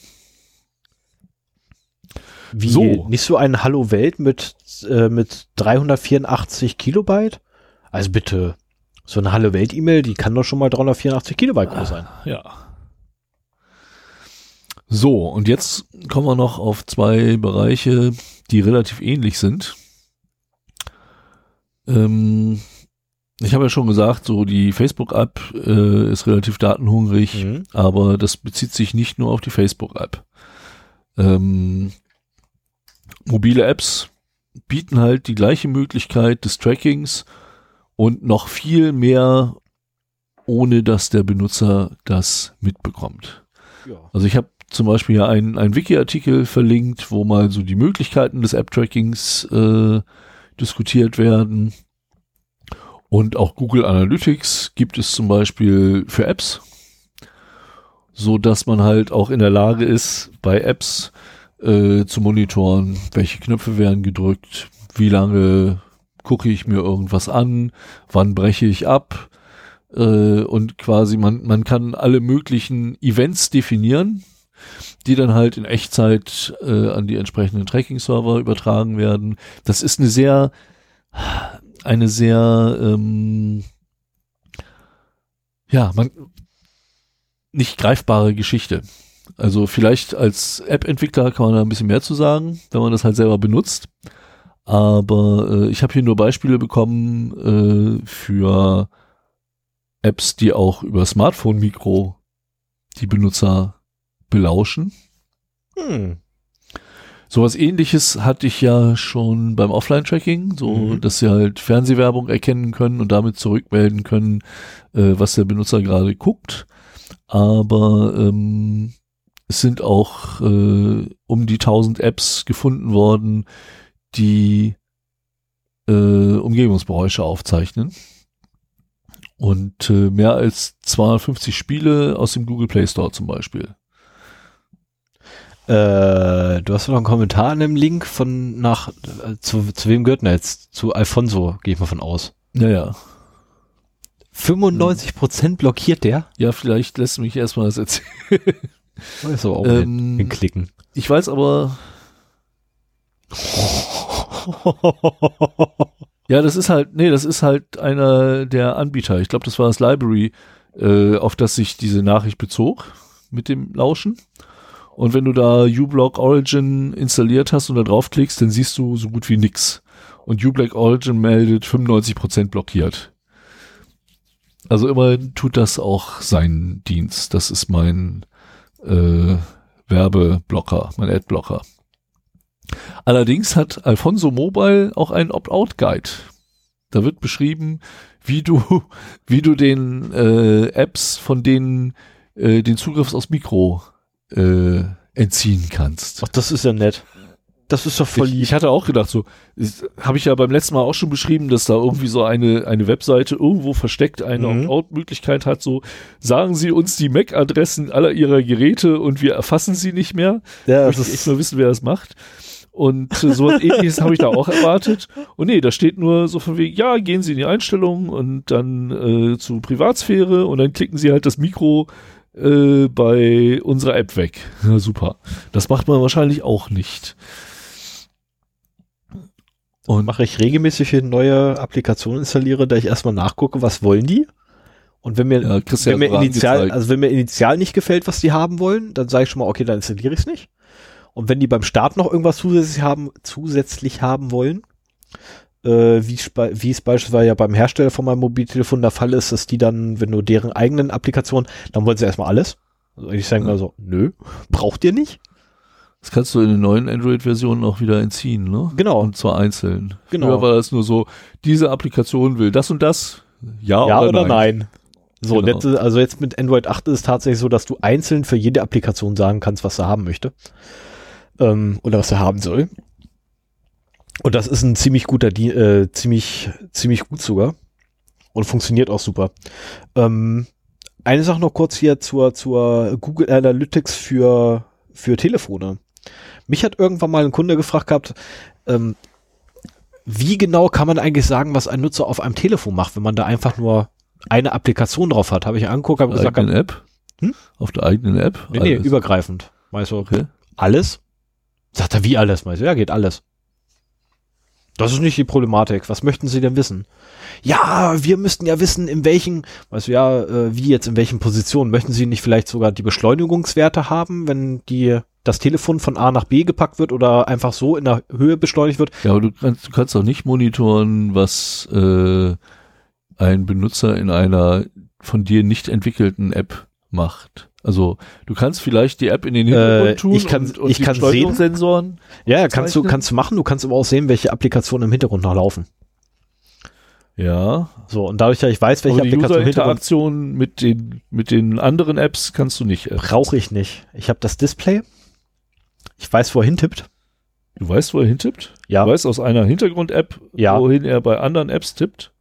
Wie, So. Nicht so ein Hallo Welt mit, äh, mit 384 Kilobyte? Also bitte, so eine Hallo Welt E-Mail, die kann doch schon mal 384 Kilobyte groß sein. Ja. So, und jetzt kommen wir noch auf zwei Bereiche, die relativ ähnlich sind. Ähm, ich habe ja schon gesagt, so die Facebook-App äh, ist relativ datenhungrig, Mhm. aber das bezieht sich nicht nur auf die Facebook-App. Ähm, mobile Apps bieten halt die gleiche Möglichkeit des Trackings und noch viel mehr, ohne dass der Benutzer das mitbekommt. Ja. Also ich habe zum Beispiel hier einen, einen Wiki-Artikel verlinkt, wo mal so die Möglichkeiten des App-Trackings äh, diskutiert werden. Und auch Google Analytics gibt es zum Beispiel für Apps, so dass man halt auch in der Lage ist, bei Apps äh, zu monitoren, welche Knöpfe werden gedrückt, wie lange gucke ich mir irgendwas an, wann breche ich ab äh, und quasi man, man kann alle möglichen Events definieren, die dann halt in Echtzeit äh, an die entsprechenden Tracking-Server übertragen werden. Das ist eine sehr, eine sehr, ähm, ja, man, nicht greifbare Geschichte. Also vielleicht als App-Entwickler kann man da ein bisschen mehr zu sagen, wenn man das halt selber benutzt. Aber äh, ich habe hier nur Beispiele bekommen äh, für Apps, die auch über Smartphone-Mikro die Benutzer belauschen. Hm. Sowas ähnliches hatte ich ja schon beim Offline-Tracking, so Mhm. dass sie halt Fernsehwerbung erkennen können und damit zurückmelden können, äh, was der Benutzer gerade guckt. Aber ähm, es sind auch äh, um die 1000 Apps gefunden worden, die äh, Umgebungsgeräusche aufzeichnen. Und äh, mehr als 250 Spiele aus dem Google Play Store zum Beispiel. Äh, du hast noch einen Kommentar in dem Link von nach äh, zu, zu wem gehört denn jetzt? Zu Alfonso, gehe ich mal von aus. Naja. 95% blockiert der? Ja, vielleicht lässt mich erstmal das erzählen. Oh, ist aber auch Ähm, ähm, klicken. Ich weiß aber, ja, das ist halt, nee, das ist halt einer der Anbieter. Ich glaube, das war das Library, äh, auf das sich diese Nachricht bezog mit dem Lauschen. Und wenn du da uBlock Origin installiert hast und da draufklickst, dann siehst du so gut wie nix. Und uBlock Origin meldet 95% blockiert. Also immerhin tut das auch seinen Dienst. Das ist mein äh, Werbeblocker, mein Adblocker. Allerdings hat Alfonso Mobile auch einen Opt-out-Guide. Da wird beschrieben, wie du, wie du den äh, Apps von denen äh, den Zugriff aufs Mikro äh, entziehen kannst. Ach, das ist ja nett. Das ist doch voll Ich, lieb. ich hatte auch gedacht, so, habe ich ja beim letzten Mal auch schon beschrieben, dass da irgendwie so eine, eine Webseite irgendwo versteckt eine Mhm. Opt-out-Möglichkeit hat, so, sagen Sie uns die MAC-Adressen aller Ihrer Geräte und wir erfassen sie nicht mehr. ja, möchte ich echt nur wissen, wer das macht. Und äh, sowas ähnliches habe ich da auch erwartet. Und nee, da steht nur so von wegen, ja, gehen Sie in die Einstellungen und dann äh, zu Privatsphäre und dann klicken Sie halt das Mikro äh, bei unserer App weg. Ja, super. Das macht man wahrscheinlich auch nicht. Und mache ich regelmäßig, ich neue Applikationen installiere, da ich erstmal nachgucke, was wollen die? Und wenn mir, ja, wenn mir initial, also wenn mir initial nicht gefällt, was die haben wollen, dann sage ich schon mal, okay, dann installiere ich es nicht. Und wenn die beim Start noch irgendwas zusätzlich haben, zusätzlich haben wollen, wie, ich bei- wie es beispielsweise ja beim Hersteller von meinem Mobiltelefon der Fall ist, dass die dann, wenn du deren eigenen Applikationen, dann wollen sie erstmal alles. Also ich sage Ja. mal so, nö, braucht ihr nicht? Das kannst du in den neuen Android-Versionen auch wieder entziehen, ne? Genau. Und zwar einzeln. Genau. Früher war das nur so, diese Applikation will das und das. Ja, ja oder, nein. So, Genau. jetzt, also jetzt mit Android 8 ist es tatsächlich so, dass du einzeln für jede Applikation sagen kannst, was er haben möchte. Ähm, oder was er haben soll. Und das ist ein ziemlich guter, Di äh, ziemlich, ziemlich gut sogar. Und funktioniert auch super. Ähm, eine Sache noch kurz hier zur, zur Google Analytics für, für Telefone. Mich hat irgendwann mal ein Kunde gefragt gehabt, ähm, wie genau kann man eigentlich sagen, was ein Nutzer auf einem Telefon macht, wenn man da einfach nur eine Applikation drauf hat? Habe ich angeguckt, habe Auf der gesagt, eigenen App? Hm? Auf der eigenen App? nee, nee, übergreifend. Weißt du, Okay. alles? Sagt er, wie alles? Weißt du, ja, geht alles. Das ist nicht die Problematik. Was möchten Sie denn wissen? Ja, wir müssten ja wissen, in welchen, weißt du, ja, äh, wie jetzt, in welchen Positionen. Möchten Sie nicht vielleicht sogar die Beschleunigungswerte haben, wenn die, das Telefon von A nach B gepackt wird oder einfach so in der Höhe beschleunigt wird? Ja, aber du kannst, du kannst auch nicht monitoren, was äh, ein Benutzer in einer von dir nicht entwickelten App macht. Also du kannst vielleicht die App in den Hintergrund Äh, tun ich kann- und, und ich die kann sehen-. Ja, ja, kannst du, kannst du machen. Du kannst aber auch sehen, welche Applikationen im Hintergrund noch laufen. Ja, So, und dadurch, dass ich weiß, welche aber die Applikation im Hintergrund User-Interaktion mit den, mit den anderen Apps kannst du nicht. äh, brauche ich nicht. Ich habe das Display. Ich weiß, wo er hintippt. Du weißt, wo er hintippt? Ja. Du weißt aus einer Hintergrund-App, Ja. wohin er bei anderen Apps tippt?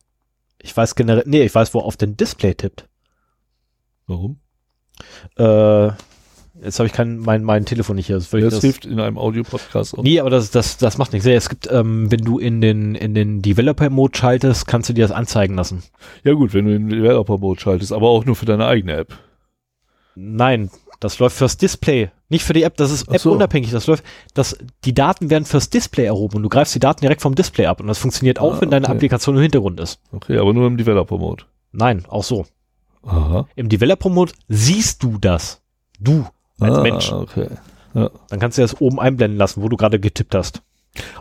Ich weiß generell, nee, ich weiß, wo er auf den Display tippt. Warum? Äh, jetzt habe ich kein, mein, mein Telefon nicht hier. Das, Das, das, hilft in einem Audio-Podcast auch. Nee, aber das, das, das macht nichts. Es gibt, ähm, wenn du in den, in den Developer-Mode schaltest, kannst du dir das anzeigen lassen. Ja gut, wenn du den Developer-Mode schaltest, aber auch nur für deine eigene App. Nein, das läuft fürs Display. Nicht für die App, das ist Ach so. App-unabhängig. Das läuft, das, die Daten werden fürs Display erhoben und du greifst die Daten direkt vom Display ab und das funktioniert auch, Ah, wenn deine okay. Applikation im Hintergrund ist. Okay, aber nur im Developer-Mode. Nein, auch so. Aha. Im Developer-Mode siehst du das. Du als ah, Mensch. Okay. Dann kannst du das oben einblenden lassen, wo du gerade getippt hast.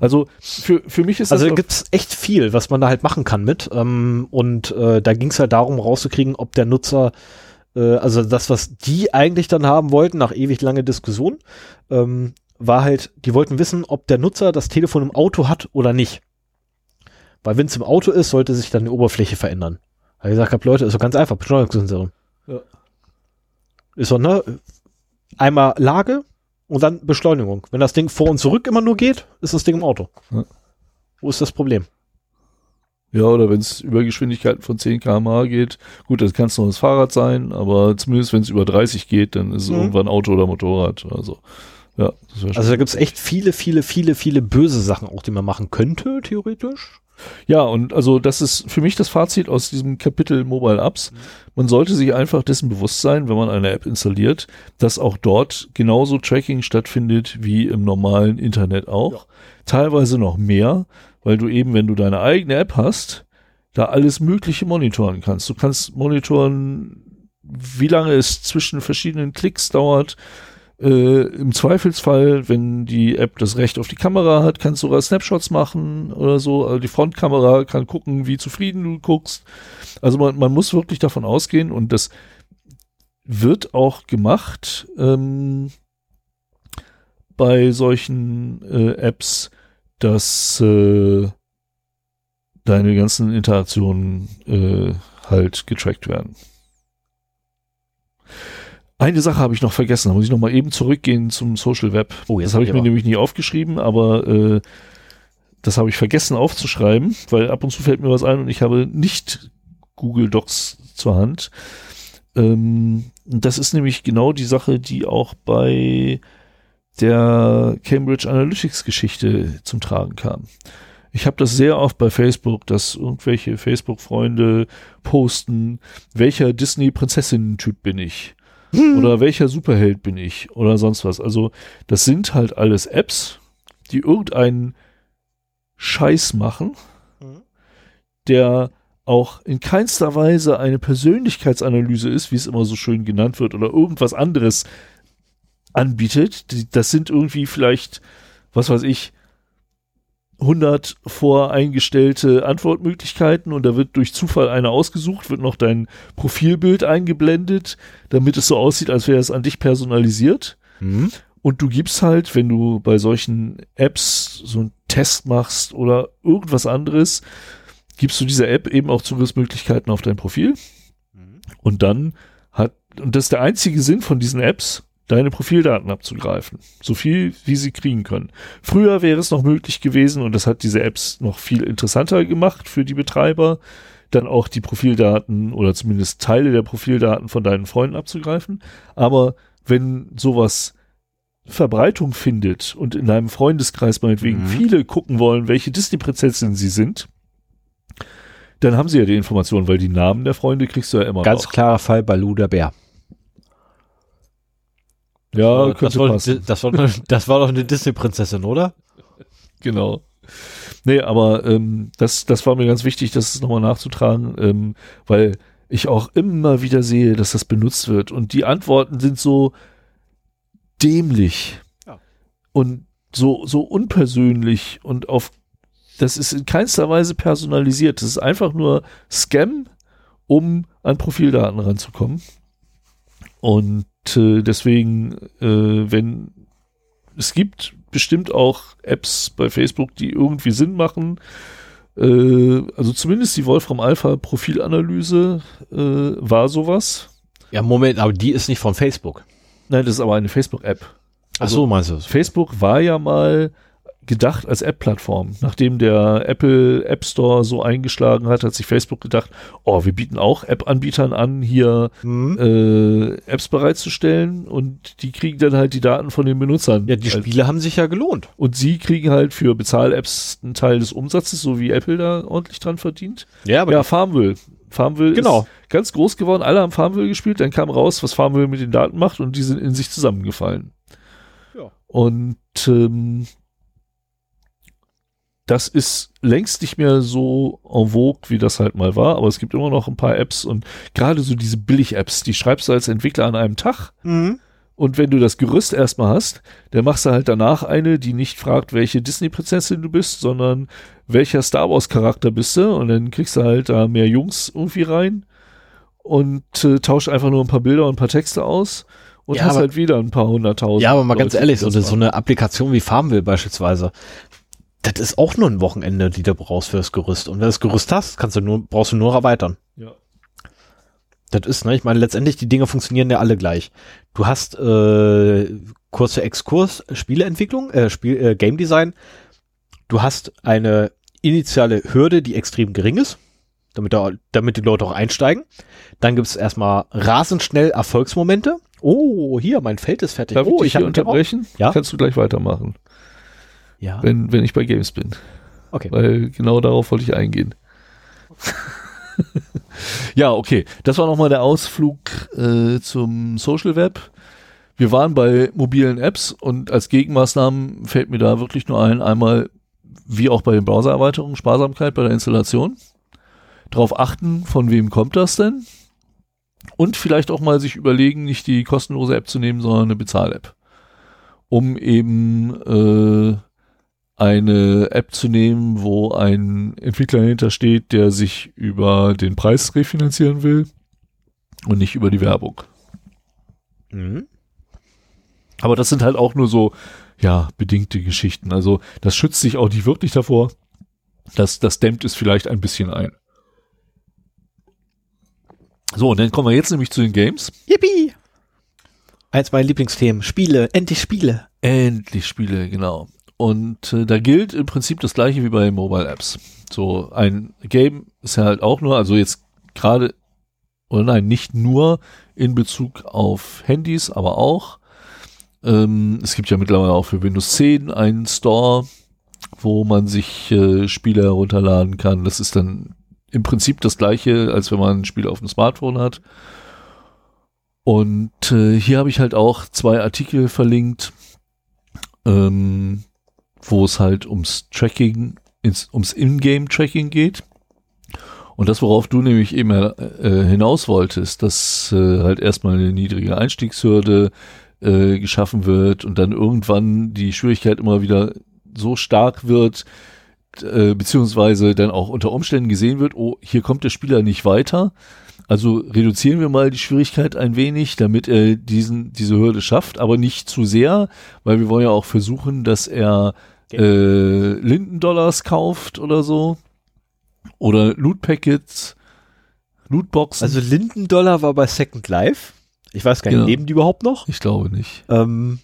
Also für, für mich ist Also das da gibt's echt viel, was man da halt machen kann mit. Ähm, und äh, da ging's halt darum, rauszukriegen, ob der Nutzer, äh, also das, was die eigentlich dann haben wollten, nach ewig lange Diskussion, ähm, war halt, die wollten wissen, ob der Nutzer das Telefon im Auto hat oder nicht. Weil wenn es im Auto ist, sollte sich dann die Oberfläche verändern. Weil ich gesagt habe, Leute, ist doch ganz einfach, Beschleunigungssensoren. Ja. Ist doch, ne? Einmal Lage und dann Beschleunigung. Wenn das Ding vor und zurück immer nur geht, ist das Ding im Auto. Ja. Wo ist das Problem? ja, oder wenn es über Geschwindigkeiten von 10 km/h geht, gut, das kann es noch das Fahrrad sein, aber zumindest wenn es über 30 geht, dann ist es Mhm. irgendwann Auto oder Motorrad. Also ja, Also da gibt's echt viele, viele, viele, viele böse Sachen auch, die man machen könnte, theoretisch. Ja, und also das ist für mich das Fazit aus diesem Kapitel Mobile Apps. Man sollte sich einfach dessen bewusst sein, wenn man eine App installiert, dass auch dort genauso Tracking stattfindet wie im normalen Internet auch. Teilweise noch mehr, weil du eben, wenn du deine eigene App hast, da alles Mögliche monitoren kannst. Du kannst monitoren, wie lange es zwischen verschiedenen Klicks dauert. Äh, Im Zweifelsfall, wenn die App das Recht auf die Kamera hat, kannst du sogar Snapshots machen oder so. Also die Frontkamera kann gucken, wie zufrieden du guckst. Also man, man muss wirklich davon ausgehen und das wird auch gemacht ähm, bei solchen äh, Apps, dass äh, deine ganzen Interaktionen äh, halt getrackt werden. Eine Sache habe ich noch vergessen, da muss ich noch mal eben zurückgehen zum Social Web. Oh, jetzt das habe ich aber- mir nämlich nie aufgeschrieben, aber äh, das habe ich vergessen aufzuschreiben, weil ab und zu fällt mir was ein und ich habe nicht Google Docs zur Hand. Ähm, das ist nämlich genau die Sache, die auch bei der Cambridge Analytics Geschichte zum Tragen kam. Ich habe das sehr oft bei Facebook, dass irgendwelche Facebook-Freunde posten, welcher Disney-Prinzessinnen-Typ bin ich oder welcher Superheld bin ich oder sonst was. Also das sind halt alles Apps, die irgendeinen Scheiß machen, der auch in keinster Weise eine Persönlichkeitsanalyse ist, wie es immer so schön genannt wird, oder irgendwas anderes anbietet. Das sind irgendwie vielleicht, was weiß ich, 100 voreingestellte Antwortmöglichkeiten und da wird durch Zufall eine ausgesucht, wird noch dein Profilbild eingeblendet, damit es so aussieht, als wäre es an dich personalisiert. Mhm. Und du gibst halt, wenn du bei solchen Apps so einen Test machst oder irgendwas anderes, gibst du dieser App eben auch Zugriffsmöglichkeiten auf dein Profil. Und dann hat, und das ist der einzige Sinn von diesen Apps, deine Profildaten abzugreifen. So viel, wie sie kriegen können. Früher wäre es noch möglich gewesen, und das hat diese Apps noch viel interessanter gemacht für die Betreiber, dann auch die Profildaten oder zumindest Teile der Profildaten von deinen Freunden abzugreifen. Aber wenn sowas Verbreitung findet und in einem Freundeskreis meinetwegen Mhm. viele gucken wollen, welche Disney-Prinzessin sie sind, dann haben sie ja die Informationen, weil die Namen der Freunde kriegst du ja immer Ganz noch. klarer Fall bei Lou der Bär. Ja, das, könnte war, passen. das, war, das war doch eine Disney-Prinzessin, oder? Genau. Nee, aber ähm, das, das war mir ganz wichtig, das nochmal nachzutragen, ähm, weil ich auch immer wieder sehe, dass das benutzt wird. Und die Antworten sind so dämlich Ja. und so, so unpersönlich und auf das ist in keinster Weise personalisiert. Das ist einfach nur Scam, um an Profildaten ranzukommen. Und äh, deswegen, äh, wenn es gibt bestimmt auch Apps bei Facebook, die irgendwie Sinn machen. Äh, also zumindest die Wolfram Alpha Profilanalyse äh, war sowas. Ja, Moment, aber die ist nicht von Facebook. Nein, das ist aber eine Facebook-App. Ach so, meinst du? Facebook war ja mal gedacht als App-Plattform. Nachdem der Apple App Store so eingeschlagen hat, hat sich Facebook gedacht, oh, wir bieten auch App-Anbietern an, hier Mhm. äh, Apps bereitzustellen und die kriegen dann halt die Daten von den Benutzern. Ja, die Spiele haben sich ja gelohnt. Und sie kriegen halt für Bezahl-Apps einen Teil des Umsatzes, so wie Apple da ordentlich dran verdient. Ja, aber ja, Farmville. Farmville Genau. ist ganz groß geworden. Alle haben Farmville gespielt. Dann kam raus, was Farmville mit den Daten macht und die sind in sich zusammengefallen. Ja. Und ähm, das ist längst nicht mehr so en vogue, wie das halt mal war. Aber es gibt immer noch ein paar Apps und gerade so diese Billig-Apps, die schreibst du als Entwickler an einem Tag. Mhm. Und wenn du das Gerüst erstmal hast, dann machst du halt danach eine, die nicht fragt, welche Disney-Prinzessin du bist, sondern welcher Star Wars-Charakter bist du. Und dann kriegst du halt da mehr Jungs irgendwie rein und äh, tauscht einfach nur ein paar Bilder und ein paar Texte aus und Ja, hast aber- halt wieder ein paar hunderttausend. Ja, aber mal ganz Leute, ehrlich, die so, so eine Applikation wie Farmville beispielsweise, das ist auch nur ein Wochenende, die du brauchst für das Gerüst. Und wenn du das Gerüst hast, kannst du nur, brauchst du nur erweitern. Ja. Das ist, ne, ich meine, letztendlich, die Dinge funktionieren ja alle gleich. Du hast äh, kurze Exkurs, Spieleentwicklung, äh, Spiel, äh, Game Design. Du hast eine initiale Hürde, die extrem gering ist, damit, da, damit die Leute auch einsteigen. Dann gibt es erstmal rasend schnell Erfolgsmomente. Oh, hier, mein Feld ist fertig. Darf oh, ich dich auch- unterbrechen? Ja. Kannst du gleich weitermachen, Ja, wenn, wenn ich bei Games bin. okay. Weil genau darauf wollte ich eingehen. ja, okay. Das war nochmal der Ausflug äh, zum Social Web. Wir waren bei mobilen Apps und als Gegenmaßnahmen fällt mir da wirklich nur ein, einmal wie auch bei den Browsererweiterungen, Sparsamkeit bei der Installation. Darauf achten, von wem kommt das denn? Und vielleicht auch mal sich überlegen, nicht die kostenlose App zu nehmen, sondern eine Bezahl-App. Um eben äh, eine App zu nehmen, wo ein Entwickler dahinter steht, der sich über den Preis refinanzieren will und nicht über die Werbung. Mhm. Aber das sind halt auch nur so, ja, bedingte Geschichten. Also das schützt sich auch nicht wirklich davor, Das, das dämmt es vielleicht ein bisschen ein. So, und dann kommen wir jetzt nämlich zu den Games. Yippie! Eins meiner Lieblingsthemen. Spiele, endlich Spiele. Endlich Spiele, genau. Und äh, da gilt im Prinzip das gleiche wie bei Mobile Apps. So ein Game ist ja halt auch nur, also jetzt gerade, oder nein, nicht nur in Bezug auf Handys, aber auch. Ähm, es gibt ja mittlerweile auch für Windows 10 einen Store, wo man sich äh, Spiele herunterladen kann. Das ist dann im Prinzip das gleiche, als wenn man ein Spiel auf dem Smartphone hat. Und äh, hier habe ich halt auch zwei Artikel verlinkt, ähm, wo es halt ums Tracking, ins, ums Ingame-Tracking geht. Und das, worauf du nämlich eben äh, hinaus wolltest, dass äh, halt erstmal eine niedrige Einstiegshürde äh, geschaffen wird und dann irgendwann die Schwierigkeit immer wieder so stark wird, äh, beziehungsweise dann auch unter Umständen gesehen wird, oh, hier kommt der Spieler nicht weiter. Also reduzieren wir mal die Schwierigkeit ein wenig, damit er diesen, diese Hürde schafft, aber nicht zu sehr, weil wir wollen ja auch versuchen, dass er äh, Lindendollars kauft oder so. Oder Loot Packets, Lootboxen. Also Lindendollar war bei Second Life. Ich weiß gar nicht, Ja. leben die überhaupt noch? ich glaube nicht. Ähm,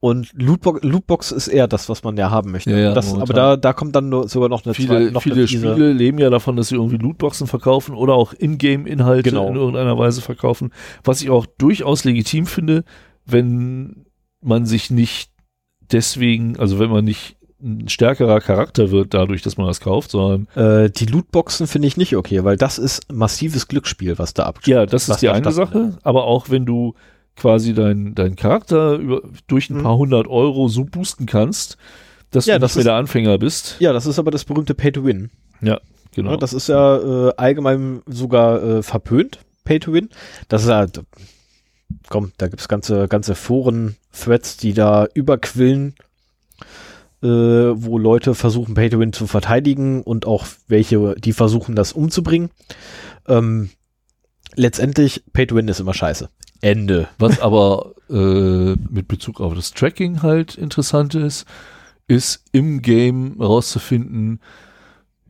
und Lootbox, Lootbox ist eher das, was man ja haben möchte. Ja, ja, das, aber da, da kommt dann nur, sogar noch eine Viele, zweite- noch viele eine. Spiele leben ja davon, dass sie irgendwie Lootboxen verkaufen oder auch Ingame-Inhalte Genau. in irgendeiner Weise verkaufen. Was ich auch durchaus legitim finde, wenn man sich nicht deswegen, also wenn man nicht ein stärkerer Charakter wird dadurch, dass man das kauft, sondern Äh, die Lootboxen finde ich nicht okay, weil das ist massives Glücksspiel, was da abgeht. ja, das ist die eine. Sache, aber auch wenn du quasi deinen dein Charakter über, durch ein Mhm. paar hundert Euro so boosten kannst, dass Ja, du das nicht mehr der Anfänger bist. Ja, das ist aber das berühmte Pay-to-Win. Genau. Ja, das ist ja äh, allgemein sogar äh, verpönt, Pay-to-Win. Das ist ja, komm, da gibt's ganze, ganze Foren-Threads, die da überquillen, äh, wo Leute versuchen, Pay-to-Win zu verteidigen und auch welche, die versuchen, das umzubringen. Ähm, letztendlich, Pay-to-Win ist immer scheiße. Ende. Was aber äh, mit Bezug auf das Tracking halt interessant ist, ist im Game herauszufinden,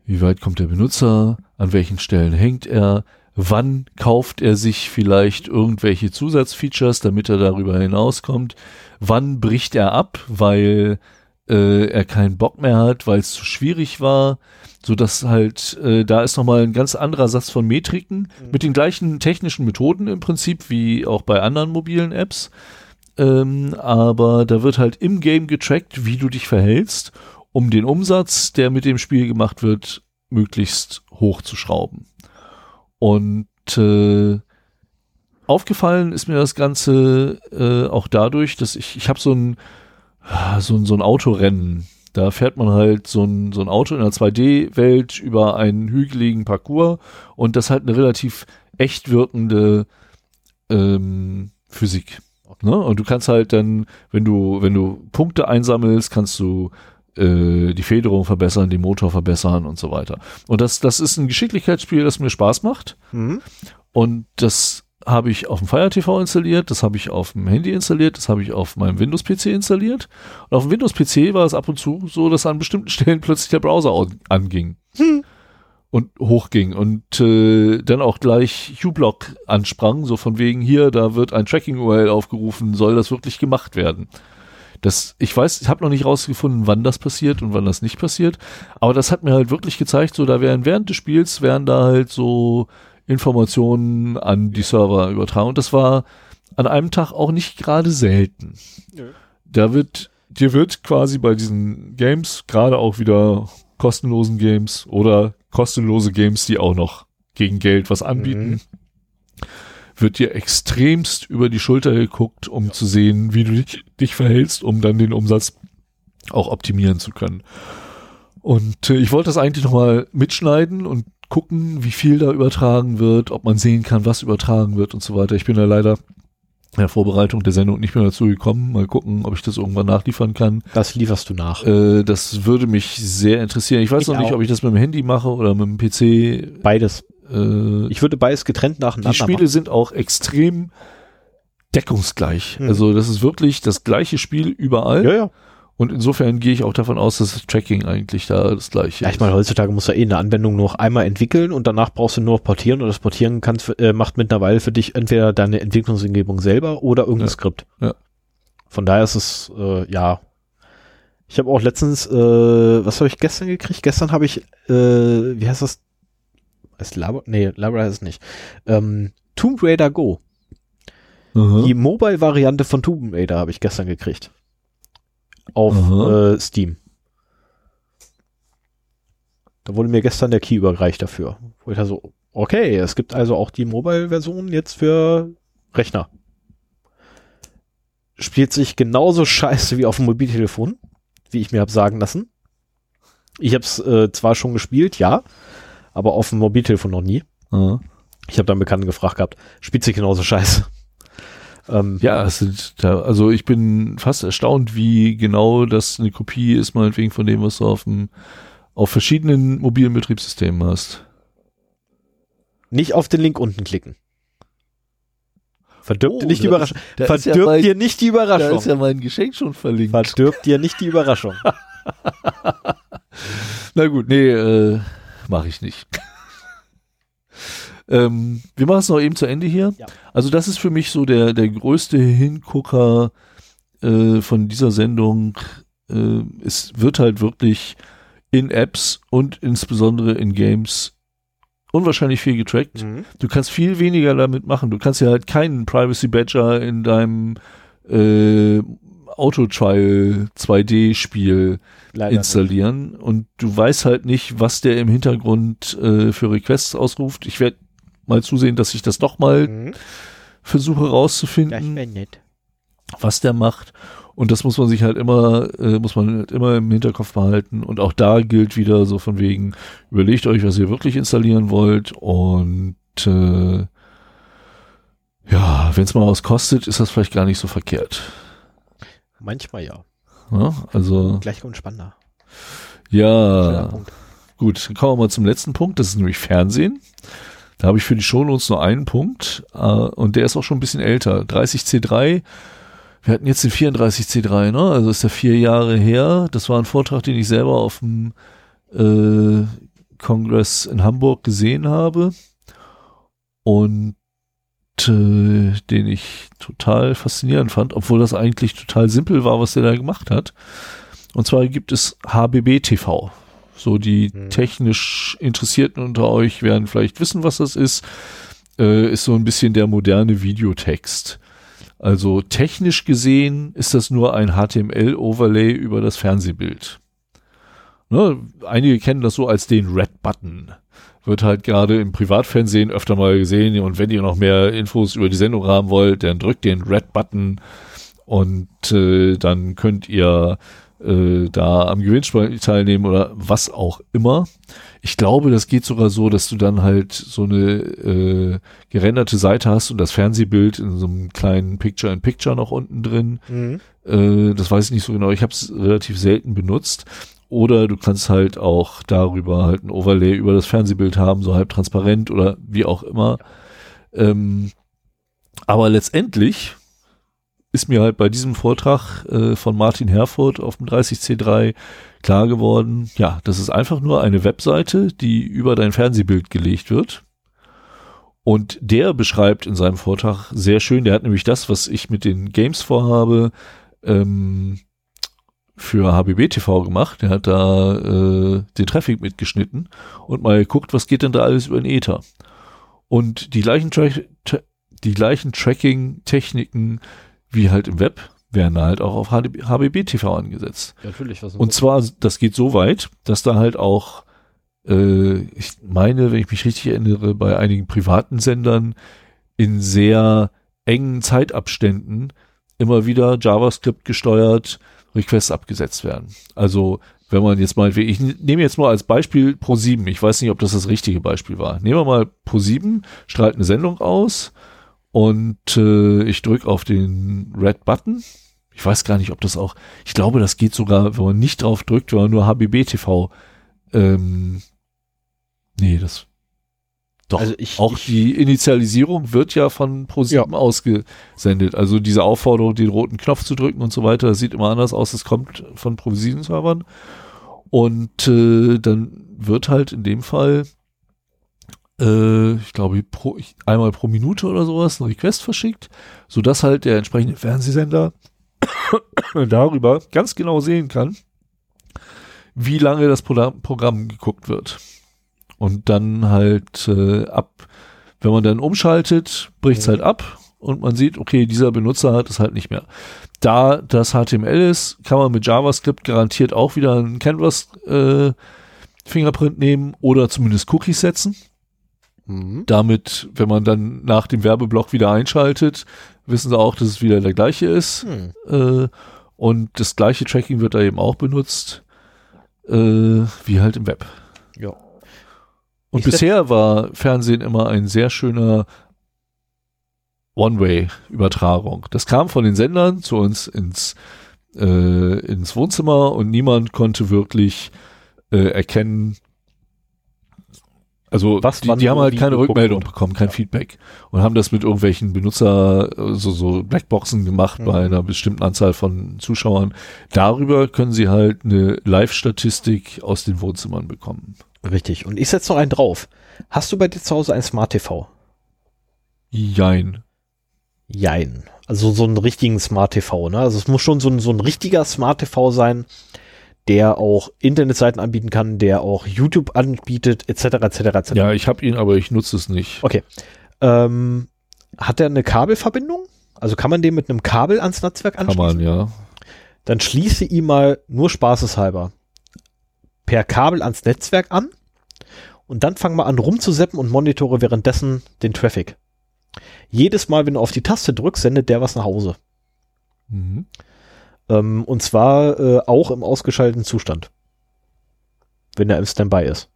wie weit kommt der Benutzer, an welchen Stellen hängt er, wann kauft er sich vielleicht irgendwelche Zusatzfeatures, damit er darüber hinauskommt, wann bricht er ab, weil äh, er keinen Bock mehr hat, weil es zu schwierig war, so dass halt äh, da ist nochmal ein ganz anderer Satz von Metriken mit den gleichen technischen Methoden im Prinzip wie auch bei anderen mobilen Apps. Ähm, aber da wird halt im Game getrackt, wie du dich verhältst, um den Umsatz, der mit dem Spiel gemacht wird, möglichst hoch zu schrauben. Und äh, aufgefallen ist mir das Ganze äh, auch dadurch, dass ich, ich habe so ein, so ein, so ein Autorennen. Da fährt man halt so ein, so ein Auto in einer 2D-Welt über einen hügeligen Parcours und das halt eine relativ echt wirkende ähm, Physik. Ne? Und du kannst halt dann, wenn du, wenn du Punkte einsammelst, kannst du äh, die Federung verbessern, den Motor verbessern und so weiter. Und das, das ist ein Geschicklichkeitsspiel, das mir Spaß macht. Mhm. Und das habe ich auf dem Fire TV installiert, das habe ich auf dem Handy installiert, das habe ich auf meinem Windows-PC installiert. Und auf dem Windows-PC war es ab und zu so, dass an bestimmten Stellen plötzlich der Browser anging und hochging und äh, dann auch gleich uBlock ansprang, so von wegen hier, da wird ein Tracking-URL aufgerufen, soll das wirklich gemacht werden? Das, ich weiß, ich habe noch nicht rausgefunden, wann das passiert und wann das nicht passiert, aber das hat mir halt wirklich gezeigt, so da werden während des Spiels werden da halt so Informationen an die Server übertragen und das war an einem Tag auch nicht gerade selten. Nö. Da wird, dir wird quasi bei diesen Games, gerade auch wieder kostenlosen Games oder kostenlose Games, die auch noch gegen Geld was anbieten, wird dir extremst über die Schulter geguckt, um zu sehen, wie du dich, dich verhältst, um dann den Umsatz auch optimieren zu können. Und äh, ich wollte das eigentlich nochmal mitschneiden und gucken, wie viel da übertragen wird, ob man sehen kann, was übertragen wird und so weiter. Ich bin da leider in der Vorbereitung der Sendung nicht mehr dazu gekommen. Mal gucken, ob ich das irgendwann nachliefern kann. Das lieferst du nach. Äh, das würde mich sehr interessieren. Ich weiß Ich noch nicht, auch. ob ich das mit dem Handy mache oder mit dem PC. Beides. Äh, Ich würde beides getrennt nacheinander die Spiele sind auch extrem deckungsgleich. Hm. Also das ist wirklich das gleiche Spiel überall. machen. Ja, ja. Und insofern gehe ich auch davon aus, dass das Tracking eigentlich da das gleiche Ja, ich meine, heutzutage muss ja eh eine Anwendung nur noch einmal entwickeln und danach brauchst du nur noch portieren und das Portieren kannst, äh, macht mittlerweile für dich entweder deine Entwicklungsumgebung selber oder irgendein Ja. Skript. Ja. Von daher ist es, äh, ja. Ich habe auch letztens, äh, was habe ich gestern gekriegt? Gestern habe ich, äh, wie heißt das? Ist Labra? Nee, Labra heißt es nicht. Ähm, Tomb Raider Go. Aha. Die Mobile-Variante von Tomb Raider habe ich gestern gekriegt. Auf äh, Steam. Da wurde mir gestern der Key überreicht dafür. Wo ich da so, okay, es gibt also auch die Mobile-Version jetzt für Rechner. Spielt sich genauso scheiße wie auf dem Mobiltelefon, wie ich mir habe sagen lassen. Ich habe es äh, zwar schon gespielt, ja, aber auf dem Mobiltelefon noch nie. Aha. Ich habe dann einen Bekannten gefragt gehabt, spielt sich genauso scheiße. Ähm, Ja, es sind da, also ich bin fast erstaunt, wie genau das eine Kopie ist, meinetwegen von dem, was du auf dem, auf verschiedenen mobilen Betriebssystemen hast. Nicht auf den Link unten klicken. Verdirbt Oh, dir nicht die da Überraschung. Da ist ja Verdirbt mein- dir nicht die Da Überraschung. ist ja mein Geschenk schon verlinkt. Verdirbt dir nicht die Überraschung. Na gut, nee, äh, mache ich nicht. ähm, wir machen es noch eben zu Ende hier. Ja. Also das ist für mich so der, der größte Hingucker äh, von dieser Sendung. Äh, es wird halt wirklich in Apps und insbesondere in Games unwahrscheinlich viel getrackt. Mhm. Du kannst viel weniger damit machen. Du kannst ja halt keinen Privacy Badger in deinem äh, Auto-Trial 2D-Spiel Leider installieren und du weißt halt nicht, was der im Hintergrund äh, für Requests ausruft. Ich werde mal zusehen, dass ich das doch mal nicht. Mhm. versuche Das rauszufinden, wäre nett. was der macht. Und das muss man sich halt immer, äh, muss man halt immer im Hinterkopf behalten. Und auch da gilt wieder so von wegen, überlegt euch, was ihr wirklich installieren wollt. Und äh, ja, wenn es mal was kostet, ist das vielleicht gar nicht so verkehrt. Manchmal ja. Ja, also Gleich kommt spannender. Ja, gut, dann kommen wir mal zum letzten Punkt. Das ist nämlich Fernsehen. Da habe ich für die Shownotes nur einen Punkt äh, und der ist auch schon ein bisschen älter. 30C3. Wir hatten jetzt den 34C3, ne? Also ist der vier Jahre her. Das war ein Vortrag, den ich selber auf dem äh, Kongress in Hamburg gesehen habe und äh, den ich total faszinierend fand, obwohl das eigentlich total simpel war, was der da gemacht hat. Und zwar gibt es HBB TV. So die Mhm. technisch Interessierten unter euch werden vielleicht wissen, was das ist. Äh, ist so ein bisschen der moderne Videotext. Also technisch gesehen ist das nur ein HTML-Overlay über das Fernsehbild. Ne, einige kennen das so als den Red Button. Wird halt gerade im Privatfernsehen öfter mal gesehen. Und wenn ihr noch mehr Infos über die Sendung haben wollt, dann drückt den Red Button und äh, dann könnt ihr äh, da am Gewinnspiel teilnehmen oder was auch immer. Ich glaube, das geht sogar so, dass du dann halt so eine äh, gerenderte Seite hast und das Fernsehbild in so einem kleinen Picture-in-Picture noch unten drin. Mhm. Äh, das weiß ich nicht so genau. Ich habe es relativ selten benutzt. Oder du kannst halt auch darüber halt ein Overlay über das Fernsehbild haben, so halb transparent oder wie auch immer. Ähm, aber letztendlich ist mir halt bei diesem Vortrag äh, von Martin Herford auf dem 30C3 klar geworden, ja, das ist einfach nur eine Webseite, die über dein Fernsehbild gelegt wird. Und der beschreibt in seinem Vortrag sehr schön, der hat nämlich das, was ich mit den Games vorhabe, ähm, für HBB TV gemacht. Der hat da äh, den Traffic mitgeschnitten und mal geguckt, was geht denn da alles über den Ether. Und die gleichen, Tra die gleichen Tracking-Techniken wie halt im Web werden halt auch auf HDB HBB TV angesetzt. Ja, natürlich. Was Und zwar, das geht so weit, dass da halt auch, äh, ich meine, wenn ich mich richtig erinnere, bei einigen privaten Sendern in sehr engen Zeitabständen immer wieder JavaScript gesteuert Requests abgesetzt werden. Also wenn man jetzt mal, ich nehme jetzt mal als Beispiel Pro7, ich weiß nicht, ob das das richtige Beispiel war. Nehmen wir mal Pro7, strahlt eine Sendung aus und äh, ich drücke auf den Red Button. Ich weiß gar nicht, ob das auch, ich glaube, das geht sogar, wenn man nicht drauf drückt, wenn man nur HBB TV, ähm, nee, das, Doch, Also ich- auch ich- die Initialisierung wird ja von ProSieben ausgesendet. Also diese Aufforderung, den roten Knopf zu drücken und so weiter, das sieht immer anders aus. Es kommt von ProSieben-Servern. Und äh, dann wird halt in dem Fall, äh, ich glaube, pro, einmal pro Minute oder sowas ein Request verschickt, sodass halt der entsprechende Fernsehsender darüber ganz genau sehen kann, wie lange das Program, Programm geguckt wird. Und dann halt äh, ab, wenn man dann umschaltet, bricht es Mhm. halt ab und man sieht, okay, dieser Benutzer hat es halt nicht mehr. Da das HTML ist, kann man mit JavaScript garantiert auch wieder einen Canvas äh, Fingerprint nehmen oder zumindest Cookies setzen. Mhm. Damit, wenn man dann nach dem Werbeblock wieder einschaltet, wissen sie auch, dass es wieder der gleiche ist. Hm. Äh, und das gleiche Tracking wird da eben auch benutzt, äh, wie halt im Web. Und Ich bisher war Fernsehen immer ein sehr schöner One-Way-Übertragung. Das kam von den Sendern zu uns ins, äh, ins Wohnzimmer und niemand konnte wirklich äh, erkennen, also Was die, die haben halt keine Rückmeldung wird. bekommen, kein Ja. Feedback und haben das mit irgendwelchen Benutzer, so, so Blackboxen gemacht Mhm. bei einer bestimmten Anzahl von Zuschauern. Darüber können sie halt eine Live-Statistik aus den Wohnzimmern bekommen. Richtig. Und ich setze noch einen drauf. Hast du bei dir zu Hause ein Smart TV? Jein. Jein. Also so einen richtigen Smart TV, ne? Also es muss schon so ein, so ein richtiger Smart TV sein, der auch Internetseiten anbieten kann, der auch YouTube anbietet, etc., etc., etc. Ja, ich habe ihn, aber ich nutze es nicht. Okay. Ähm, hat er eine Kabelverbindung? Also kann man den mit einem Kabel ans Netzwerk Kann anschließen? man, ja. Dann schließe ihn mal nur spaßeshalber per Kabel ans Netzwerk an und dann fang mal an rumzuseppen und monitore währenddessen den Traffic. Jedes Mal, wenn du auf die Taste drückst, sendet der was nach Hause. Mhm. Ähm, und zwar äh, auch im ausgeschalteten Zustand. Wenn er im Standby ist.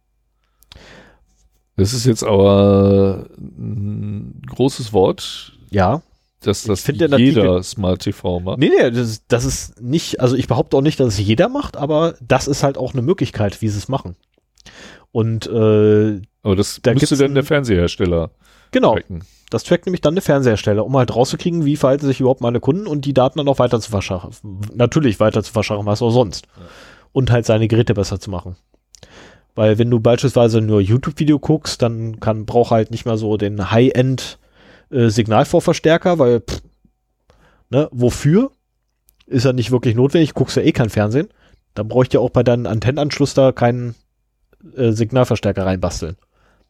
Das ist jetzt aber ein großes Wort, Ja. dass das jeder Artikel- Smart TV macht. Nee, nee, das, das ist nicht, also ich behaupte auch nicht, dass es jeder macht, aber das ist halt auch eine Möglichkeit, wie sie es machen. Und äh, Aber das Da müsste dann der Fernsehersteller genau, tracken. das trackt nämlich dann eine Fernsehersteller, um halt rauszukriegen, wie verhalten sich überhaupt meine Kunden und die Daten dann auch weiter zu verschachen. Natürlich weiter zu verschachen, was auch sonst. Und halt seine Geräte besser zu machen. Weil wenn du beispielsweise nur YouTube-Video guckst, dann kann, braucht halt nicht mehr so den High-End äh, Signalvorverstärker, weil pff, ne, wofür? Ist ja nicht wirklich notwendig, guckst ja eh kein Fernsehen. Dann bräuchte ja auch bei deinem Antennenanschluss da keinen äh, Signalverstärker reinbasteln.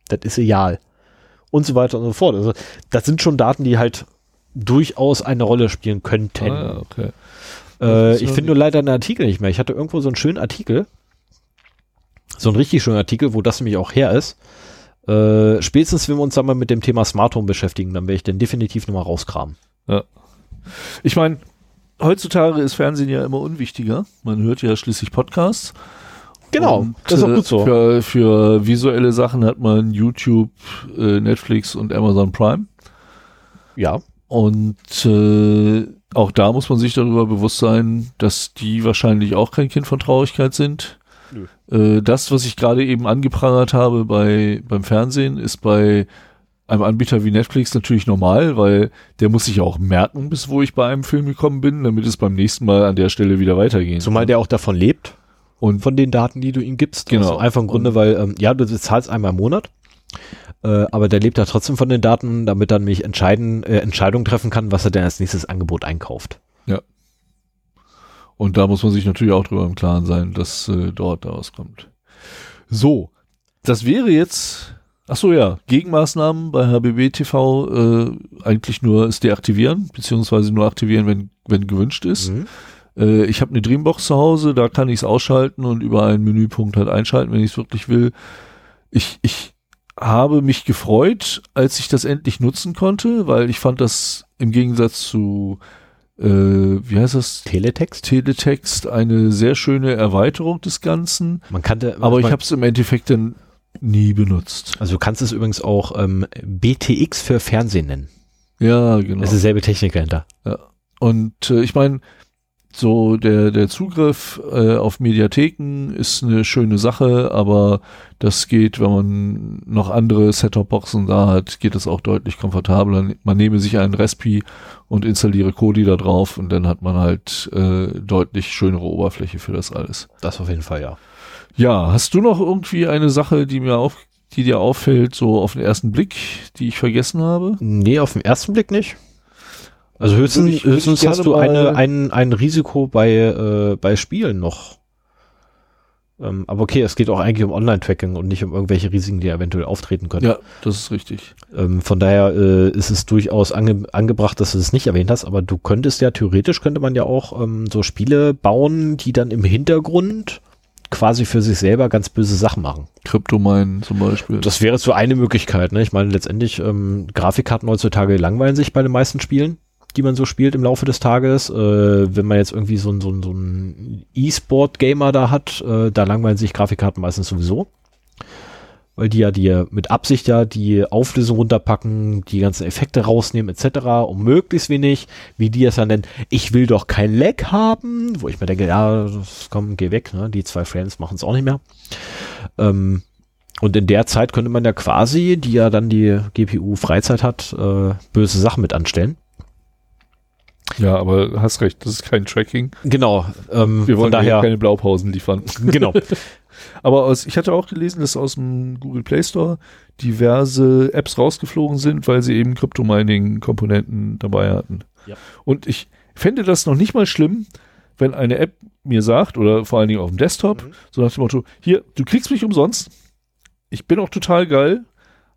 Das ist egal. Und so weiter und so fort. Also das sind schon Daten, die halt durchaus eine Rolle spielen könnten. Ah, ja, okay. Äh, ich ja- finde nur leider einen Artikel nicht mehr. Ich hatte irgendwo so einen schönen Artikel, so einen richtig schönen Artikel, wo das nämlich auch her ist. Äh, spätestens, wenn wir uns dann mal mit dem Thema Smart Home beschäftigen, dann werde ich den definitiv nochmal rauskramen. Ich meine, heutzutage ist Fernsehen ja immer unwichtiger. Man hört ja schließlich Podcasts. Genau, Und, das ist auch äh, gut so. Für, für visuelle Sachen hat man YouTube, äh, Netflix und Amazon Prime. Ja, Und äh, auch da muss man sich darüber bewusst sein, dass die wahrscheinlich auch kein Kind von Traurigkeit sind. Äh, das, was ich gerade eben angeprangert habe bei, beim Fernsehen, ist bei einem Anbieter wie Netflix natürlich normal, weil der muss sich auch merken, bis wo ich bei einem Film gekommen bin, damit es beim nächsten Mal an der Stelle wieder weitergehen zumal der auch davon lebt, Und von den Daten, die du ihm gibst. Genau. Aus dem einfachen Grunde, weil, ähm, ja, du zahlst einmal im Monat, äh, aber der lebt ja trotzdem von den Daten, damit er nämlich entscheiden, äh, Entscheidungen treffen kann, was er denn als nächstes Angebot einkauft. Und da muss man sich natürlich auch drüber im Klaren sein, dass äh, dort daraus kommt. So, das wäre jetzt, ach so ja, Gegenmaßnahmen bei HBB TV äh, eigentlich nur es deaktivieren, beziehungsweise nur aktivieren, wenn, wenn gewünscht ist. Mhm. Äh, ich habe eine Dreambox zu Hause, da kann ich es ausschalten und über einen Menüpunkt halt einschalten, wenn ich es wirklich will. Ich, ich habe mich gefreut, als ich das endlich nutzen konnte, weil ich fand das im Gegensatz zu, äh, wie heißt das, Teletext? Teletext eine sehr schöne Erweiterung des Ganzen, Man kannte, aber ich habe es im Endeffekt dann nie benutzt. Also du kannst es übrigens auch ähm, BTX für Fernsehen nennen. Ja, genau. Das ist dieselbe Technik dahinter. Und äh, ich meine, so der, der Zugriff äh, auf Mediatheken ist eine schöne Sache, aber das geht, wenn man noch andere Set-Top-Boxen da hat, geht es auch deutlich komfortabler. Man nehme sich einen Respi und installiere Kodi da drauf und dann hat man halt äh, deutlich schönere Oberfläche für das alles. Das auf jeden Fall, ja. Ja, hast du noch irgendwie eine Sache, die mir auf, die dir auffällt, so auf den ersten Blick, die ich vergessen habe? Nee, auf den ersten Blick nicht. Also höchstens, ich- höchstens hast du eine, ein, ein Risiko bei, äh, bei Spielen noch. Ähm, aber okay, es geht auch eigentlich um Online-Tracking und nicht um irgendwelche Risiken, die eventuell auftreten können. Ja, das ist richtig. Ähm, von daher äh, ist es durchaus ange angebracht, dass du es nicht erwähnt hast, aber du könntest ja theoretisch könnte man ja auch ähm, so Spiele bauen, die dann im Hintergrund quasi für sich selber ganz böse Sachen machen. Kryptomine zum Beispiel. Das wäre so eine Möglichkeit. Ne? Ich meine, letztendlich, ähm, Grafikkarten heutzutage langweilen sich bei den meisten Spielen, die man so spielt im Laufe des Tages. Äh, wenn man jetzt irgendwie so so so ein E-Sport-Gamer da hat, äh, da langweilen sich Grafikkarten meistens sowieso. Weil die ja dir mit Absicht ja die Auflösung runterpacken, die ganzen Effekte rausnehmen etc. um möglichst wenig, wie die es dann nennen, ich will doch kein Lag haben, wo ich mir denke, ja, komm, geh weg, ne? die zwei Frames machen es auch nicht mehr. Ähm, und in der Zeit könnte man ja quasi, die ja dann die GPU Freizeit hat, äh, böse Sachen mit anstellen. Ja, aber hast recht, das ist kein Tracking. Genau. Ähm, Wir wollen daher keine Blaupausen liefern. genau. Aber aus, ich hatte auch gelesen, dass aus dem Google Play Store diverse Apps rausgeflogen sind, weil sie eben Crypto-Mining-Komponenten dabei hatten. Ja. Und ich fände das noch nicht mal schlimm, wenn eine App mir sagt, oder vor allen Dingen auf dem Desktop, Mhm. so nach dem Motto, hier, du kriegst mich umsonst, ich bin auch total geil,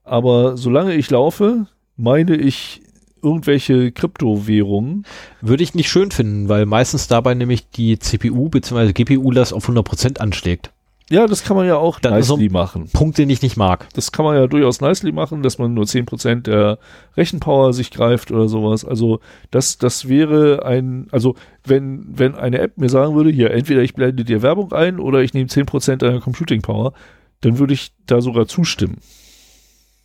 aber solange ich laufe, meine ich irgendwelche Kryptowährungen. Würde ich nicht schön finden, weil meistens dabei nämlich die CPU bzw. GPU das auf 100% anschlägt. Ja, das kann man ja auch Dann so- nicely machen. Punkt, den ich nicht mag. Das kann man ja durchaus nicely machen, dass man nur 10% der Rechenpower sich greift oder sowas. Also das, das wäre ein, also wenn, wenn eine App mir sagen würde, hier, entweder ich blende dir Werbung ein oder ich nehme 10% deiner Computing Power, dann würde ich da sogar zustimmen.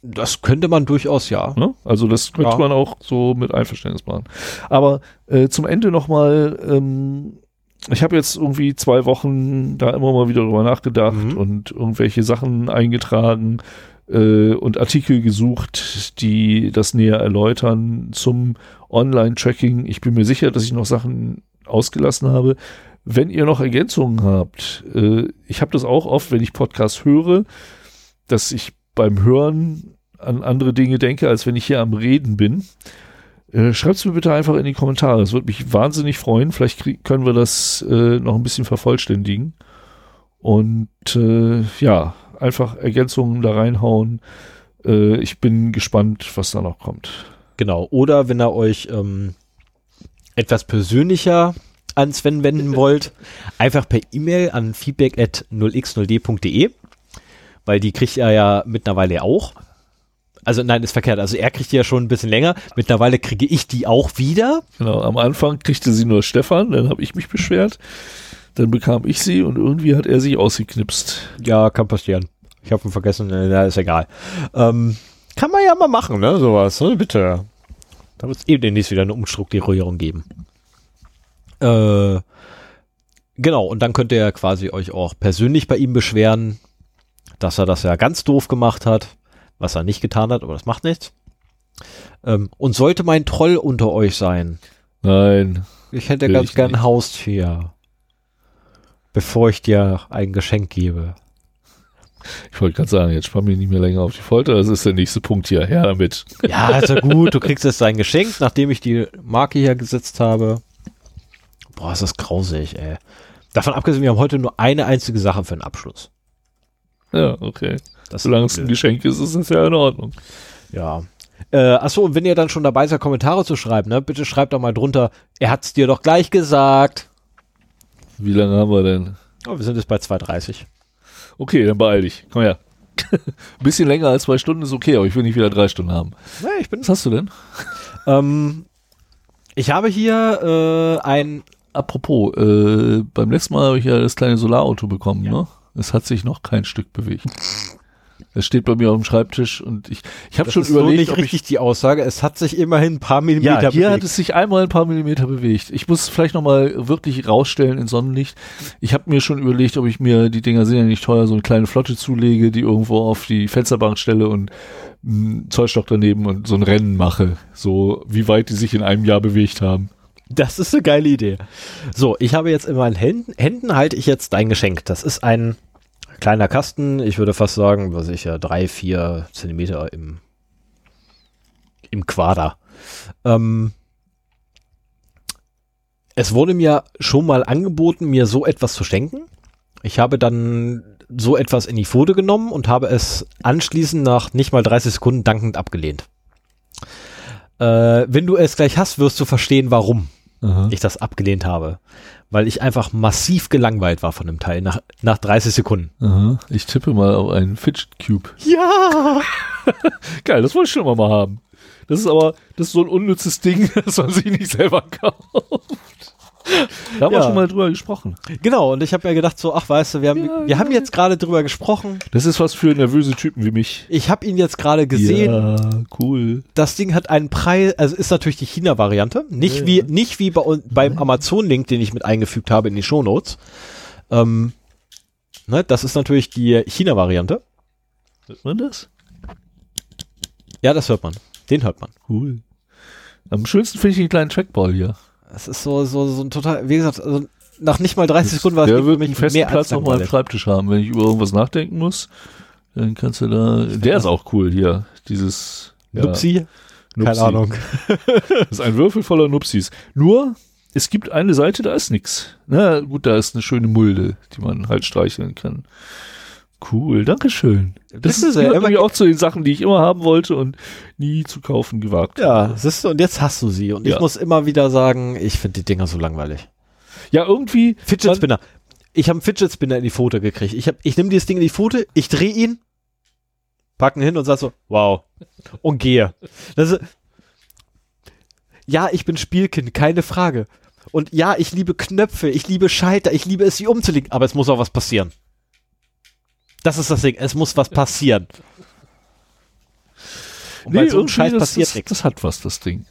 Das könnte man durchaus ja. Ne? Also das könnte Ja. man auch so mit Einverständnis machen. Aber äh, zum Ende nochmal, ähm, ich habe jetzt irgendwie zwei Wochen da immer mal wieder drüber nachgedacht Mhm. und irgendwelche Sachen eingetragen äh, und Artikel gesucht, die das näher erläutern zum Online-Tracking. Ich bin mir sicher, dass ich noch Sachen ausgelassen habe. Wenn ihr noch Ergänzungen habt, äh, ich habe das auch oft, wenn ich Podcasts höre, dass ich beim Hören an andere Dinge denke, als wenn ich hier am Reden bin. Äh, Schreibt es mir bitte einfach in die Kommentare. Es würde mich wahnsinnig freuen. Vielleicht können wir das äh, noch ein bisschen vervollständigen. Und äh, ja, einfach Ergänzungen da reinhauen. Äh, ich bin gespannt, was da noch kommt. Genau. Oder wenn ihr euch ähm, etwas persönlicher an Sven wenden wollt, einfach per E-Mail an feedback at 0x0d.de, weil die kriegt er ja mittlerweile auch. Also nein, ist verkehrt. Also er kriegt die ja schon ein bisschen länger. Mittlerweile kriege ich die auch wieder. Genau, am Anfang kriegte sie nur Stefan, dann habe ich mich beschwert. Dann bekam ich sie und irgendwie hat er sich ausgeknipst. Ja, kann passieren. Ich habe ihn vergessen, äh, na, ist egal. Ähm, kann man ja mal machen, ne, sowas, ne, bitte. Da wird es eben demnächst wieder eine Umstrukturierung geben. Äh, genau, und dann könnt ihr quasi euch auch persönlich bei ihm beschweren, dass er das ja ganz doof gemacht hat, was er nicht getan hat, aber das macht nichts. Ähm, und sollte mein Troll unter euch sein, Nein, ich hätte ganz ich gern ein. Haustier, bevor ich dir ein Geschenk gebe. ich wollte gerade sagen, jetzt spann mich nicht mehr länger auf die Folter. Das ist der nächste Punkt hier. Her damit. Ja, also gut, du kriegst jetzt dein Geschenk, nachdem ich die Marke hier gesetzt habe. Boah, ist das grausig, ey. Davon abgesehen, wir haben heute nur eine einzige Sache für den Abschluss. Ja, okay. Das Solange es ein Geschenk ist, ist es ja in Ordnung. Ja. Äh, achso, und wenn ihr dann schon dabei seid, Kommentare zu schreiben, ne, bitte schreibt doch mal drunter, er hat's dir doch gleich gesagt. Wie lange haben wir denn? Oh, wir sind jetzt bei 2,30. Okay, dann beeil dich. Komm her. Ein bisschen länger als zwei Stunden ist okay, aber ich will nicht wieder drei Stunden haben. Nee, ich bin. Was hast du denn? Ähm, ich habe hier äh, ein. Apropos, äh, beim letzten Mal habe ich ja das kleine Solarauto bekommen, ne? Es hat sich noch kein Stück bewegt. Es steht bei mir auf dem Schreibtisch und ich, ich habe schon ist so überlegt, nicht ob richtig ich, die Aussage. Es hat sich immerhin ein paar Millimeter ja, hier hat bewegt. es sich einmal ein paar Millimeter bewegt. Ich muss vielleicht nochmal wirklich rausstellen in Sonnenlicht. Ich habe mir schon überlegt, ob ich mir, die Dinger sind ja nicht teuer, so eine kleine Flotte zulege, die irgendwo auf die Fensterbank stelle und einen Zollstock daneben und so ein Rennen mache. So, wie weit die sich in einem Jahr bewegt haben. Das ist eine geile Idee. So, ich habe jetzt in meinen Händen, Händen halte ich jetzt dein Geschenk. Das ist ein kleiner Kasten. Ich würde fast sagen, was ich ja, drei, vier Zentimeter im, im Quader. Ähm, es wurde mir schon mal angeboten, mir so etwas zu schenken. Ich habe dann so etwas in die Pfote genommen und habe es anschließend nach nicht mal 30 Sekunden dankend abgelehnt. Äh, wenn du es gleich hast, wirst du verstehen, warum ich das abgelehnt habe. Weil ich einfach massiv gelangweilt war von dem Teil nach, nach 30 Sekunden. Aha. Ich tippe mal auf einen Fidget Cube. Ja! Geil, das wollte ich schon immer mal haben. Das ist aber, das ist so ein unnützes Ding, dass man sich nicht selber kauft. Da haben wir Ja. schon mal drüber gesprochen. Genau, und ich habe mir gedacht so, ach weißt du, wir haben, Ja, wir haben jetzt gerade drüber gesprochen. Das ist was für nervöse Typen wie mich. Ich habe ihn jetzt gerade gesehen. Ja, cool. Das Ding hat einen Preis, also ist natürlich die China-Variante. Nicht Ja, wie, ja. nicht wie bei, uns- beim Amazon-Link, den ich mit eingefügt habe in die Shownotes. Ähm, ne, das ist natürlich die China-Variante. Hört man das? Ja, das hört man. Den hört man. Cool. Am schönsten finde ich den kleinen Trackball hier. Das ist so, so, so ein total, wie gesagt, also nach nicht mal 30 Sekunden war es Der wird mich einen festen Platz auf meinem. Schreibtisch haben. Wenn ich über irgendwas nachdenken muss, dann kannst du da. Der ist auch cool hier. Dieses. ja, Nupsi? Keine Nupsi. Ahnung. Das ist ein Würfel voller Nupsis. Nur, es gibt eine Seite, da ist nix. Na gut, da ist eine schöne Mulde, die man halt streicheln kann. Cool, Dankeschön. Das Wissen ist immer- nämlich auch zu den Sachen, die ich immer haben wollte und nie zu kaufen gewagt Ja, siehst du, und jetzt hast du sie. Und Ja. ich muss immer wieder sagen, ich finde die Dinger so langweilig. Ja, irgendwie. Fidget Spinner. Ich habe einen Fidget Spinner in die Pfote gekriegt. Ich, hab, ich nehme dieses Ding in die Pfote, ich drehe ihn, pack ihn hin und sag so, wow. Und gehe. Das ist, ja, ich bin Spielkind, keine Frage. Und ja, ich liebe Knöpfe, ich liebe Schalter, ich liebe es, sie umzulegen, aber es muss auch was passieren. Das ist das Ding, es muss was passieren. Und bei so einem Scheiß das, passiert das, nichts. das hat was, das Ding.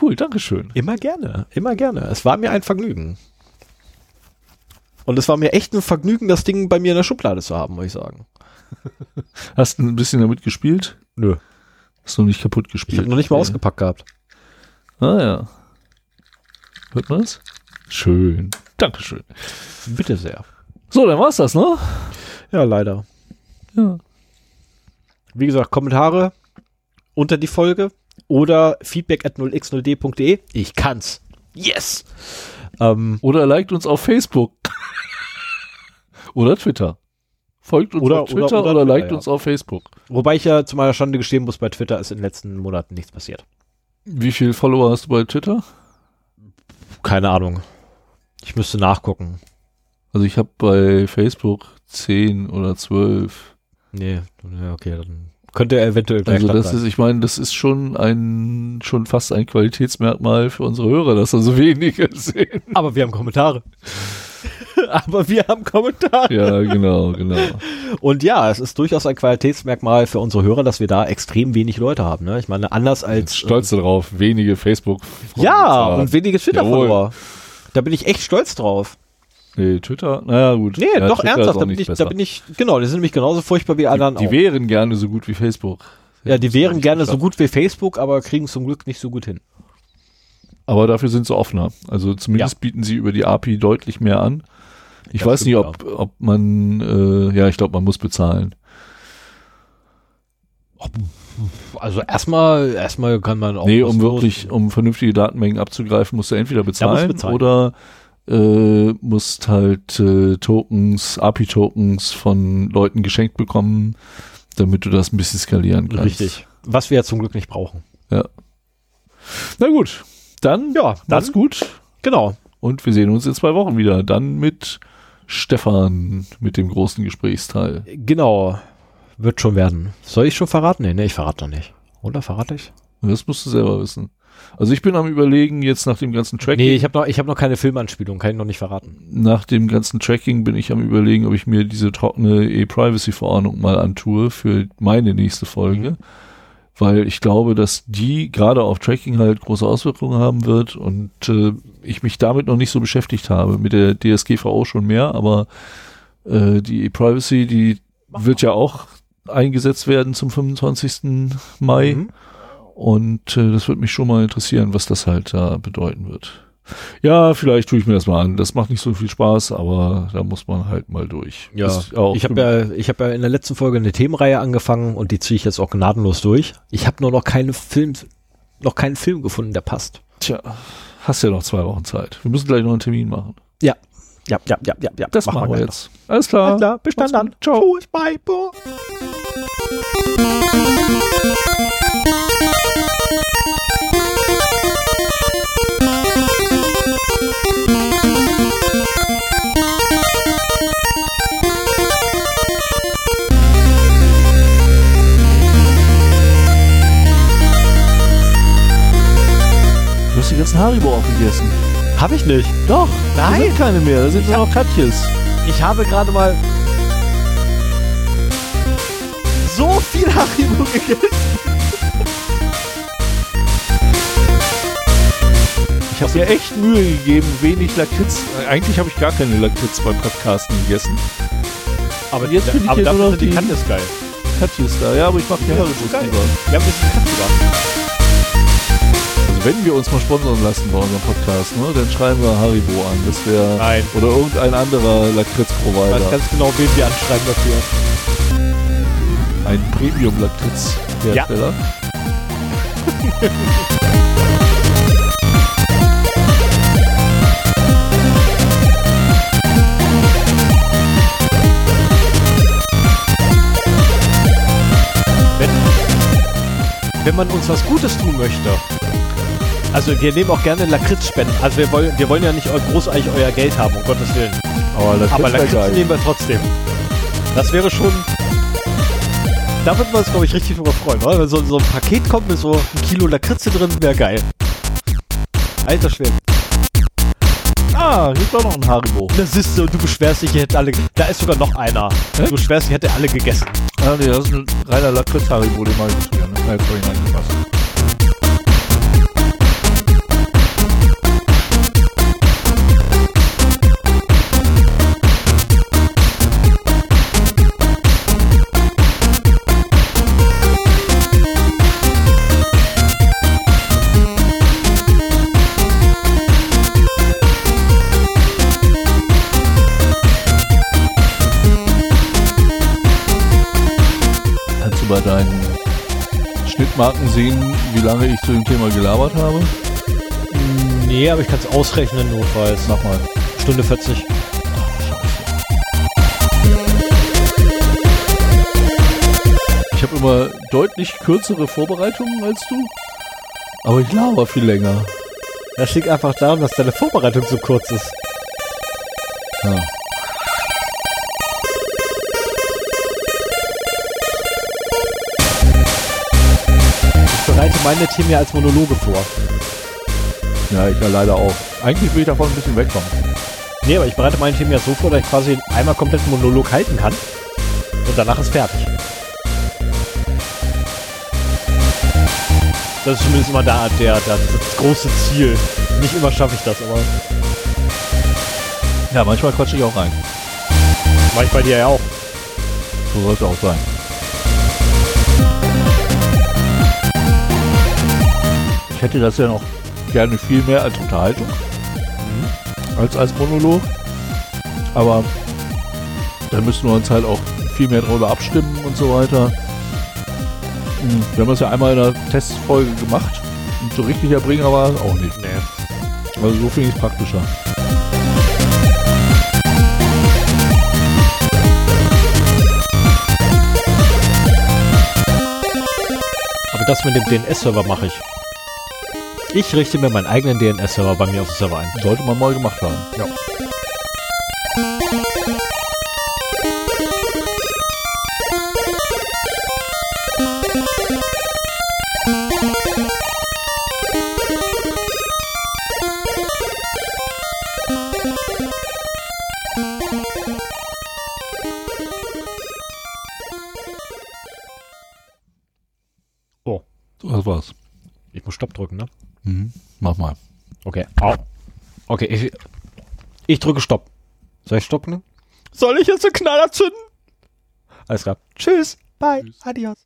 Cool, Dankeschön. Immer gerne, immer gerne. Es war mir ein Vergnügen. Und es war mir echt ein Vergnügen, das Ding bei mir in der Schublade zu haben, muss ich sagen. Hast du ein bisschen damit gespielt? Nö. Hast du noch nicht kaputt Ich gespielt? habe noch nicht mal Okay. ausgepackt gehabt. Ah ja. Hört man das? Schön. Dankeschön. Bitte sehr. So, dann war's das, ne? Ja, leider. Ja. Wie gesagt, Kommentare unter die Folge oder feedback at 0x0d.de. Ich kann's. Yes! Ähm, Oder liked uns auf Facebook. oder Twitter. Folgt uns Oder- auf Twitter oder- oder, oder Twitter, liked ja. uns auf Facebook. wobei ich ja zu meiner Schande gestehen muss, bei Twitter ist in den letzten Monaten nichts passiert. Wie viele Follower hast du bei Twitter? Keine Ahnung. Ich müsste nachgucken. Also ich habe bei Facebook 10 oder 12. Nee, okay, dann könnte er eventuell gleich Also das sein. ist, ich meine, das ist schon ein, schon fast ein Qualitätsmerkmal für unsere Hörer, dass da so wenige sehen. Aber wir haben Kommentare. Aber wir haben Kommentare. Ja, genau, genau. Und ja, es ist durchaus ein Qualitätsmerkmal für unsere Hörer, dass wir da extrem wenig Leute haben. Ne? Ich meine, anders als. Stolz darauf, wenige Facebook. Ja, und wenige Twitter-Follower. Da bin ich echt stolz drauf. Nee, Twitter, naja, gut. Nee, ja, doch Twitter ernsthaft. Da bin, ich, da bin ich, genau, die sind nämlich genauso furchtbar wie alle die, anderen die auch. wären gerne so gut wie Facebook. Ja, die wären gerne so gut wie Facebook, aber kriegen es zum Glück nicht so gut hin. Aber dafür sind sie offener. Also zumindest bieten sie über die API deutlich mehr an. Ich Ja, weiß nicht, ob, ob man, äh, ja, ich glaube, man muss bezahlen. Also erstmal, erstmal kann man auch. nee, um wirklich, um vernünftige Datenmengen abzugreifen, musst du entweder bezahlen, bezahlen. oder äh, musst halt äh, Tokens, API-Tokens von Leuten geschenkt bekommen, damit du das ein bisschen skalieren kannst. Richtig. Was wir ja zum Glück nicht brauchen. Na gut, dann, Ja, macht's gut genau. und wir sehen uns in zwei Wochen wieder. Dann mit Stefan, mit dem großen Gesprächsteil. Genau. Wird schon werden. Soll ich schon verraten? Nee, nee, ich verrate noch nicht. Oder verrate ich? Das musst du selber wissen. Also ich bin am überlegen, jetzt nach dem ganzen Tracking. Nee, ich habe noch, ich hab noch keine Filmanspielung, kann ich noch nicht verraten. nach dem ganzen Tracking bin ich am überlegen, ob ich mir diese trockene E-Privacy-Verordnung mal antue für meine nächste Folge. Weil ich glaube, dass die gerade auf Tracking halt große Auswirkungen haben wird und äh, ich mich damit noch nicht so beschäftigt habe. Mit der DSGVO schon mehr, aber äh, die E-Privacy, die wird ja auch eingesetzt werden zum 25. Mai. Mhm. Und äh, das würde mich schon mal interessieren, was das halt da bedeuten wird. Ja, vielleicht tue ich mir das mal an. Das macht nicht so viel Spaß, aber da muss man halt mal durch. Ja, ich habe ja, ich habe ja in der letzten Folge eine Themenreihe angefangen und die ziehe ich jetzt auch gnadenlos durch. Ich habe nur noch keine Film, noch keinen Film gefunden, der passt. Tja, hast ja noch zwei Wochen Zeit. Wir müssen gleich noch einen Termin machen. Ja, ja, ja, ja, ja, ja. Das machen, wir gleich jetzt. Alles klar. Alles klar, bis dann. Ciao. Tschüss, bye, bo. Ganzen Haribo aufgegessen. Habe ich nicht. Doch. Da Nein. sind keine mehr. Da sind Ich nur noch Katjes. Ich habe gerade mal so viel Haribo gegessen. Ich habe mir echt Mühe gegeben, wenig Lakritz. Äh, Eigentlich habe ich gar keine Lakritz beim Podcasten gegessen. Aber jetzt finde ich aber hier dafür sind die ist geil. Katjes da. Ja, aber ich mache die geil. lieber. Ja, ein bisschen Kante da. Wenn wir uns mal sponsern lassen bei unserem Podcast, ne, dann schreiben wir Haribo an. Das wäre Nein. oder irgendein anderer Ich weiß Lakritz-Provider. ganz genau, wen wir anschreiben dafür. Ein Premium-Lakritz-Hersteller. Wenn, wenn man uns was Gutes tun möchte. Also wir nehmen auch gerne Lakritz-Spenden. Also wir wollen, wir wollen ja nicht großartig euer Geld haben, um Gottes Willen. Aber Lakritz, Aber Lakritz nehmen wir trotzdem. Das wäre schon. Da würden wir uns, glaube ich, richtig drüber freuen, oder? Wenn so, so ein Paket kommt mit so ein Kilo Lakritze drin, wäre geil. Alter Schwede. Ah, hier ist doch noch ein Haribo. Das ist so, du beschwerst dich, ihr hättet alle. Da ist sogar noch einer. Hä? Du beschwerst dich, hätte alle gegessen. Ah, nee, das ist ein reiner Lakritz-Haribo, den mache ich nicht gerne. Nein, vorhin angepasst. Kannst deinen Schnittmarken sehen, wie lange ich zu dem Thema gelabert habe? Nee, aber ich kann es ausrechnen, notfalls. Mach mal. Stunde 40. Ich habe immer deutlich kürzere Vorbereitungen als du, aber ich laber viel länger. Das liegt einfach daran, dass deine Vorbereitung so kurz ist. Ja. Meine Themen ja als Monologe vor. ja, ich ja leider auch. Eigentlich will ich davon ein bisschen wegkommen. Nee, aber ich bereite meine Themen ja so vor, dass ich quasi einmal komplett einen Monolog halten kann. Und danach ist fertig. Das ist zumindest immer da der, der, das große Ziel. Nicht immer schaffe ich das, aber Ja, manchmal quatsche ich auch rein. mache ich bei dir ja auch. So sollte auch sein. Ich hätte das ja noch gerne viel mehr als Unterhaltung. Als als Monolog. Aber da müssen wir uns halt auch viel mehr darüber abstimmen und so weiter. Hm, Wir haben das ja einmal in einer Testfolge gemacht. Und so richtig der Bringer war es auch nicht. Nee. Also so finde ich es praktischer. Aber das mit dem DNS-Server mache ich. Ich richte mir meinen eigenen DNS-Server bei mir auf dem Server ein. Sollte man mal gemacht haben. Ja. Okay, ich, ich drücke Stopp. Soll ich Stopp ne? Soll ich jetzt einen Knaller zünden? Alles klar. Tschüss. Bye. Tschüss. Adios.